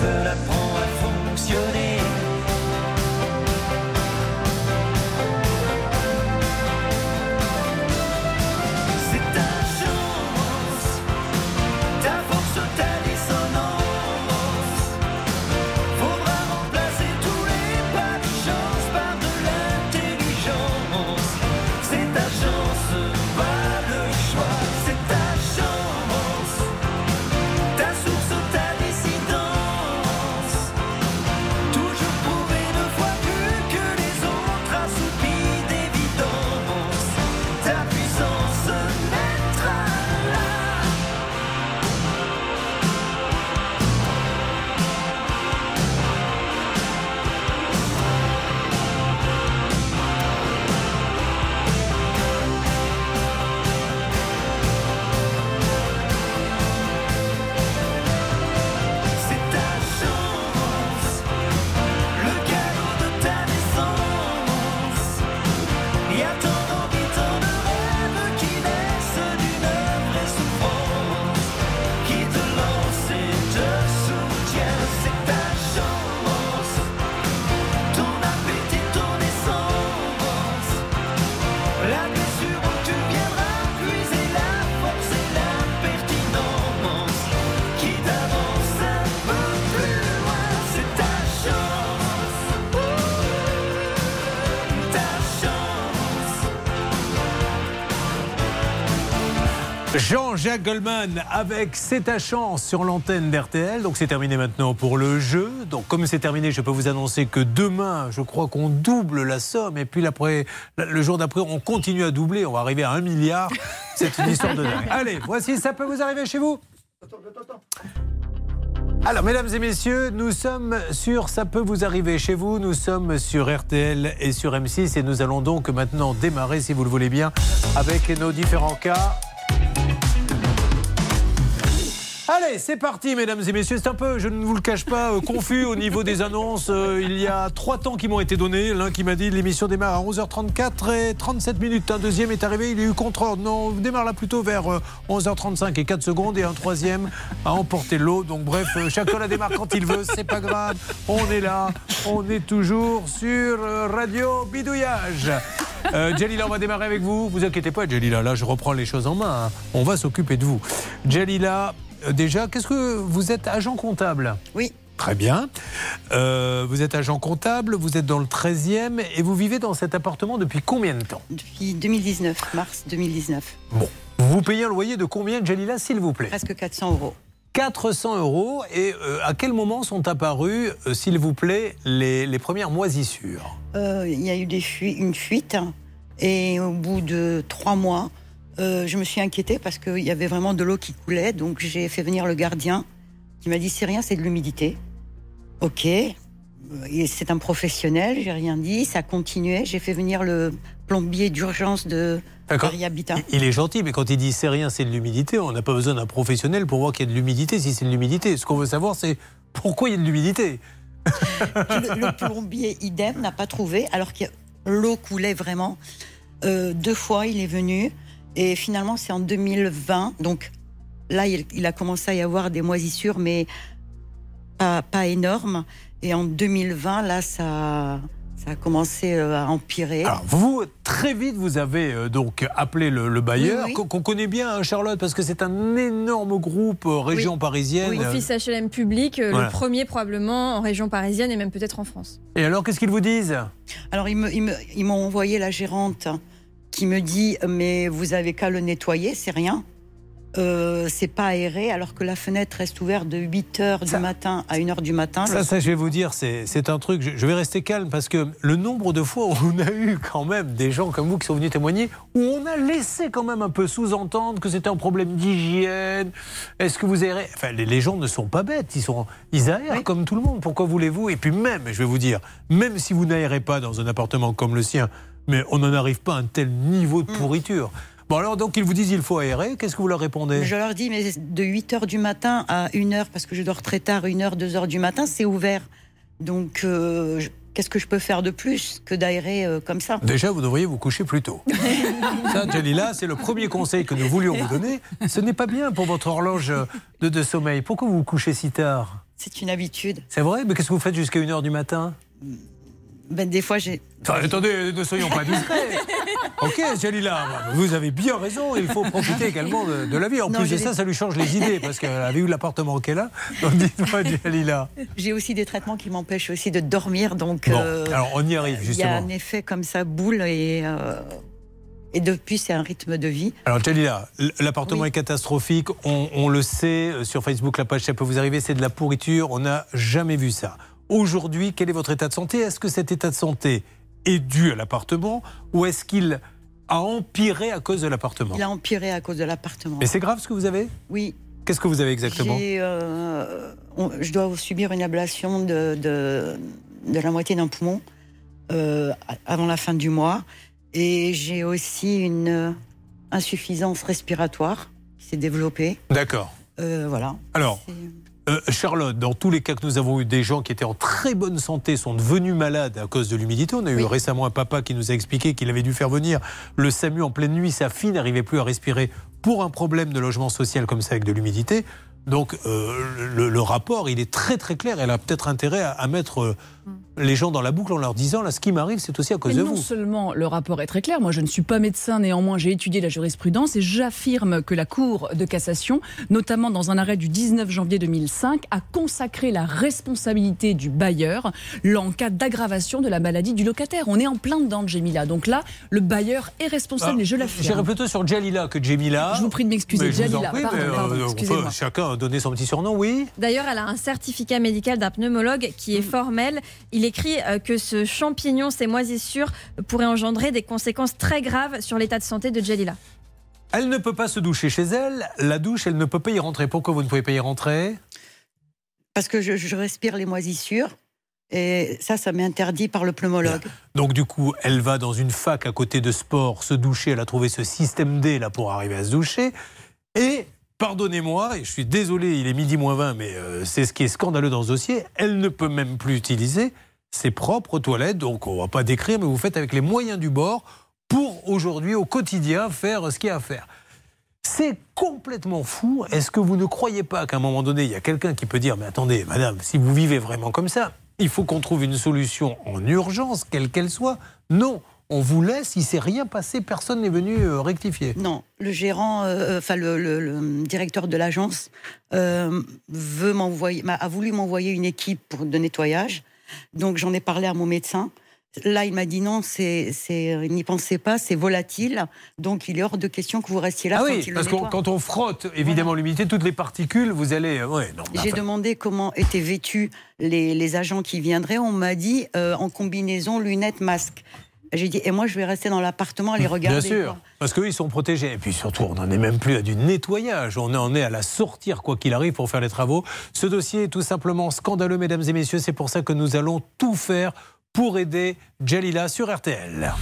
Tout seul Jean-Jacques Goldman avec C'est ta chance sur l'antenne d'RTL. Donc c'est terminé maintenant pour le jeu. Donc comme c'est terminé, je peux vous annoncer que demain, je crois qu'on double la somme. Et puis l'après, le jour d'après, on continue à doubler. On va arriver à un milliard. C'est une histoire de dingue. Allez, voici, ça peut vous arriver chez vous alors, mesdames et messieurs, nous sommes sur Ça peut vous arriver chez vous. Nous sommes sur RTL et sur M6 et nous allons donc maintenant démarrer, si vous le voulez bien, avec nos différents cas. Allez, c'est parti, mesdames et messieurs. C'est un peu, je ne vous le cache pas, euh, confus au niveau des annonces. Euh, il y a trois temps qui m'ont été donnés. L'un qui m'a dit l'émission démarre à 11h34 et 37 minutes. Un deuxième est arrivé, il est eu contre ordre. Non, on démarre là plutôt vers euh, 11h35 et 4 secondes. Et un troisième a emporté l'eau. Donc bref, euh, chacun la démarre quand il veut. C'est pas grave. On est là. On est toujours sur euh, Radio Bidouillage. Euh, Jalila, on va démarrer avec vous. Vous inquiétez pas, Jalila. Là, je reprends les choses en main. hein. On va s'occuper de vous. Jalila, euh, déjà, qu'est-ce que vous êtes agent comptable Oui. Très bien. Euh, vous êtes agent comptable, vous êtes dans le 13e et vous vivez dans cet appartement depuis combien de temps Depuis 2019, mars 2019. Bon. Vous payez un loyer de combien, Jalila, s'il vous plaît Presque 400 euros. 400 euros. Et euh, à quel moment sont apparues, euh, s'il vous plaît, les, les premières moisissures? Euh, Il y a eu des une fuite et au bout de trois mois, euh, je me suis inquiétée parce qu'il y avait vraiment de l'eau qui coulait. Donc j'ai fait venir le gardien qui m'a dit c'est rien, c'est de l'humidité. Ok. Et C'est un professionnel, j'ai rien dit, ça continuait. J'ai fait venir le plombier d'urgence de. Paris Habitat. Il est gentil, mais quand il dit c'est rien, c'est de l'humidité, on n'a pas besoin d'un professionnel pour voir qu'il y a de l'humidité si c'est de l'humidité. Ce qu'on veut savoir, c'est pourquoi il y a de l'humidité le, le plombier idem n'a pas trouvé, alors que l'eau coulait vraiment. Euh, deux fois, il est venu. Et finalement, c'est en 2020. Donc là, il, il a commencé à y avoir des moisissures, mais pas, pas énormes. Et en 2020, là, ça, ça a commencé euh, à empirer. Alors, vous, très vite, vous avez euh, donc appelé le, le bailleur, Oui, oui. qu'on connaît bien, hein, Charlotte, parce que c'est un énorme groupe euh, région parisienne. Office HLM public, euh, Voilà. le premier probablement en région parisienne et même peut-être en France. Et alors, qu'est-ce qu'ils vous disent? Alors, ils me- ils me- ils m'ont envoyé la gérante qui me dit Mais vous avez qu'à le nettoyer, c'est rien. Euh, c'est pas aéré, alors que la fenêtre reste ouverte de 8 h du matin à 1 h du matin. Ça, ça, je vais vous dire, c'est un truc. Je, je vais rester calme parce que le nombre de fois où on a eu quand même des gens comme vous qui sont venus témoigner, où on a laissé quand même un peu sous-entendre que c'était un problème d'hygiène. Est-ce que vous aérez Enfin, les, les gens ne sont pas bêtes. Ils sont, ils aèrent comme tout le monde. Pourquoi voulez-vous? Et puis même, je vais vous dire, même si vous n'aérez pas dans un appartement comme le sien, mais on n'en arrive pas à un tel niveau de pourriture. Bon alors donc ils vous disent il faut aérer. Qu'est-ce que vous leur répondez Je leur dis, mais de 8 h du matin à 1 h, parce que je dors très tard, 1 h, 2 h du matin, c'est ouvert. Donc, euh, qu'est-ce que je peux faire de plus que d'aérer euh, comme ça? Déjà, vous devriez vous coucher plus tôt. Ça, Jalila, c'est le premier conseil que nous voulions vous donner. Ce n'est pas bien pour votre horloge de, de sommeil. Pourquoi vous vous couchez si tard? C'est une habitude. C'est vrai? Mais qu'est-ce que vous faites jusqu'à 1h du matin? Ben, des fois, j'ai. Attendez, ne soyons pas discrets. Ok, Jalila, vous avez bien raison. Il faut profiter également de, de la vie. En Non, plus de ça, ça lui change les idées parce qu'elle avait eu l'appartement qu'elle a. Donc dites-moi, Jalila. J'ai aussi des traitements qui m'empêchent aussi de dormir, donc. Bon, euh, alors on y arrive Il y a justement. un effet comme ça, boule, et, euh, et depuis, c'est un rythme de vie. Alors Jalila, l'appartement est catastrophique, on, on le sait, euh, sur Facebook, la page ça peut vous arriver, c'est de la pourriture, on n'a jamais vu ça. Aujourd'hui, quel est votre état de santé? Est-ce que cet état de santé est dû à l'appartement ou est-ce qu'il a empiré à cause de l'appartement? Il a empiré à cause de l'appartement. Mais c'est grave ce que vous avez? Oui. Qu'est-ce que vous avez exactement? Euh, on- je dois subir une ablation de, de, de la moitié d'un poumon euh, avant la fin du mois. Et j'ai aussi une insuffisance respiratoire qui s'est développée. D'accord. Euh, voilà. Alors, euh, Charlotte, dans tous les cas que nous avons eu, des gens qui étaient en très bonne santé sont devenus malades à cause de l'humidité. On a eu récemment un papa qui nous a expliqué qu'il avait dû faire venir le SAMU en pleine nuit. Sa fille n'arrivait plus à respirer pour un problème de logement social comme ça avec de l'humidité. Donc euh, le, le rapport, il est très très clair. Elle a peut-être intérêt à, à mettre euh, les gens dans la boucle en leur disant là, ce qui m'arrive, c'est aussi à cause Mais de non vous. seulement le rapport est très clair, moi je ne suis pas médecin, néanmoins j'ai étudié la jurisprudence et j'affirme que la Cour de cassation, notamment dans un arrêt du 19 janvier 2005, a consacré la responsabilité du bailleur en cas d'aggravation de la maladie du locataire. On est en plein dedans de Gemila. Donc là, le bailleur est responsable Ah, et je l'affirme. plutôt sur Jalila que Jemila. Je vous prie de m'excuser, Jalila. prie, Pardon, mais, euh, pardon, peut chacun donner son petit surnom, oui. D'ailleurs, elle a un certificat médical d'un pneumologue qui est formel. Il écrit euh, que ce champignon, ces moisissures, pourraient engendrer des conséquences très graves sur l'état de santé de Jalila. Elle ne peut pas se doucher chez elle. La douche, elle ne peut pas y rentrer. Pourquoi vous ne pouvez pas y rentrer? Parce que je, je respire les moisissures. Et ça, ça m'est interdit par le pneumologue. Donc du coup, elle va dans une fac à côté de sport se doucher. Elle a trouvé ce système D là pour arriver à se doucher. Et pardonnez-moi, et je suis désolé, il est midi moins 20, mais euh, c'est ce qui est scandaleux dans ce dossier. Elle ne peut même plus utiliser ses propres toilettes. Donc on va pas décrire, mais vous faites avec les moyens du bord pour aujourd'hui au quotidien faire ce qu'il y a à faire. C'est complètement fou. Est-ce que vous ne croyez pas qu'à un moment donné, il y a quelqu'un qui peut dire Mais attendez, madame, si vous vivez vraiment comme ça, il faut qu'on trouve une solution en urgence, quelle qu'elle soit? Non, on vous laisse, il s'est rien passé, personne n'est venu euh, rectifier. Non, le gérant, euh, enfin le, le- le directeur de l'agence euh, veut m'envoyer, m'a- a voulu m'envoyer une équipe pour de nettoyage. Donc j'en ai parlé à mon médecin. Là, il m'a dit non, c'est, n'y pensez pas, c'est volatile. Donc il est hors de question que vous restiez là. ah quand oui, il parce que quand on frotte évidemment l'humidité, toutes les particules, vous allez. euh, Ouais, J'ai demandé comment étaient vêtus les, les agents qui viendraient. On m'a dit euh, en combinaison, lunettes, masque. J'ai dit, et moi, je vais rester dans l'appartement à les regarder. Bien sûr, quoi. parce qu'eux, ils sont protégés. Et puis surtout, on n'en est même plus à du nettoyage. On en est à la sortir, quoi qu'il arrive, pour faire les travaux. Ce dossier est tout simplement scandaleux, mesdames et messieurs. C'est pour ça que nous allons tout faire pour aider Jalila sur RTL.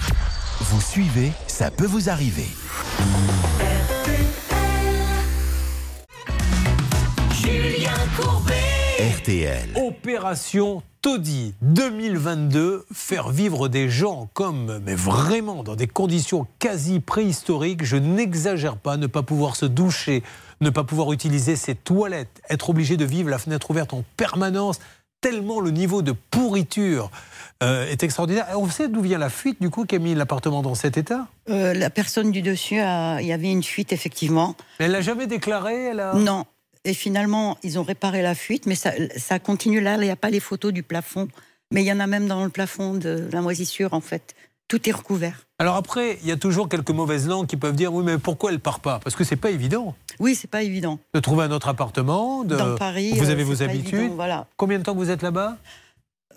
Vous suivez, ça peut vous arriver. Julien Courbet. RTL. Opération Taudis 2022, faire vivre des gens comme, mais vraiment dans des conditions quasi préhistoriques. Je n'exagère pas, ne pas pouvoir se doucher, ne pas pouvoir utiliser ses toilettes, être obligé de vivre la fenêtre ouverte en permanence, tellement le niveau de pourriture euh, est extraordinaire. On sait d'où vient la fuite, du coup, qui a mis l'appartement dans cet état? Euh, la personne du dessus, a- il y avait une fuite, effectivement. Elle l'a jamais déclaré elle a... Non. Et finalement, ils ont réparé la fuite, mais ça, ça continue là. Il n'y a pas les photos du plafond. Mais il y en a même dans le plafond de la moisissure, en fait. Tout est recouvert. Alors après, il y a toujours quelques mauvaises langues qui peuvent dire oui, mais pourquoi elle part pas? Parce que c'est pas évident Oui, c'est pas évident. de trouver un autre appartement. De... Dans Paris, vous euh, avez vos habitudes. évident, voilà. Combien de temps que vous êtes là-bas?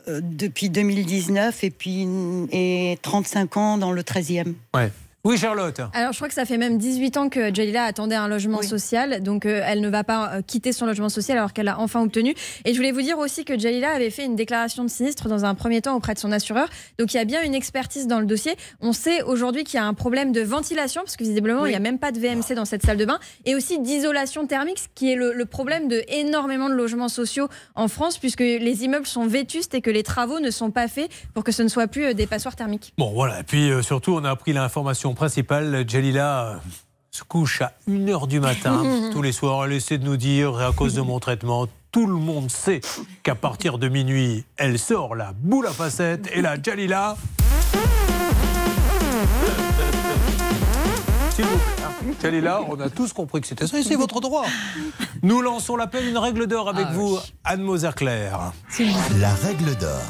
Euh, depuis 2019 et puis et 35 ans dans le 13e. Ouais. Oui, Charlotte. Alors, je crois que ça fait même 18 ans que Jalila attendait un logement social, donc euh, elle ne va pas euh, quitter son logement social alors qu'elle l'a enfin obtenu. Et je voulais vous dire aussi que Jalila avait fait une déclaration de sinistre dans un premier temps auprès de son assureur, donc il y a bien une expertise dans le dossier. On sait aujourd'hui qu'il y a un problème de ventilation, parce que visiblement, il n'y a même pas de VMC dans cette salle de bain, et aussi d'isolation thermique, ce qui est le, le problème de énormément de logements sociaux en France, puisque les immeubles sont vétustes et que les travaux ne sont pas faits pour que ce ne soit plus euh, des passoires thermiques. Bon, voilà. Et puis euh, surtout, on a appris l'information principale. Jalila euh, se couche à 1h du matin tous les soirs. Elle essaie de nous dire, et à cause de mon traitement, tout le monde sait qu'à partir de minuit, elle sort la boule à facettes. Et là, Jalila. S'il vous plaît. hein. Jalila, on a tous compris que c'était ça et c'est votre droit. Nous lançons l'appel une règle d'or avec vous, Anne Moser-Claire. La règle d'or.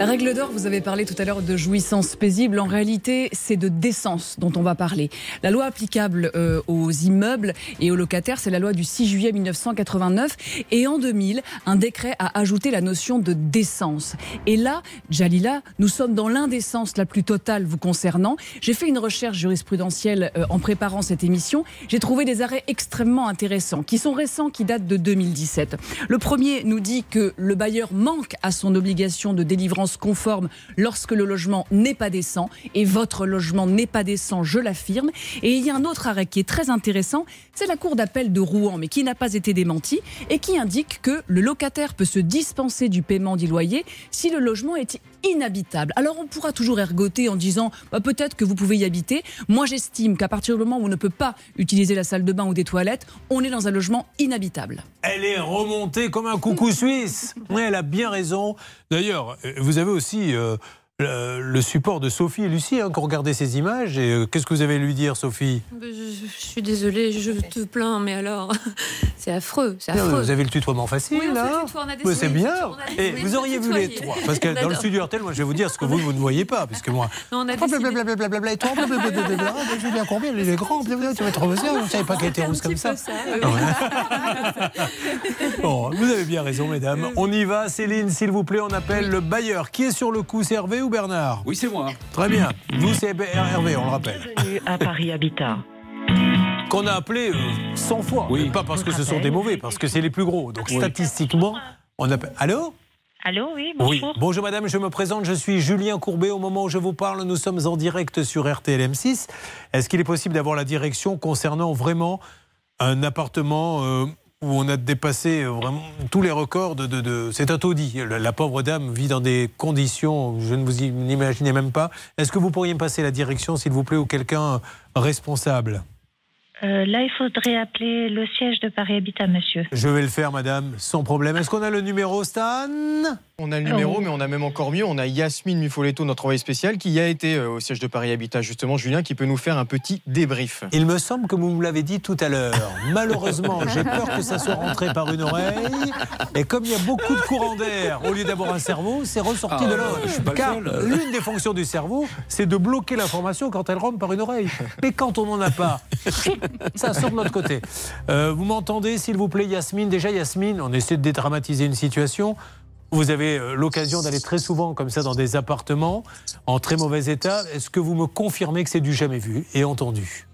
Règle d'or, vous avez parlé tout à l'heure de jouissance paisible. En réalité, c'est de décence dont on va parler. La loi applicable euh, aux immeubles et aux locataires, c'est la loi du 6 juillet 1989. Et en 2000, un décret a ajouté la notion de décence. Et là, Jalila, nous sommes dans l'indécence la plus totale vous concernant. J'ai fait une recherche jurisprudentielle euh, en préparant cette émission. J'ai trouvé des arrêts extrêmement intéressants, qui sont récents, qui datent de 2017. Le premier nous dit que le bailleur manque à son obligation de délivrance conforme lorsque le logement n'est pas décent. Et votre logement n'est pas décent, je l'affirme. Et il y a un autre arrêt qui est très intéressant. C'est la Cour d'appel de Rouen, mais qui n'a pas été démenti et qui indique que le locataire peut se dispenser du paiement du loyer si le logement est inhabitable. Alors on pourra toujours ergoter en disant bah, peut-être que vous pouvez y habiter. Moi j'estime qu'à partir du moment où on ne peut pas utiliser la salle de bain ou des toilettes, on est dans un logement inhabitable. Elle est remontée comme un coucou suisse. Oui, elle a bien raison. D'ailleurs, euh, vous avez aussi euh, le, le support de Sophie et Lucie hein, qui ont regardé ces images. Et euh, qu'est-ce que vous avez à lui dire, Sophie Je, suis désolée, je te plains, mais alors, c'est affreux, Bien, affreux. Vous avez le tutoiement facile, Oui, là C'est bien. Et vous auriez vu les trois. Parce que dans le studio RTL, moi, je vais vous dire ce que vous, vous ne voyez pas. Parce que moi. Non, on a Oh, blablabla, et toi, blablabla, ah, ben, Julien Courbet, il est grand, blablabla, tu vas être ça. Vous ne savez pas qu'elle était rousse comme ça. Bon, vous avez bien raison, mesdames. On y va. Céline, s'il vous plaît, on appelle le bailleur. Qui est sur le coup, c'est Hervé ou Bernard? Oui, c'est moi. Très bien. Vous, c'est Hervé, on le rappelle. Bienvenue à Paris Habitat. Qu'on a appelé euh, 100 fois. Oui. Pas parce que ce sont des mauvais, parce que c'est les plus gros. Donc statistiquement, on appelle. Allô? Allô, oui, Oui, bonjour. bonjour madame, je me présente, je suis Julien Courbet. Au moment où je vous parle, nous sommes en direct sur RTLM6. Est-ce qu'il est possible d'avoir la direction concernant vraiment un appartement euh, où on a dépassé euh, vraiment tous les records de... de- de- C'est un taudis. La, pauvre dame vit dans des conditions, je ne vous y- n'imaginez même pas. Est-ce que vous pourriez me passer la direction, s'il vous plaît, ou quelqu'un responsable? Euh, là, il faudrait appeler le siège de Paris Habitat, monsieur. Je vais le faire, madame, sans problème. Est-ce qu'on a le numéro, Stan? On a le numéro, Oh. mais on a même encore mieux. On a Yasmine Mufoletto, notre envoyé spécial, qui a été euh, au siège de Paris Habitat, justement, Julien, qui peut nous faire un petit débrief. Il me semble que vous me l'avez dit tout à l'heure. Malheureusement, j'ai peur que ça soit rentré par une oreille. Et comme il y a beaucoup de courant d'air, au lieu d'avoir un cerveau, c'est ressorti Ah, de l'autre. Car l'une des fonctions du cerveau, c'est de bloquer l'information quand elle rentre par une oreille. Mais quand on n'en a pas, ça sort de l'autre côté. Euh, vous m'entendez, s'il vous plaît, Yasmine? Déjà, Yasmine, on essaie de dédramatiser une situation. Vous avez euh, l'occasion d'aller très souvent comme ça dans des appartements en très mauvais état. Est-ce que vous me confirmez que c'est du jamais vu et entendu?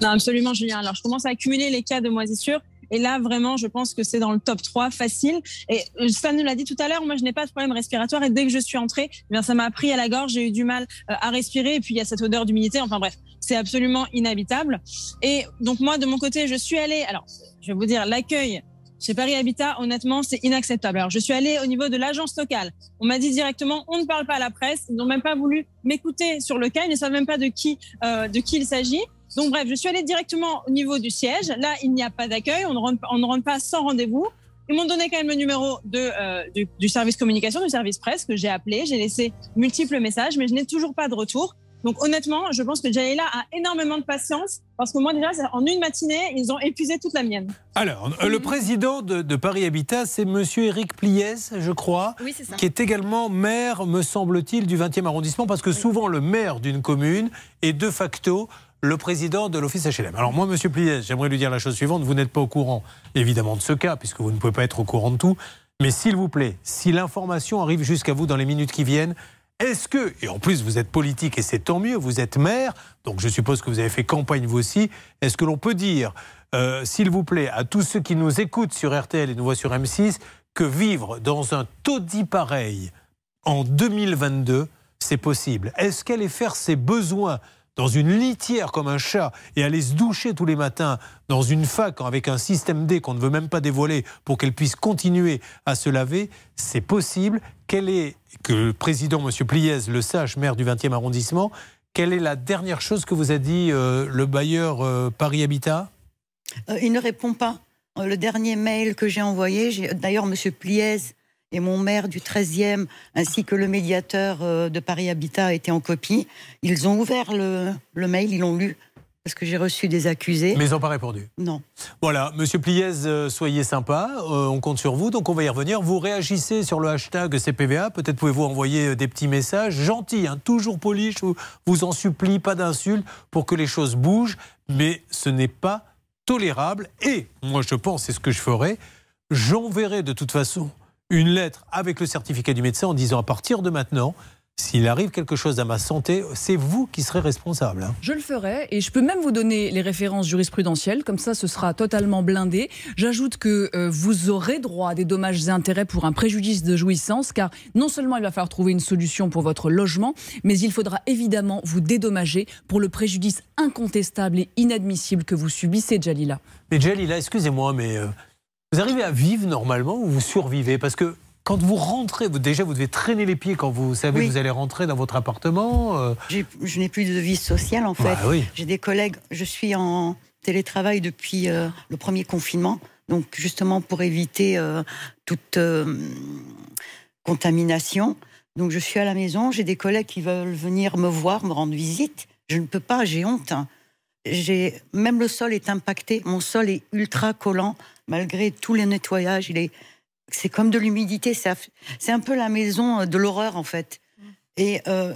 Non, absolument, Julien. Alors, je commence à accumuler les cas de moisissure. Et là, vraiment, je pense que c'est dans le top 3, facile. Et euh, Stan nous l'a dit tout à l'heure, moi, je n'ai pas de problème respiratoire. Et dès que je suis entrée, eh bien, ça m'a pris à la gorge. J'ai eu du mal euh, à respirer. Et puis, il y a cette odeur d'humidité. Enfin, bref, c'est absolument inhabitable. Et donc, moi, de mon côté, je suis allée. Alors, je vais vous dire, l'accueil chez Paris Habitat, honnêtement, c'est inacceptable. Alors, je suis allée au niveau de l'agence locale. On m'a dit directement, on ne parle pas à la presse. Ils n'ont même pas voulu m'écouter sur le cas. Ils ne savent même pas de qui, euh, de qui il s'agit. Donc, bref, je suis allée directement au niveau du siège. Là, il n'y a pas d'accueil. On ne rentre, on ne rentre pas sans rendez-vous. Ils m'ont donné quand même le numéro de, euh, du service communication, du service presse que j'ai appelé. J'ai laissé multiples messages, mais je n'ai toujours pas de retour. Donc honnêtement, je pense que Jalila a énormément de patience parce que moi déjà, en une matinée, ils ont épuisé toute la mienne. Alors, euh, le président de, de Paris Habitat, c'est monsieur Éric Pliez, je crois, Oui, c'est ça. qui est également maire, me semble-t-il, du 20e arrondissement, parce que souvent le maire d'une commune est de facto le président de l'office HLM. Alors moi, monsieur Pliez, j'aimerais lui dire la chose suivante, vous n'êtes pas au courant, évidemment, de ce cas, puisque vous ne pouvez pas être au courant de tout, mais s'il vous plaît, si l'information arrive jusqu'à vous dans les minutes qui viennent, est-ce que, et en plus vous êtes politique et c'est tant mieux, vous êtes maire, donc je suppose que vous avez fait campagne vous aussi, est-ce que l'on peut dire, euh, s'il vous plaît, à tous ceux qui nous écoutent sur RTL et nous voient sur M6, que vivre dans un taudis pareil en 2022, c'est possible? Est-ce qu'aller faire ses besoins dans une litière comme un chat et aller se doucher tous les matins dans une fac avec un système D qu'on ne veut même pas dévoiler pour qu'elle puisse continuer à se laver, c'est possible? Quelle est, que le président, M. Pliez, le sache, maire du 20e arrondissement, quelle est la dernière chose que vous a dit euh, le bailleur euh, Paris Habitat? Euh, il ne répond pas. Le dernier mail que j'ai envoyé, d'ailleurs, M. Pliez et mon maire du 13e, ainsi que le médiateur de Paris Habitat étaient en copie. Ils ont ouvert le mail, ils l'ont lu, parce que j'ai reçu des accusés. Mais ils n'ont pas répondu. Non. Voilà, Monsieur Pliez, euh, soyez sympa, euh, on compte sur vous, donc on va y revenir. Vous réagissez sur le hashtag CPVA, peut-être pouvez-vous envoyer euh, des petits messages gentils, hein, toujours polis, je vous, vous en supplie, pas d'insultes, pour que les choses bougent, mais ce n'est pas tolérable. Et moi je pense, c'est ce que je ferai, j'enverrai de toute façon une lettre avec le certificat du médecin en disant à partir de maintenant, s'il arrive quelque chose à ma santé, c'est vous qui serez responsable. hein. Je le ferai et je peux même vous donner les références jurisprudentielles, comme ça ce sera totalement blindé. J'ajoute que euh, vous aurez droit à des dommages et intérêts pour un préjudice de jouissance, car non seulement il va falloir trouver une solution pour votre logement, mais il faudra évidemment vous dédommager pour le préjudice incontestable et inadmissible que vous subissez, Jalila. Mais Jalila, excusez-moi, mais euh, vous arrivez à vivre normalement ou vous survivez? Parce que quand vous rentrez, vous, déjà vous devez traîner les pieds quand vous savez Oui. que vous allez rentrer dans votre appartement. euh, Je n'ai plus de vie sociale en fait. Bah oui. J'ai des collègues, je suis en télétravail depuis euh, le premier confinement, donc justement pour éviter euh, toute contamination. Donc je suis à la maison, j'ai des collègues qui veulent venir me voir, me rendre visite. Je ne peux pas, j'ai honte. J'ai même le sol est impacté, mon sol est ultra collant malgré tous les nettoyages. Il est, c'est comme de l'humidité. C'est un peu la maison de l'horreur en fait. Et euh,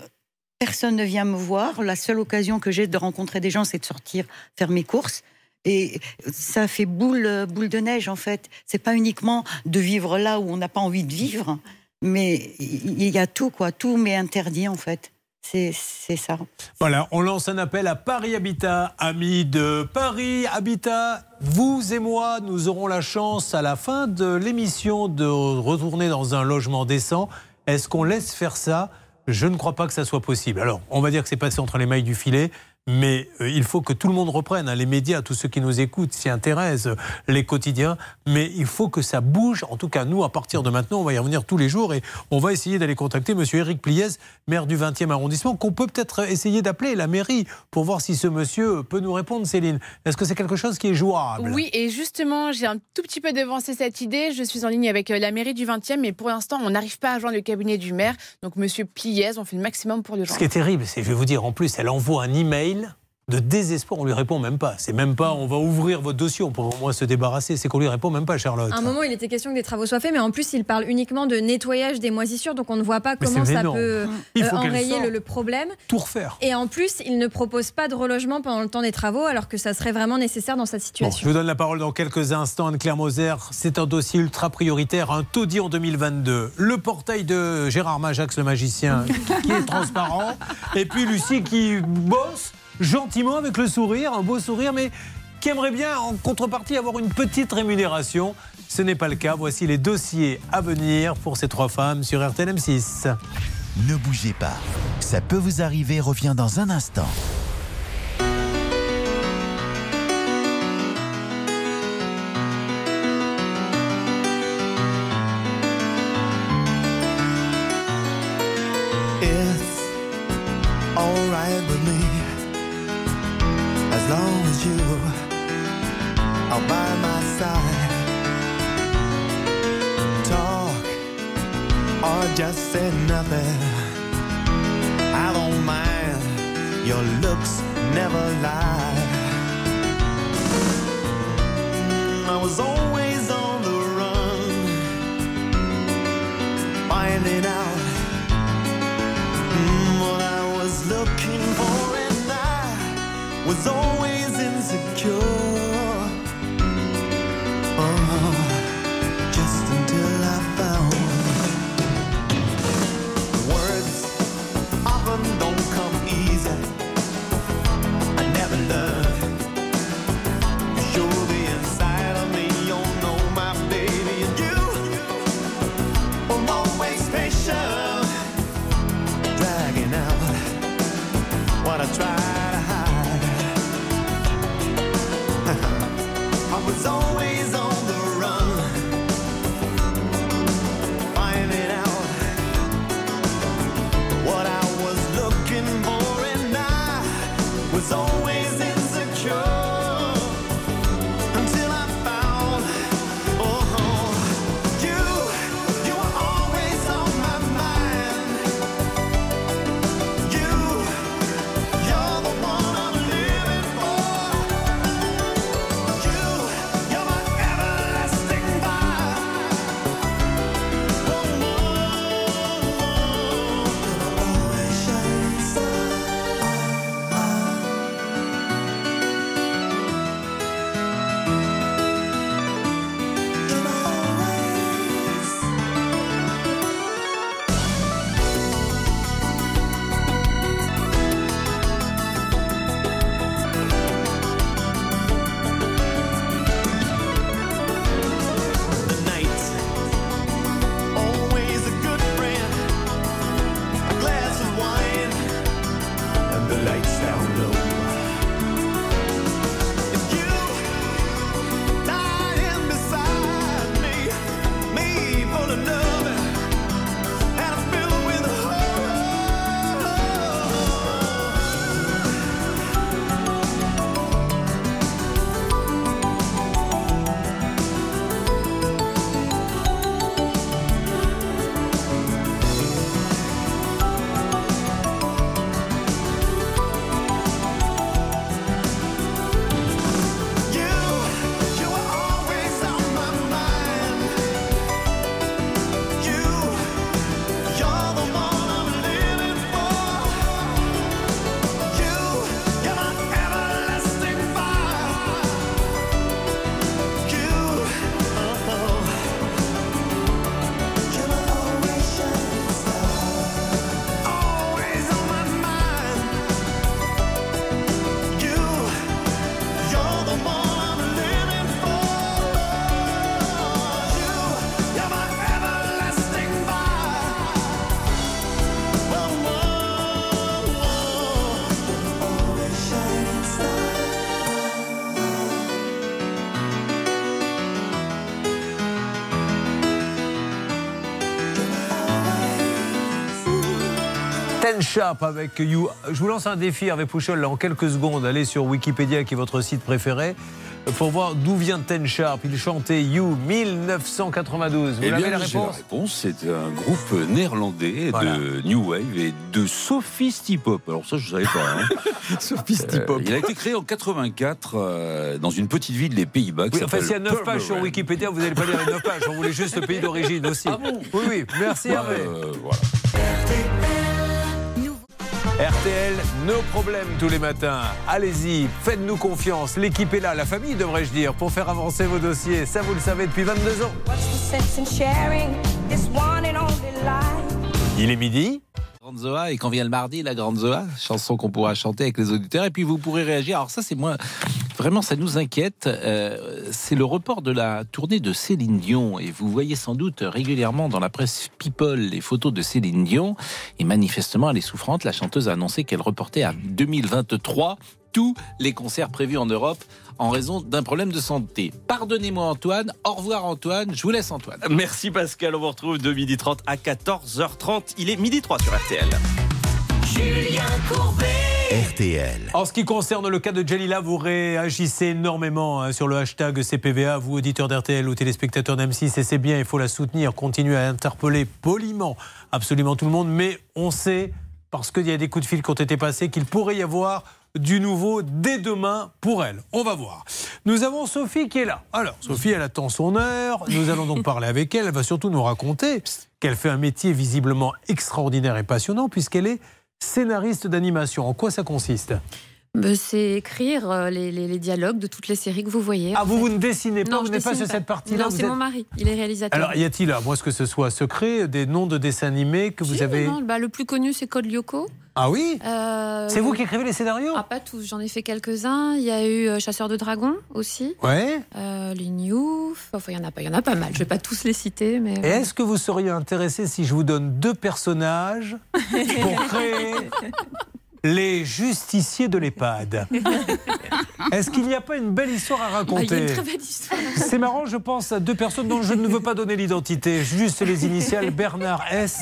personne ne vient me voir. La seule occasion que j'ai de rencontrer des gens, c'est de sortir faire mes courses. Et ça fait boule, euh, boule de neige en fait. C'est pas uniquement de vivre là où on n'a pas envie de vivre, mais il y a tout quoi. Tout m'est interdit en fait. C'est ça. Voilà, on lance un appel à Paris Habitat, amis de Paris Habitat. Vous et moi, nous aurons la chance à la fin de l'émission de retourner dans un logement décent. Est-ce qu'on laisse faire ça? Je ne crois pas que ça soit possible. Alors, on va dire que c'est passé entre les mailles du filet. Mais euh, il faut que tout le monde reprenne, hein, les médias, tous ceux qui nous écoutent, s'y intéressent, euh, les quotidiens. Mais il faut que ça bouge. En tout cas, nous, à partir de maintenant, on va y revenir tous les jours et on va essayer d'aller contacter Monsieur Éric Pliez, maire du 20e arrondissement, qu'on peut peut-être essayer d'appeler la mairie pour voir si ce monsieur peut nous répondre, Céline. Est-ce que c'est quelque chose qui est jouable? Oui, et justement, j'ai un tout petit peu devancé cette idée. Je suis en ligne avec euh, la mairie du 20e, mais pour l'instant, on n'arrive pas à joindre le cabinet du maire. Donc, monsieur Pliez, on fait le maximum pour le Ce joindre. qui est terrible, c'est, je vais vous dire, en plus, elle envoie un email de désespoir. On lui répond même pas. C'est même pas, on va ouvrir votre dossier, on peut au moins se débarrasser. C'est qu'on lui répond même pas, Charlotte. À un moment, il était question que des travaux soient faits, mais en plus, il parle uniquement de nettoyage des moisissures, donc on ne voit pas Mais comment ça énorme. peut euh, enrayer le, le problème. Tout refaire. Et en plus, il ne propose pas de relogement pendant le temps des travaux, alors que ça serait vraiment nécessaire dans cette Bon, je situation. vous donne la parole dans quelques instants, Anne-Claire Moser. C'est un dossier ultra prioritaire, un taudis en 2022. Le portail de Gérard Majax, le magicien, qui est transparent. Et puis Lucie qui bosse gentiment avec le sourire, un beau sourire, mais qui aimerait bien, en contrepartie, avoir une petite rémunération. Ce n'est pas le cas. Voici les dossiers à venir pour ces trois femmes sur RTL M6. Ne bougez pas. Ça peut vous arriver revient dans un instant. Just say nothing. I don't mind. Your looks never lie. I was always on the run, finding out mm, what I was looking for, and I was always insecure. Sharp avec You. Je vous lance un défi, Hervé Pouchol, là, en quelques secondes. Allez sur Wikipédia, qui est votre site préféré, pour voir d'où vient Ten Sharp. Il chantait You 1992. Vous Eh bien, la réponse réponse. C'est un groupe néerlandais Voilà. de New Wave et de Sophistipop. Alors ça, je ne savais pas. Hein. Sophistipop. Euh, il a été créé en 84 euh, dans une petite ville des Pays-Bas. Oui, enfin, s'il y a 9 pages sur. Wikipédia, vous n'allez pas lire les 9 pages. On voulait juste le pays d'origine aussi. oui, oui, merci Ouais, Hervé. euh, voilà. RTL, nos problèmes tous les matins. Allez-y, faites-nous confiance. L'équipe est là, la famille devrais-je dire, pour faire avancer vos dossiers. Ça, vous le savez depuis 22 ans. Il est midi. Zoa, et quand vient le mardi, la Grande Zoa, chanson qu'on pourra chanter avec les auditeurs, et puis vous pourrez réagir. Alors ça, c'est moi, vraiment, ça nous inquiète. Euh, c'est le report de la tournée de Céline Dion, et vous voyez sans doute régulièrement dans la presse People les photos de Céline Dion, et manifestement, elle est souffrante. La chanteuse a annoncé qu'elle reportait à 2023 tous les concerts prévus en Europe en raison d'un problème de santé. Pardonnez-moi Antoine, au revoir Antoine, je vous laisse Antoine. Merci Pascal, on vous retrouve de 12h30 à 14h30. Il est midi 3 sur RTL. Julien Courbet. RTL. En ce qui concerne le cas de Jalila, vous réagissez énormément hein, sur le hashtag CPVA, vous auditeurs d'RTL ou téléspectateurs d'M6, et c'est bien, il faut la soutenir, continuer à interpeller poliment absolument tout le monde, mais on sait, parce qu'il y a des coups de fil qui ont été passés, qu'il pourrait y avoir du nouveau dès demain pour elle. On va voir. Nous avons Sophie qui est là. Alors, Sophie, elle attend son heure. Nous allons donc parler avec elle. Elle va surtout nous raconter qu'elle fait un métier visiblement extraordinaire et passionnant puisqu'elle est scénariste d'animation. En quoi ça consiste? C'est écrire euh, les, les- les dialogues de toutes les séries que vous voyez. Ah, vous, fait. vous ne dessinez pas, Non, vous je n'êtes pas sur cette partie-là Non, c'est êtes- mon mari. Il est réalisateur. Alors, y a-t-il, à moins que ce soit secret, des noms de dessins animés que vous avez non, bah, le plus connu, c'est Code Lyoko. Ah oui Euh, C'est vous qui écrivez les scénarios Ah, pas tous. J'en ai fait quelques-uns. Il y a eu euh, Chasseur de dragons aussi. Ouais. Euh, les New. Enfin, il y en a pas. Il y en a pas mal. Je vais pas tous les citer, mais. Est-ce que vous seriez intéressé si je vous donne deux personnages pour créer les justiciers de l'EHPAD Est-ce qu'il n'y a pas une belle histoire à Ah, il y a raconter une très belle histoire. C'est marrant, je pense à deux personnes dont je ne veux pas donner l'identité, juste les initiales Bernard S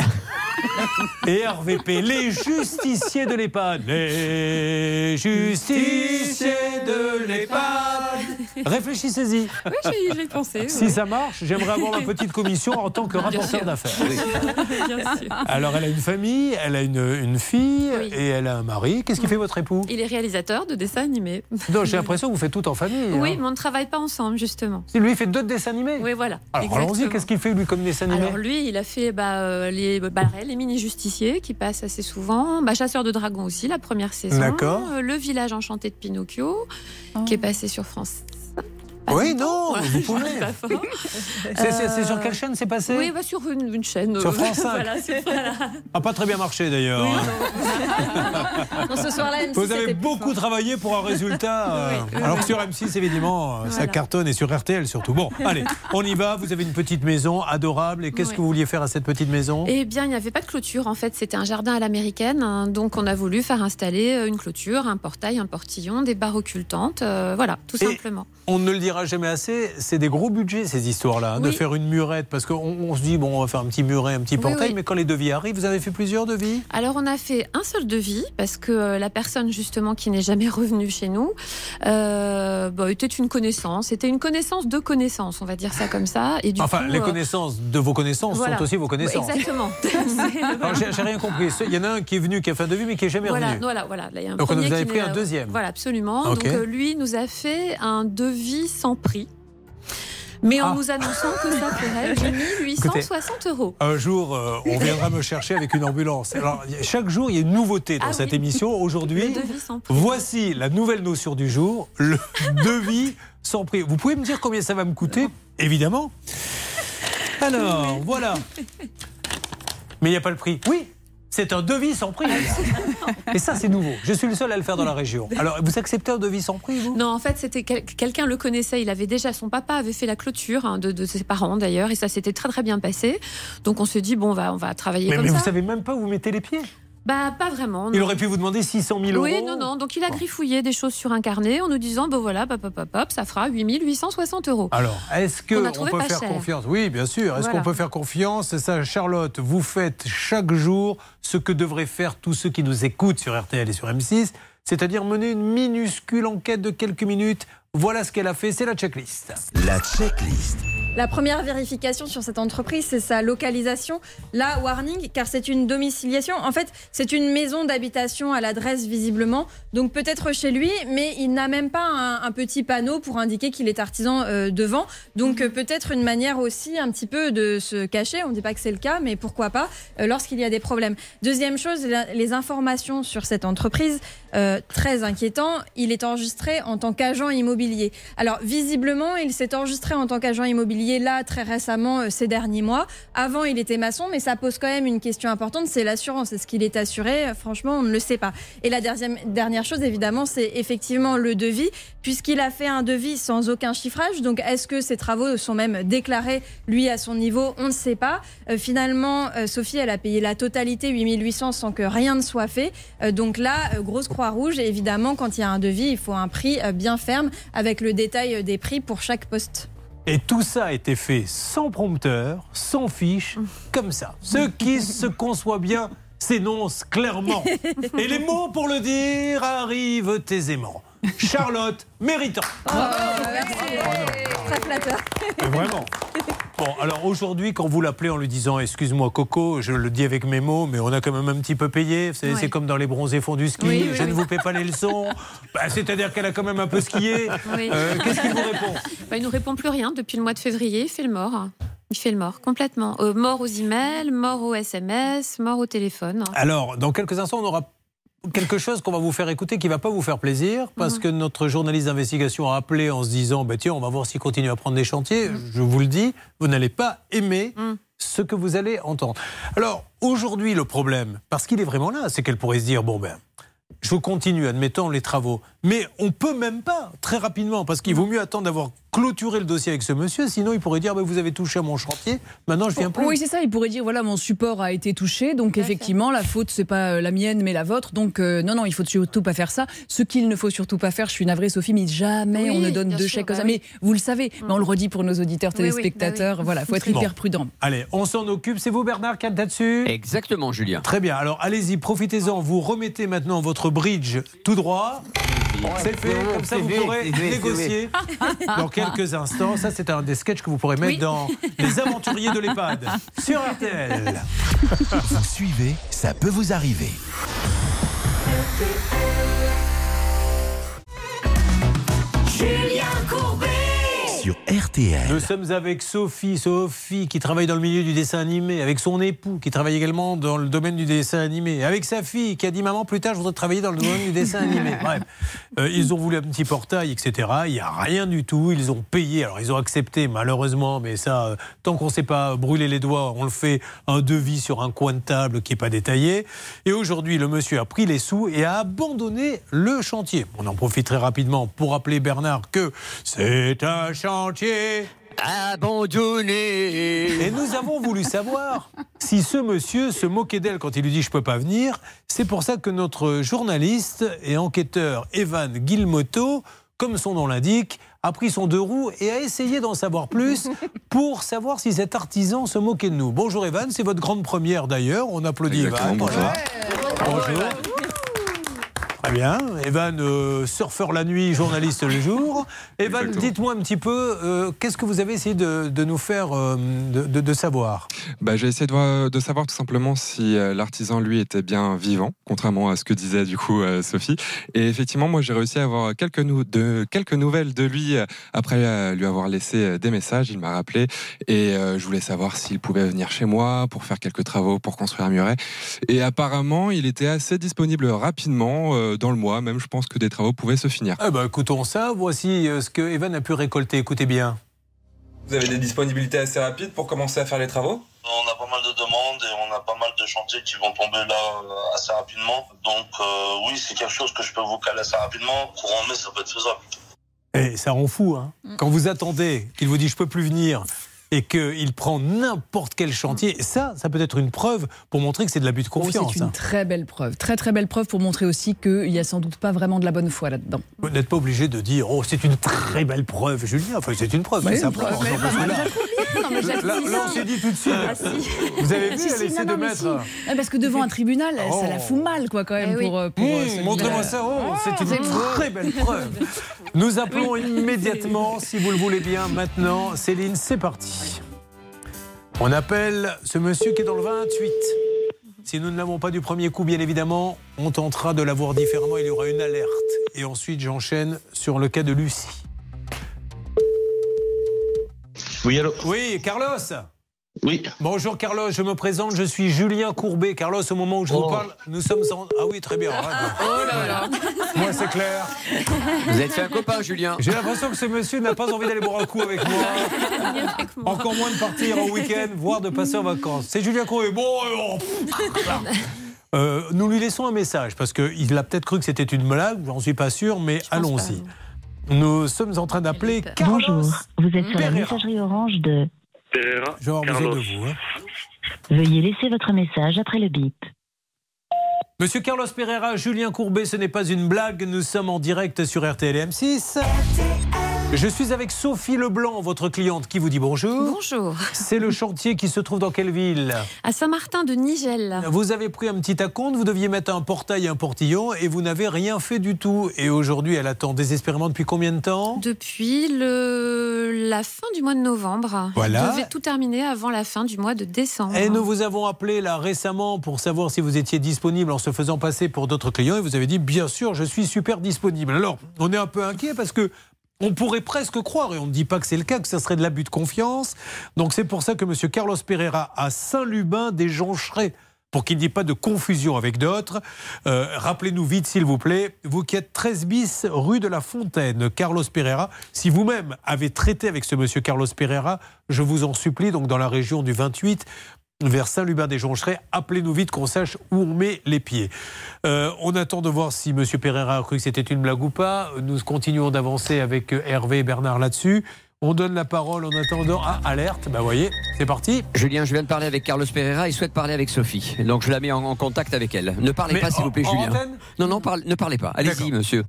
et RVP, les justiciers de l'EHPAD. Les justiciers de l'EHPAD. Réfléchissez-y. Oui, j'y ai pensé. Si ça marche, j'aimerais avoir ma petite commission en tant que rapporteur d'affaires. Alors, elle a une famille, elle a une, une fille et elle a un mari. Qu'est-ce qui fait votre époux Il est réalisateur de dessins animés. Non, j'ai l'impression que vous faites tout en famille. Oui, hein. mais on ne travaille pas ensemble, justement. Si lui il fait d'autres dessins animés. Oui, voilà. Alors allons-y, qu'est-ce qu'il fait lui comme dessin animé Alors lui, il a fait bah, euh, les, bah, les mini-justiciers qui passent assez souvent, bah, Chasseur de dragons aussi, la première saison, D'accord. Euh, Le village enchanté de Pinocchio, qui est passé sur France. Oui, non, Ouais, vous pouvez. C'est c'est- c'est sur quelle chaîne c'est passé Oui, bah, sur une, une chaîne. Sur euh, France 5. voilà, c'est- voilà. A pas très bien marché d'ailleurs. Non, ce soir-là, M6 Vous avez beaucoup fort. travaillé pour un résultat. euh, Oui, oui, alors que sur M6, évidemment, euh, ça cartonne et sur RTL surtout. Bon, allez, on y va. Vous avez une petite maison adorable. Et qu'est-ce Oui. que vous vouliez faire à cette petite maison? Eh bien, il n'y avait pas de clôture. En fait, c'était un jardin à l'américaine. hein, Donc, on a voulu faire installer une clôture, un portail, un portillon, des barres occultantes. euh, voilà, tout Et simplement. On ne le dira jamais assez, c'est des gros budgets ces histoires-là, hein, de faire une murette, parce qu'on on se dit, bon, on va faire un petit muret, un petit portail, oui. mais quand les devis arrivent, vous avez fait plusieurs devis? Alors, on a fait un seul devis parce que euh, la personne, justement, qui n'est jamais revenue chez nous, euh, bah, était une connaissance. C'était une connaissance de connaissance, on va dire ça comme ça. Et du Enfin, coup, les euh, connaissances de vos connaissances voilà. sont aussi vos connaissances. Exactement. Alors, J'ai rien compris. Il y en a un qui est venu, qui a fait un devis, mais qui est jamais Voilà, revenu. voilà, voilà. Là, il y a un Donc, on vous avez pris n'est- un deuxième. Voilà, absolument. Donc lui nous a fait un devis sans prix. Mais en Ah. nous annonçant que ça ferait 860 euros. Un jour, euh, on viendra me chercher avec une ambulance. Alors, chaque jour, il y a une nouveauté dans Ah cette oui. émission. Aujourd'hui, voici la nouvelle notion du jour, le devis sans prix. Vous pouvez me dire combien ça va me coûter? Évidemment. Alors, voilà. Mais il n'y a pas le prix. Oui, c'est un devis sans prix. Et ça, c'est nouveau. Je suis le seul à le faire dans la région. Alors, vous acceptez un devis sans prix, vous? Non, en fait, c'était quel- quelqu'un le connaissait. Il avait déjà son papa avait fait la clôture hein, de, de ses parents d'ailleurs, et ça s'était très très bien passé. Donc on se dit bon, on va on va travailler Mais, comme mais ça. vous savez même pas où vous mettez les pieds? Bah pas vraiment. Il aurait pu vous demander 600 000 euros. Oui, non, non. Donc il a griffouillé des choses sur un carnet en nous disant, ben voilà, pop, pop, pop, pop, ça fera 8860 euros. Alors, est-ce Qu'on peut faire cher. confiance? Oui, bien sûr. Est-ce Voilà. qu'on peut faire confiance? C'est ça, Charlotte, vous faites chaque jour ce que devraient faire tous ceux qui nous écoutent sur RTL et sur M6, c'est-à-dire mener une minuscule enquête de quelques minutes. Voilà ce qu'elle a fait, c'est la checklist. La checklist. La première vérification sur cette entreprise, c'est sa localisation. Là, warning, car c'est une domiciliation. En fait, c'est une maison d'habitation à l'adresse visiblement. Donc peut-être chez lui, mais il n'a même pas un, un petit panneau pour indiquer qu'il est artisan euh, devant. Donc euh, peut-être une manière aussi un petit peu de se cacher. On ne dit pas que c'est le cas, mais pourquoi pas euh, lorsqu'il y a des problèmes. Deuxième chose, la- les informations sur cette entreprise, euh, très inquiétant. Il est enregistré en tant qu'agent immobilier. Alors visiblement, il s'est enregistré en tant qu'agent immobilier là très récemment euh, ces derniers mois. Avant, il était maçon, mais ça pose quand même une question importante, c'est l'assurance. Est-ce qu'il est assuré? Euh, Franchement, on ne le sait pas. Et la dernière, dernière chose, évidemment, c'est effectivement le devis, puisqu'il a fait un devis sans aucun chiffrage. Donc, est-ce que ces travaux sont même déclarés, lui, à son niveau? On ne sait pas. Finalement, Sophie, elle a payé la totalité, 8800, sans que rien ne soit fait. Donc là, grosse croix rouge. Et évidemment, quand il y a un devis, il faut un prix euh, bien ferme, avec le détail euh, des prix pour chaque poste. Et tout ça a été fait sans prompteur, sans fiche, comme ça. Ce qui se conçoit bien s'énonce clairement. Et les mots pour le dire arrivent aisément. Charlotte méritant. Très flatteur. Mais Vraiment. Bon, alors aujourd'hui, quand vous l'appelez en lui disant Excuse-moi, Coco, je le dis avec mes mots, mais on a quand même un petit peu payé. Vous savez, Ouais. C'est comme dans les bronzés fonds du ski. Oui, oui, je ne vous paie pas les leçons. Bah, C'est-à-dire qu'elle a quand même un peu skié. Oui. Euh, Qu'est-ce qu'il vous répond? Bah, il nous répond plus rien depuis le mois de février. Il fait le mort. Il fait le mort complètement. Euh, mort aux emails, mort aux SMS, mort au téléphone. Alors, dans quelques instants, on aura quelque chose qu'on va vous faire écouter qui va pas vous faire plaisir parce Mhm. que notre journaliste d'investigation a appelé en se disant bah, tiens on va voir s'il continue à prendre des chantiers Mhm. je vous le dis vous n'allez pas aimer ce que vous allez entendre alors aujourd'hui le problème parce qu'il est vraiment là c'est qu'elle pourrait se dire bon ben je continue, admettons, les travaux. Mais on peut même pas, très rapidement, parce qu'il vaut mieux attendre d'avoir clôturé le dossier avec ce monsieur, sinon il pourrait dire, bah, vous avez touché à mon chantier, maintenant je viens plus. Oui, c'est ça. Il pourrait dire voilà, mon support a été touché, donc effectivement, la faute c'est pas euh, la mienne, mais la vôtre. Donc euh, non, non, il faut surtout pas faire ça. Ce qu'il ne faut surtout pas faire, je suis navrée, Sophie, mais jamais Oui, on ne donne deux sûr, chèques comme bah ça. oui. Mais vous le savez, mais on le redit pour nos auditeurs, Oui, oui, téléspectateurs. bah oui. Voilà, faut être Bon. hyper prudent. Allez, on s'en occupe. C'est vous, Bernard, qui êtes là-dessus? Exactement, Julien. Très bien. Alors, allez-y, profitez-en. Vous remettez maintenant votre bridge tout droit. C'est fait. Comme ça, vous pourrez négocier dans quelques instants. Ça, c'est un des sketchs que vous pourrez mettre Oui. dans Les Aventuriers de l'EHPAD sur RTL. Vous suivez, ça peut vous arriver. Julien Courbet Sur RTL. Nous sommes avec Sophie, Sophie qui travaille dans le milieu du dessin animé, avec son époux qui travaille également dans le domaine du dessin animé, avec sa fille qui a dit maman plus tard je voudrais travailler dans le domaine du dessin animé. Bref, Euh, ils ont voulu un petit portail, etc. Il n'y a rien du tout. Ils ont payé. Alors ils ont accepté malheureusement, mais ça, euh, tant qu'on ne sait pas brûler les doigts, on le fait un devis sur un coin de table qui n'est pas détaillé. Et aujourd'hui, le monsieur a pris les sous et a abandonné le chantier. On en profite très rapidement pour rappeler Bernard que c'est un chantier abandonné. Et nous avons voulu savoir si ce monsieur se moquait d'elle quand il lui dit je peux pas venir. C'est pour ça que notre journaliste et enquêteur Evan Guilmoto, comme son nom l'indique, a pris son deux roues et a essayé d'en savoir plus pour savoir si cet artisan se moquait de nous. Bonjour Evan, c'est votre grande première d'ailleurs. On applaudit Evan. Bonjour. Bonjour. Très bien. Evan, euh, surfeur la nuit, journaliste le jour. Evan, dites-moi un petit peu, euh, qu'est-ce que vous avez essayé de, de nous faire euh, de, de- de savoir? Bah, j'ai essayé de, voir- de savoir tout simplement si l'artisan lui était bien vivant, contrairement à ce que disait du coup Sophie. Et effectivement, moi j'ai réussi à avoir quelques, nou- de, quelques nouvelles de lui après lui avoir laissé des messages. Il m'a rappelé et je voulais savoir s'il pouvait venir chez moi pour faire quelques travaux, pour construire un muret. Et apparemment, il était assez disponible rapidement dans le mois. Même, je pense que des travaux pouvaient se finir. Eh ben, écoutons ça. Voici euh, ce que Evan a pu récolter. Écoutez bien. Vous avez des disponibilités assez rapides pour commencer à faire les travaux? On a pas mal de demandes et on a pas mal de chantiers qui vont tomber là euh, assez rapidement. Donc euh, oui, c'est quelque chose que je peux vous caler assez rapidement. Courant mai, ça peut être faisable. Et ça rend fou, hein. Quand vous attendez qu'il vous dit je peux plus venir et qu'il prend n'importe quel chantier, ça, ça peut être une preuve pour montrer que c'est de l'abus de Oh, confiance. c'est une hein. très belle preuve. Très très belle preuve pour montrer aussi qu'il n'y a sans doute pas vraiment de la bonne foi là-dedans. Vous n'êtes pas obligé de dire oh c'est une très belle preuve, Julien. Enfin c'est une preuve, Oui, c'est une preuve, là- mal. Non, mais là, j'apprécie là, on s'est dit tout de suite. Ah, si. Vous avez vu, Si, elle si, essaie non, de mettre. si. Ah, parce que devant un tribunal, ça la fout mal, quoi, quand même, Eh oui. pour, euh, pour, euh, Mmh, celui-là. Montrez-moi ça, oh, c'est une c'est beau. très belle preuve. Nous appelons immédiatement, si vous le voulez bien, maintenant. Céline, c'est parti. On appelle ce monsieur qui est dans le 28. Si nous ne l'avons pas du premier coup, bien évidemment, on tentera de l'avoir différemment. Il y aura une alerte. Et ensuite, j'enchaîne sur le cas de Lucie. Oui, allô Oui, Carlos Oui. Bonjour Carlos, je me présente, je suis Julien Courbet. Carlos, au moment où je vous Oh. parle, nous sommes en... Ah oui, très bien. Oh là là. Moi, c'est clair. Vous fait un copain, Julien. J'ai l'impression que ce monsieur n'a pas envie d'aller boire un coup avec moi. Encore moins de partir en week-end, voire de passer en vacances. C'est Julien Courbet. Bon, euh, pff, euh, nous lui laissons un message parce qu'il a peut-être cru que c'était une blague, j'en suis pas sûr, mais allons-y. Nous sommes en train d'appeler Carlos. Bonjour, vous êtes sur la messagerie orange de... Pereira. Je vais de vous. hein. Veuillez laisser votre message après le bip. Monsieur Carlos Pereira, Julien Courbet, ce n'est pas une blague, nous sommes en direct sur RTL et M6. RTL. Je suis avec Sophie Leblanc, votre cliente, qui vous dit bonjour. Bonjour. C'est le chantier qui se trouve dans quelle ville À Saint-Martin de Nigel. Vous avez pris un petit acompte, vous deviez mettre un portail et un portillon et vous n'avez rien fait du tout. Et aujourd'hui, elle attend désespérément depuis combien de temps? Depuis le... la fin du mois de novembre. Voilà. Je devais tout terminer avant la fin du mois de décembre. Et nous vous avons appelé là récemment pour savoir si vous étiez disponible en se faisant passer pour d'autres clients et vous avez dit bien sûr je suis super disponible. Alors on est un peu inquiet parce que on pourrait presque croire, et on ne dit pas que c'est le cas, que ça serait de l'abus de confiance. Donc c'est pour ça que M. Carlos Pereira à Saint-Lubin des Joncherets, pour qu'il n'y ait pas de confusion avec d'autres, euh, rappelez-nous vite s'il vous plaît, vous qui êtes 13 bis rue de la Fontaine, Carlos Pereira, si vous-même avez traité avec ce monsieur Carlos Pereira, je vous en supplie, donc dans la région du 28, vers Saint-Lubin-des-Joncherets. Appelez-nous vite qu'on sache où on met les pieds. Euh, on attend de voir si M. Pereira a cru que c'était une blague ou pas. Nous continuons d'avancer avec euh, Hervé et Bernard là-dessus. On donne la parole en attendant. Ah, alerte, bah voyez, c'est parti. Julien, je viens de parler avec Carlos Pereira, il souhaite parler avec Sophie. Donc je la mets en, en contact avec elle. Ne parlez Mais pas, s'il vous plaît, en Julien. antenne Non, non, parle- ne parlez pas. Allez-y, monsieur.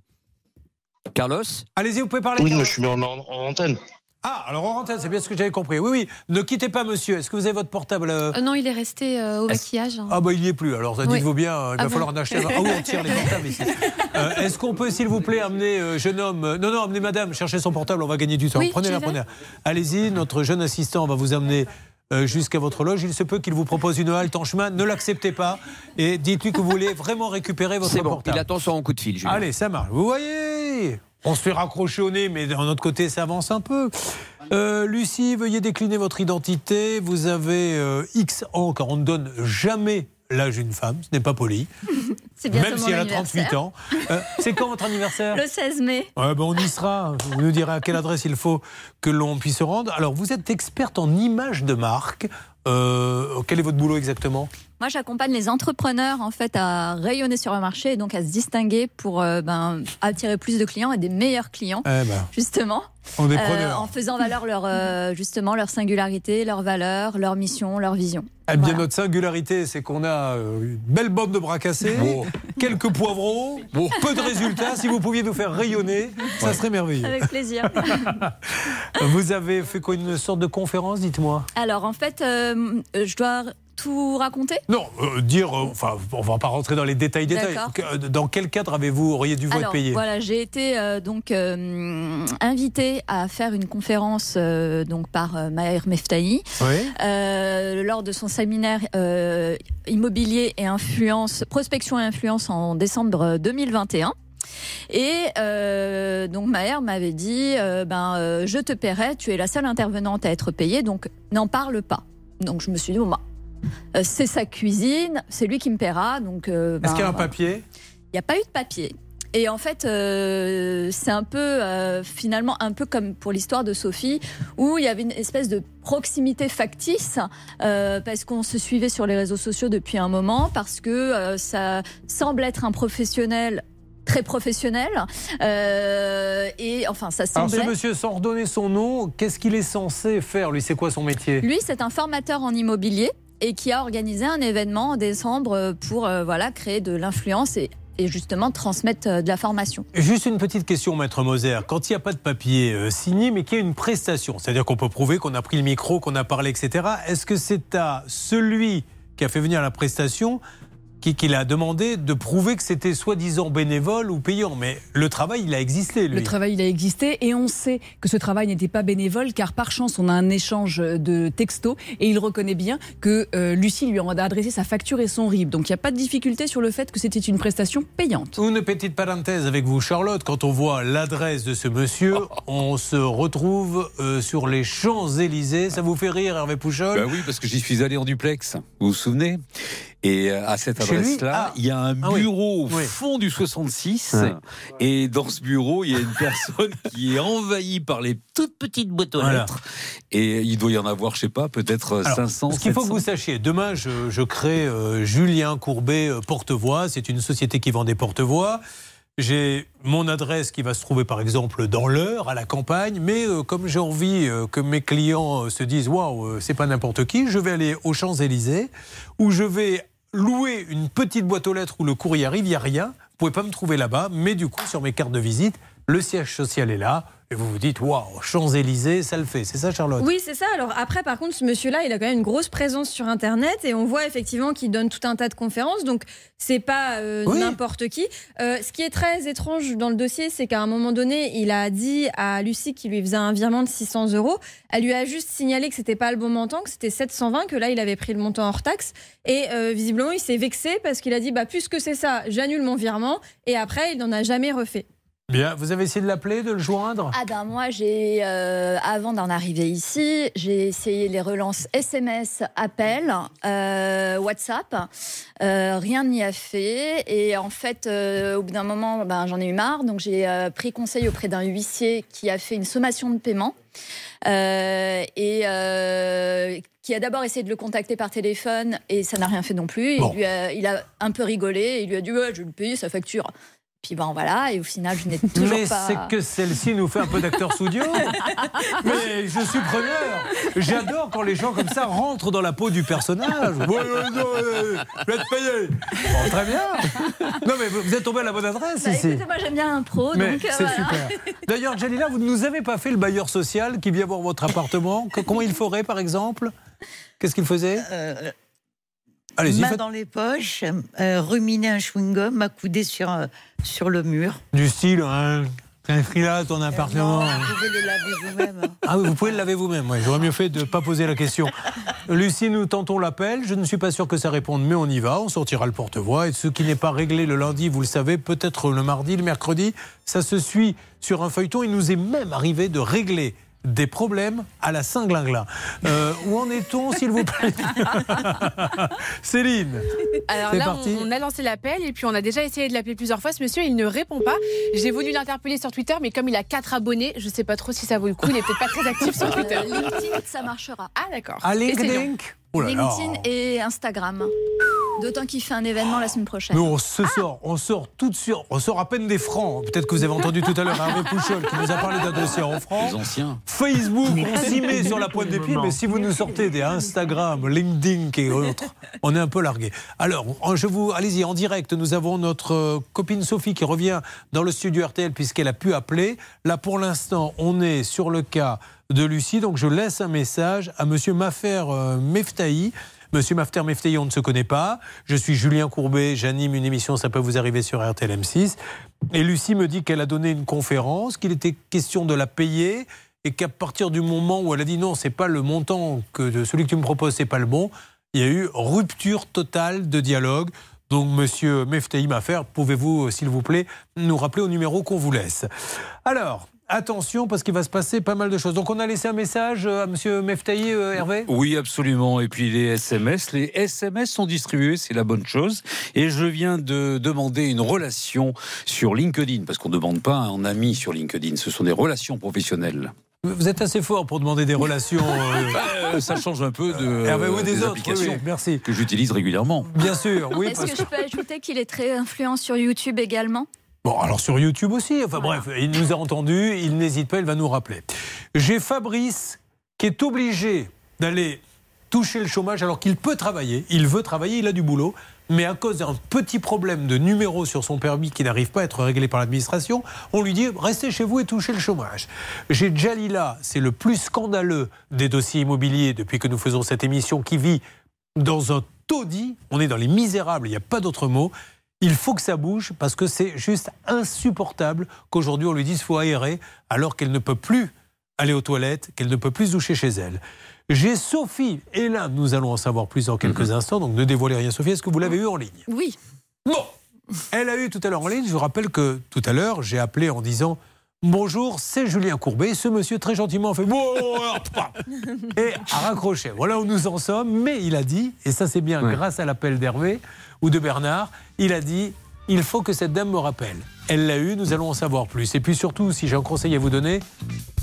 Carlos? Allez-y, vous pouvez parler. Oui, Carlos. moi je suis en, en- en antenne. Ah, alors en c'est bien ce que j'avais compris. Oui, oui, ne quittez pas, monsieur. Est-ce que vous avez votre portable euh, Euh, non, il est resté euh, au maquillage. Ah bah il n'y est plus, alors Oui. dites-vous bien, il va Ah falloir en acheter un. Ah oui, on tire les portables ici. Euh, Est-ce qu'on peut, s'il vous plaît, amener euh, jeune homme euh, Non, non, amenez madame, cherchez son portable, on va gagner du temps. Oui, Prenez-la, prenez-la. Allez-y, notre jeune assistant va vous amener euh, jusqu'à votre loge. Il se peut qu'il vous propose une halte en chemin, ne l'acceptez pas et dites-lui que vous voulez vraiment récupérer votre bon, portable. il attend son coup de fil, Julien. Allez, ça marche. Vous voyez On se fait raccrocher au nez, mais d'un autre côté, ça avance un peu. Euh, Lucie, veuillez décliner votre identité. Vous avez euh, X ans, car on ne donne jamais l'âge d'une femme. Ce n'est pas poli. Même si elle a 38 anniversaire. ans. Euh, c'est quand votre anniversaire? Le 16 mai. Ouais, ben on y sera. Vous nous direz à quelle adresse il faut que l'on puisse se rendre. Alors, vous êtes experte en images de marque. Quel est votre boulot exactement? Moi, j'accompagne les entrepreneurs en fait à rayonner sur le marché et donc à se distinguer pour euh, ben, attirer plus de clients et des meilleurs clients, Eh ben, justement. on est Euh, en faisant valoir leur euh, justement leur singularité, leur valeur, leur mission, leur vision. Eh bien, Voilà. notre singularité, c'est qu'on a euh, une belle bande de bras cassés, quelques poivrons, peu de résultats. Si vous pouviez nous faire rayonner, ça serait merveilleux. Avec plaisir. Vous avez fait quoi Une sorte de conférence, dites-moi? Alors en fait, euh, je dois tout raconter? Non, euh, dire, euh, enfin, on va pas rentrer dans les détails, détails. Que- Dans quel cadre avez-vous, auriez dû vous être payé? voilà, j'ai été euh, donc euh, invitée à faire une conférence euh, donc par euh, Maher Meftahi Oui. euh, lors de son séminaire euh, immobilier et influence, prospection et influence en décembre 2021. Et euh, donc Maher m'avait dit, euh, ben euh, je te paierai, tu es la seule intervenante à être payée, donc n'en parle pas. Donc je me suis dit bon bah euh, c'est sa cuisine, c'est lui qui me paiera, donc. euh, Est-ce ben, qu'il y a un voilà. papier? Il n'y a pas eu de papier. Et en fait, euh, c'est un peu, euh, finalement, un peu comme pour l'histoire de Sophie, où il y avait une espèce de proximité factice, euh, parce qu'on se suivait sur les réseaux sociaux depuis un moment, parce que ça semble être un professionnel très professionnel. Euh, et enfin, ça Alors, semblait. ce monsieur, sans redonner son nom, qu'est-ce qu'il est censé faire? Lui, c'est quoi son métier? Lui, c'est un formateur en immobilier et qui a organisé un événement en décembre euh, pour euh, créer de l'influence et, justement transmettre euh, de la formation. Juste une petite question, Maître Moser. Quand il n'y a pas de papier signé, mais qu'il y a une prestation, c'est-à-dire qu'on peut prouver qu'on a pris le micro, qu'on a parlé, etc., est-ce que c'est à celui qui a fait venir la prestation qui, qui l'a demandé de prouver que c'était soi-disant bénévole ou payant Mais le travail, il a existé, lui. Le travail, il a existé et on sait que ce travail n'était pas bénévole car par chance, on a un échange de textos et il reconnaît bien que euh, Lucie lui a adressé sa facture et son RIB. Donc il n'y a pas de difficulté sur le fait que c'était une prestation payante. Une petite parenthèse avec vous, Charlotte. Quand on voit l'adresse de ce monsieur, on se retrouve euh, sur les Champs-Élysées. Ça vous fait rire, Hervé Pouchol? Bah oui, parce que j'y suis allé en duplex, vous vous souvenez? Et euh, à cette adresse-là, Ah. il y a un Ah oui. bureau au Oui. fond du 66. Ouais. Et dans ce bureau, il y a une personne qui est envahie par les toutes petites boîtes aux Voilà. lettres. Et il doit y en avoir, je sais pas, peut-être Alors, 500. Ce qu'il faut que 700. vous sachiez, demain, je, je crée euh, Julien Courbet euh, Porte-Voix. C'est une société qui vend des porte-voix. J'ai mon adresse qui va se trouver par exemple dans l'heure, à la campagne, mais euh, comme j'ai envie euh, que mes clients euh, se disent waouh, euh, c'est pas n'importe qui, je vais aller aux Champs-Élysées où je vais louer une petite boîte aux lettres où le courrier arrive, il n'y a rien. Vous pouvez pas me trouver là-bas, mais du coup, sur mes cartes de visite, Le siège social est là. Et vous vous dites, waouh, Champs-Élysées, ça le fait. C'est ça, Charlotte? Oui, c'est ça. Alors après, par contre, ce monsieur-là, il a quand même une grosse présence sur Internet et on voit effectivement qu'il donne tout un tas de conférences. Donc, c'est pas euh, Oui. n'importe qui. Euh, ce qui est très étrange dans le dossier, c'est qu'à un moment donné, il a dit à Lucie qu'il lui faisait un virement de 600 euros. Elle lui a juste signalé que c'était pas le bon montant, que c'était 720, que là, il avait pris le montant hors taxe. Et euh, visiblement, il s'est vexé parce qu'il a dit, bah, puisque c'est ça, j'annule mon virement. Et après, il n'en a jamais refait. Bien, vous avez essayé de l'appeler, de le joindre? Ah ben moi j'ai euh, avant d'en arriver ici, j'ai essayé les relances SMS, appels, euh, WhatsApp, Euh, rien n'y a fait et en fait au bout d'un moment ben, j'en ai eu marre donc j'ai pris conseil auprès d'un huissier qui a fait une sommation de paiement euh, et euh, qui a d'abord essayé de le contacter par téléphone et ça n'a rien fait non plus. Bon. Il, lui a, il a un peu rigolé et il lui a dit ouais je vais le payer sa facture. Puis ben voilà et au final je n'ai toujours Mais pas. c'est que celle-ci nous fait un peu d'acteur studio. Mais je suis preneur. J'adore quand les gens comme ça rentrent dans la peau du personnage. Ouais, je vais te payer. Bon, très bien. Non, mais vous êtes tombé à la bonne adresse Bah, ici. écoutez, moi j'aime bien un pro, Mais donc euh, c'est voilà. super. D'ailleurs, Jalila, vous ne nous avez pas fait le bailleur social qui vient voir votre appartement. Comment il ferait, par exemple? Qu'est-ce qu'il faisait? Allez-y, main faites dans les poches, euh, ruminer un chewing-gum, accoudé sur, euh, sur le mur. du style. Hein, Inscris là ton appartement. Vous pouvez le laver vous-même. Ah oui, vous pouvez le laver vous-même. ouais. J'aurais mieux fait de ne pas poser la question. Lucie, nous tentons l'appel. Je ne suis pas sûr que ça réponde, mais on y va. On sortira le porte-voix. Et ce qui n'est pas réglé le lundi, vous le savez, peut-être le mardi, le mercredi, ça se suit sur un feuilleton. Il nous est même arrivé de régler des problèmes à la Saint-Glinglin. Euh, où en est-on, s'il vous plaît Céline Alors C'est là, parti. on, on a lancé l'appel et puis on a déjà essayé de l'appeler plusieurs fois. Ce monsieur, il ne répond pas. J'ai voulu l'interpeller sur Twitter, mais comme il a quatre abonnés, je sais pas trop si ça vaut le coup. Il est peut-être pas très actif sur Twitter. Euh, LinkedIn, ça marchera. Ah d'accord. À LinkedIn. Oh là là. LinkedIn et Instagram. D'autant qu'il fait un événement la semaine prochaine. Nous, on se sort, on sort tout de suite, on sort à peine des francs. Peut-être que vous avez entendu tout à l'heure Hervé Pouchol qui nous a parlé d'un dossier en francs. Les anciens. Facebook, on s'y met sur la pointe des pieds, mais si vous nous sortez des Instagram, LinkedIn et autres, on est un peu largué. Alors, je vous, allez-y, en direct, nous avons notre euh, copine Sophie qui revient dans le studio RTL puisqu'elle a pu appeler. Là, pour l'instant, on est sur le cas de Lucie, donc je laisse un message à Monsieur Mafer euh, Meftahi. Monsieur Mafter Meftahi, on ne se connaît pas. Je suis Julien Courbet, j'anime une émission, ça peut vous arriver sur RTL M6. Et Lucie me dit qu'elle a donné une conférence, qu'il était question de la payer et qu'à partir du moment où elle a dit non, c'est pas le montant que celui que tu me proposes, c'est pas le bon, il y a eu rupture totale de dialogue. Donc, monsieur Meftahi Mafer, pouvez-vous, euh, s'il vous plaît, nous rappeler au numéro qu'on vous laisse Alors, attention, parce qu'il va se passer pas mal de choses. Donc, on a laissé un message euh, à monsieur Meftahi, euh, Hervé? Oui, absolument. Et puis les SMS, les SMS sont distribués, c'est la bonne chose. Et je viens de demander une relation sur LinkedIn, parce qu'on ne demande pas un ami sur LinkedIn, ce sont des relations professionnelles. Vous êtes assez fort pour demander des relations. euh, Euh, ça change un peu de Hervé, oui, des des, autres, applications oui, merci. que j'utilise régulièrement. Bien sûr, oui. Est-ce parce que- je peux ajouter qu'il est très influent sur YouTube également? Bon, alors sur YouTube aussi. Enfin bref, il nous a entendus, il n'hésite pas, il va nous rappeler. J'ai Fabrice qui est obligé d'aller toucher le chômage alors qu'il peut travailler, il veut travailler, il a du boulot, mais à cause d'un petit problème de numéro sur son permis qui n'arrive pas à être réglé par l'administration, on lui dit restez chez vous et touchez le chômage. J'ai Jalila, c'est le plus scandaleux des dossiers immobiliers depuis que nous faisons cette émission, qui vit dans un taudis, on est dans les misérables, il n'y a pas d'autre mot. Il faut que ça bouge parce que c'est juste insupportable qu'aujourd'hui on lui dise faut aérer alors qu'elle ne peut plus aller aux toilettes, qu'elle ne peut plus se doucher chez elle. J'ai Sophie, et là nous allons en savoir plus dans quelques instants, donc ne dévoilez rien Sophie, est-ce que vous l'avez eu en ligne? Oui. Bon, elle a eu tout à l'heure en ligne. Je vous rappelle que tout à l'heure, j'ai appelé en disant Bonjour, c'est Julien Courbet. Ce monsieur, très gentiment, fait Bon, alors, pas et a raccroché. Voilà où nous en sommes. Mais il a dit, et ça c'est bien grâce à l'appel d'Hervé ou de Bernard, il a dit Il faut que cette dame me rappelle. Elle l'a eu, nous allons en savoir plus. Et puis surtout, si j'ai un conseil à vous donner,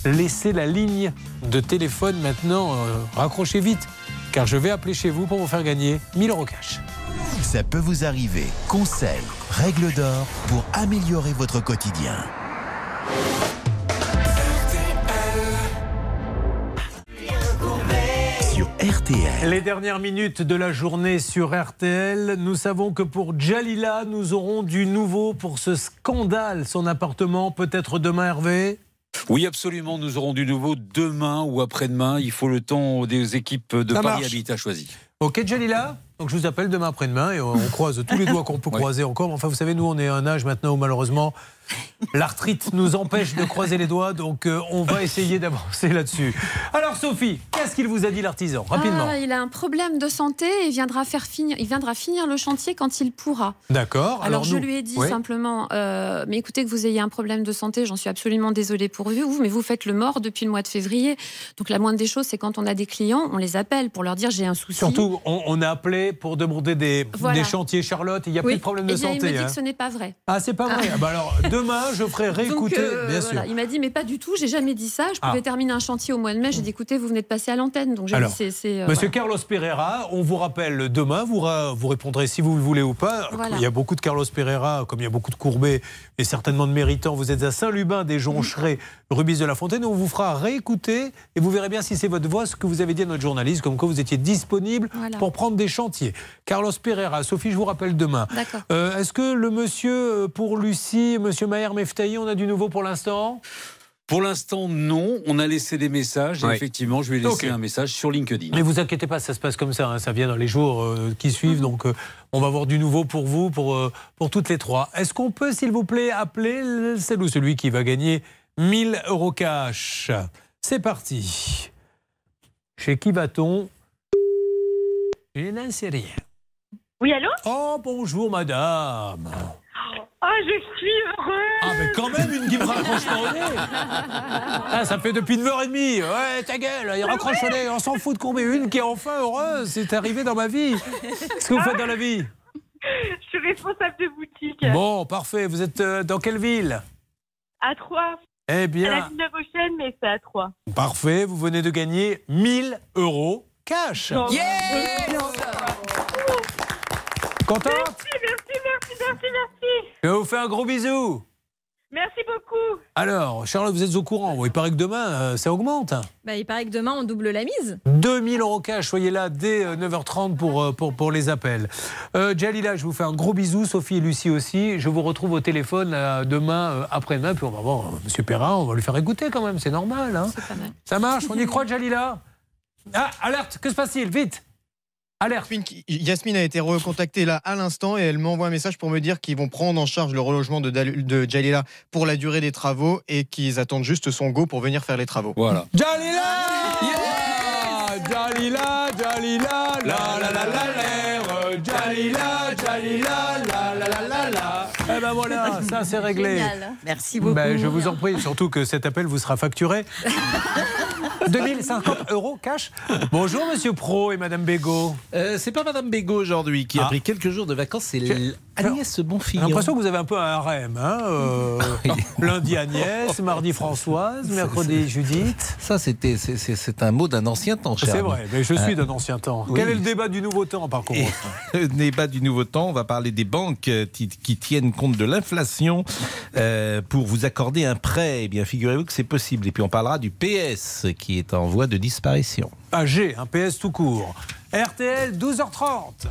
laissez la ligne de téléphone maintenant, euh, raccrochez vite, car je vais appeler chez vous pour vous faire gagner 1000 euros cash. Ça peut vous arriver. Conseils, règles d'or pour améliorer votre quotidien. RTL. Les dernières minutes de la journée sur RTL, nous savons que pour Jalila, nous aurons du nouveau pour ce scandale. Son appartement, peut-être demain, Hervé? Oui, absolument. Nous aurons du nouveau demain ou après-demain. Il faut le temps des équipes de Ça Paris marche. Habitat choisi. Ok, Jalila? Donc je vous appelle demain après-demain et on on croise tous les doigts qu'on peut croiser encore. Enfin, vous savez, nous, on est à un âge maintenant où malheureusement l'arthrite nous empêche de croiser les doigts, donc euh, on va essayer d'avancer là-dessus. Alors, Sophie, qu'est-ce qu'il vous a dit l'artisan? Rapidement. Ah, il a un problème de santé et il viendra, faire finir, il viendra finir le chantier quand il pourra. D'accord. Alors, je nous- lui ai dit Oui. simplement, euh, mais écoutez que vous ayez un problème de santé, j'en suis absolument désolée pour vous, mais vous faites le mort depuis le mois de février. Donc la moindre des choses, c'est quand on a des clients, on les appelle pour leur dire j'ai un souci. Surtout, on, on a appelé pour demander des, Voilà. des chantiers Charlotte. Il n'y a Oui. plus de problème de Eh bien, santé. Il me dit hein. que ce n'est pas vrai. Ah, c'est pas vrai. Ah, bah alors, demain, je ferai réécouter, Donc, euh, bien voilà, sûr. Il m'a dit, mais pas du tout, j'ai jamais dit ça. Je Ah. pouvais terminer un chantier au mois de mai. J'ai dit, écoutez, vous venez de passer à l'antenne. Donc j'ai Alors, dit, euh, Monsieur voilà. Carlos Pereira, on vous rappelle demain, vous, vous répondrez si vous le voulez ou pas. Voilà. Il y a beaucoup de Carlos Pereira, comme il y a beaucoup de Courbet et certainement de méritants. Vous êtes à Saint-Lubin des Joncherets, Rubis de la Fontaine. On vous fera réécouter et vous verrez bien si c'est votre voix ce que vous avez dit à notre journaliste, comme quoi vous étiez disponible Voilà. pour prendre des chantiers. Carlos Pereira, Sophie, je vous rappelle demain. Euh, Est-ce que le monsieur euh, pour Lucie, monsieur Maher Meftahi, on a du nouveau pour l'instant? Pour l'instant, non. On a laissé des messages. Et Oui. effectivement, je lui ai laissé Ok. un message sur LinkedIn. Mais vous inquiétez pas, ça se passe comme ça. hein, ça vient dans les jours euh, qui suivent. Donc, euh, on va avoir du nouveau pour vous, pour, euh, pour toutes les trois. Est-ce qu'on peut, s'il vous plaît, appeler le- celle ou celui qui va gagner 1000 euros cash? C'est parti. Chez qui va-t-on? Je n'en sais rien. Oui, allô? Oh, bonjour, madame. Ah, je suis heureuse Ah, mais quand même, une qui me raccroche pas au nez. Ah, ça fait depuis 9h30. Ouais, ta gueule, il raccroche au nez. On s'en fout de combien. Une qui est enfin heureuse. C'est arrivé dans ma vie. Qu'est-ce que vous faites dans la vie? Je suis responsable de boutique. Bon, parfait. Vous êtes euh, dans quelle ville? À 3. Eh À la bien, ville de Rochelle, mais c'est à 3. parfait. Vous venez de gagner 1000 euros cash. Contente Merci, merci, merci, merci. Je vous fais un gros bisou. Merci beaucoup. Alors, Charlotte, vous êtes au courant. Il paraît que demain, euh, ça augmente. Bah, il paraît que demain, on double la mise. 2000 euros cash, soyez là dès euh, 9h30 pour, euh, pour, pour les appels. Euh, Jalila, je vous fais un gros bisou, Sophie et Lucie aussi. Je vous retrouve au téléphone euh, demain, euh, après-demain, puis on va voir euh, Monsieur Perrin, on va lui faire écouter quand même, c'est normal. Hein. Ça marche, on y croit, Jalila Ah, alerte, que se passe-t-il? Vite Alerte Yasmine a été recontactée là à l'instant et elle m'envoie un message pour me dire qu'ils vont prendre en charge le relogement de, Dal- de Jalila pour la durée des travaux et qu'ils attendent juste son go pour venir faire les travaux. Voilà. Jalila Jalila, Jalila, la la ben voilà, ça c'est réglé. Génial. Merci beaucoup. Ben, je vous en prie, surtout que cet appel vous sera facturé. 2050 euros cash. Bonjour Monsieur Pro et Madame Bégaud. Euh, c'est pas Madame Bégaud aujourd'hui qui a pris quelques jours de vacances, c'est Agnès J'ai Bonfillon. l'impression que vous avez un peu un harem. Hein euh, lundi Agnès, mardi Françoise, mercredi Judith. Ça, c'était, c'est, un mot d'un ancien temps, cher C'est vrai, mais je suis Euh, d'un ancien temps. oui. Quel est le débat du nouveau temps par contre Le débat du nouveau temps, on va parler des banques euh, qui, qui tiennent compte de l'inflation euh, pour vous accorder un prêt. Eh bien, figurez-vous que c'est possible. Et puis, on parlera du PS qui est en voie de disparition. AG, un PS tout court. RTL 12h30.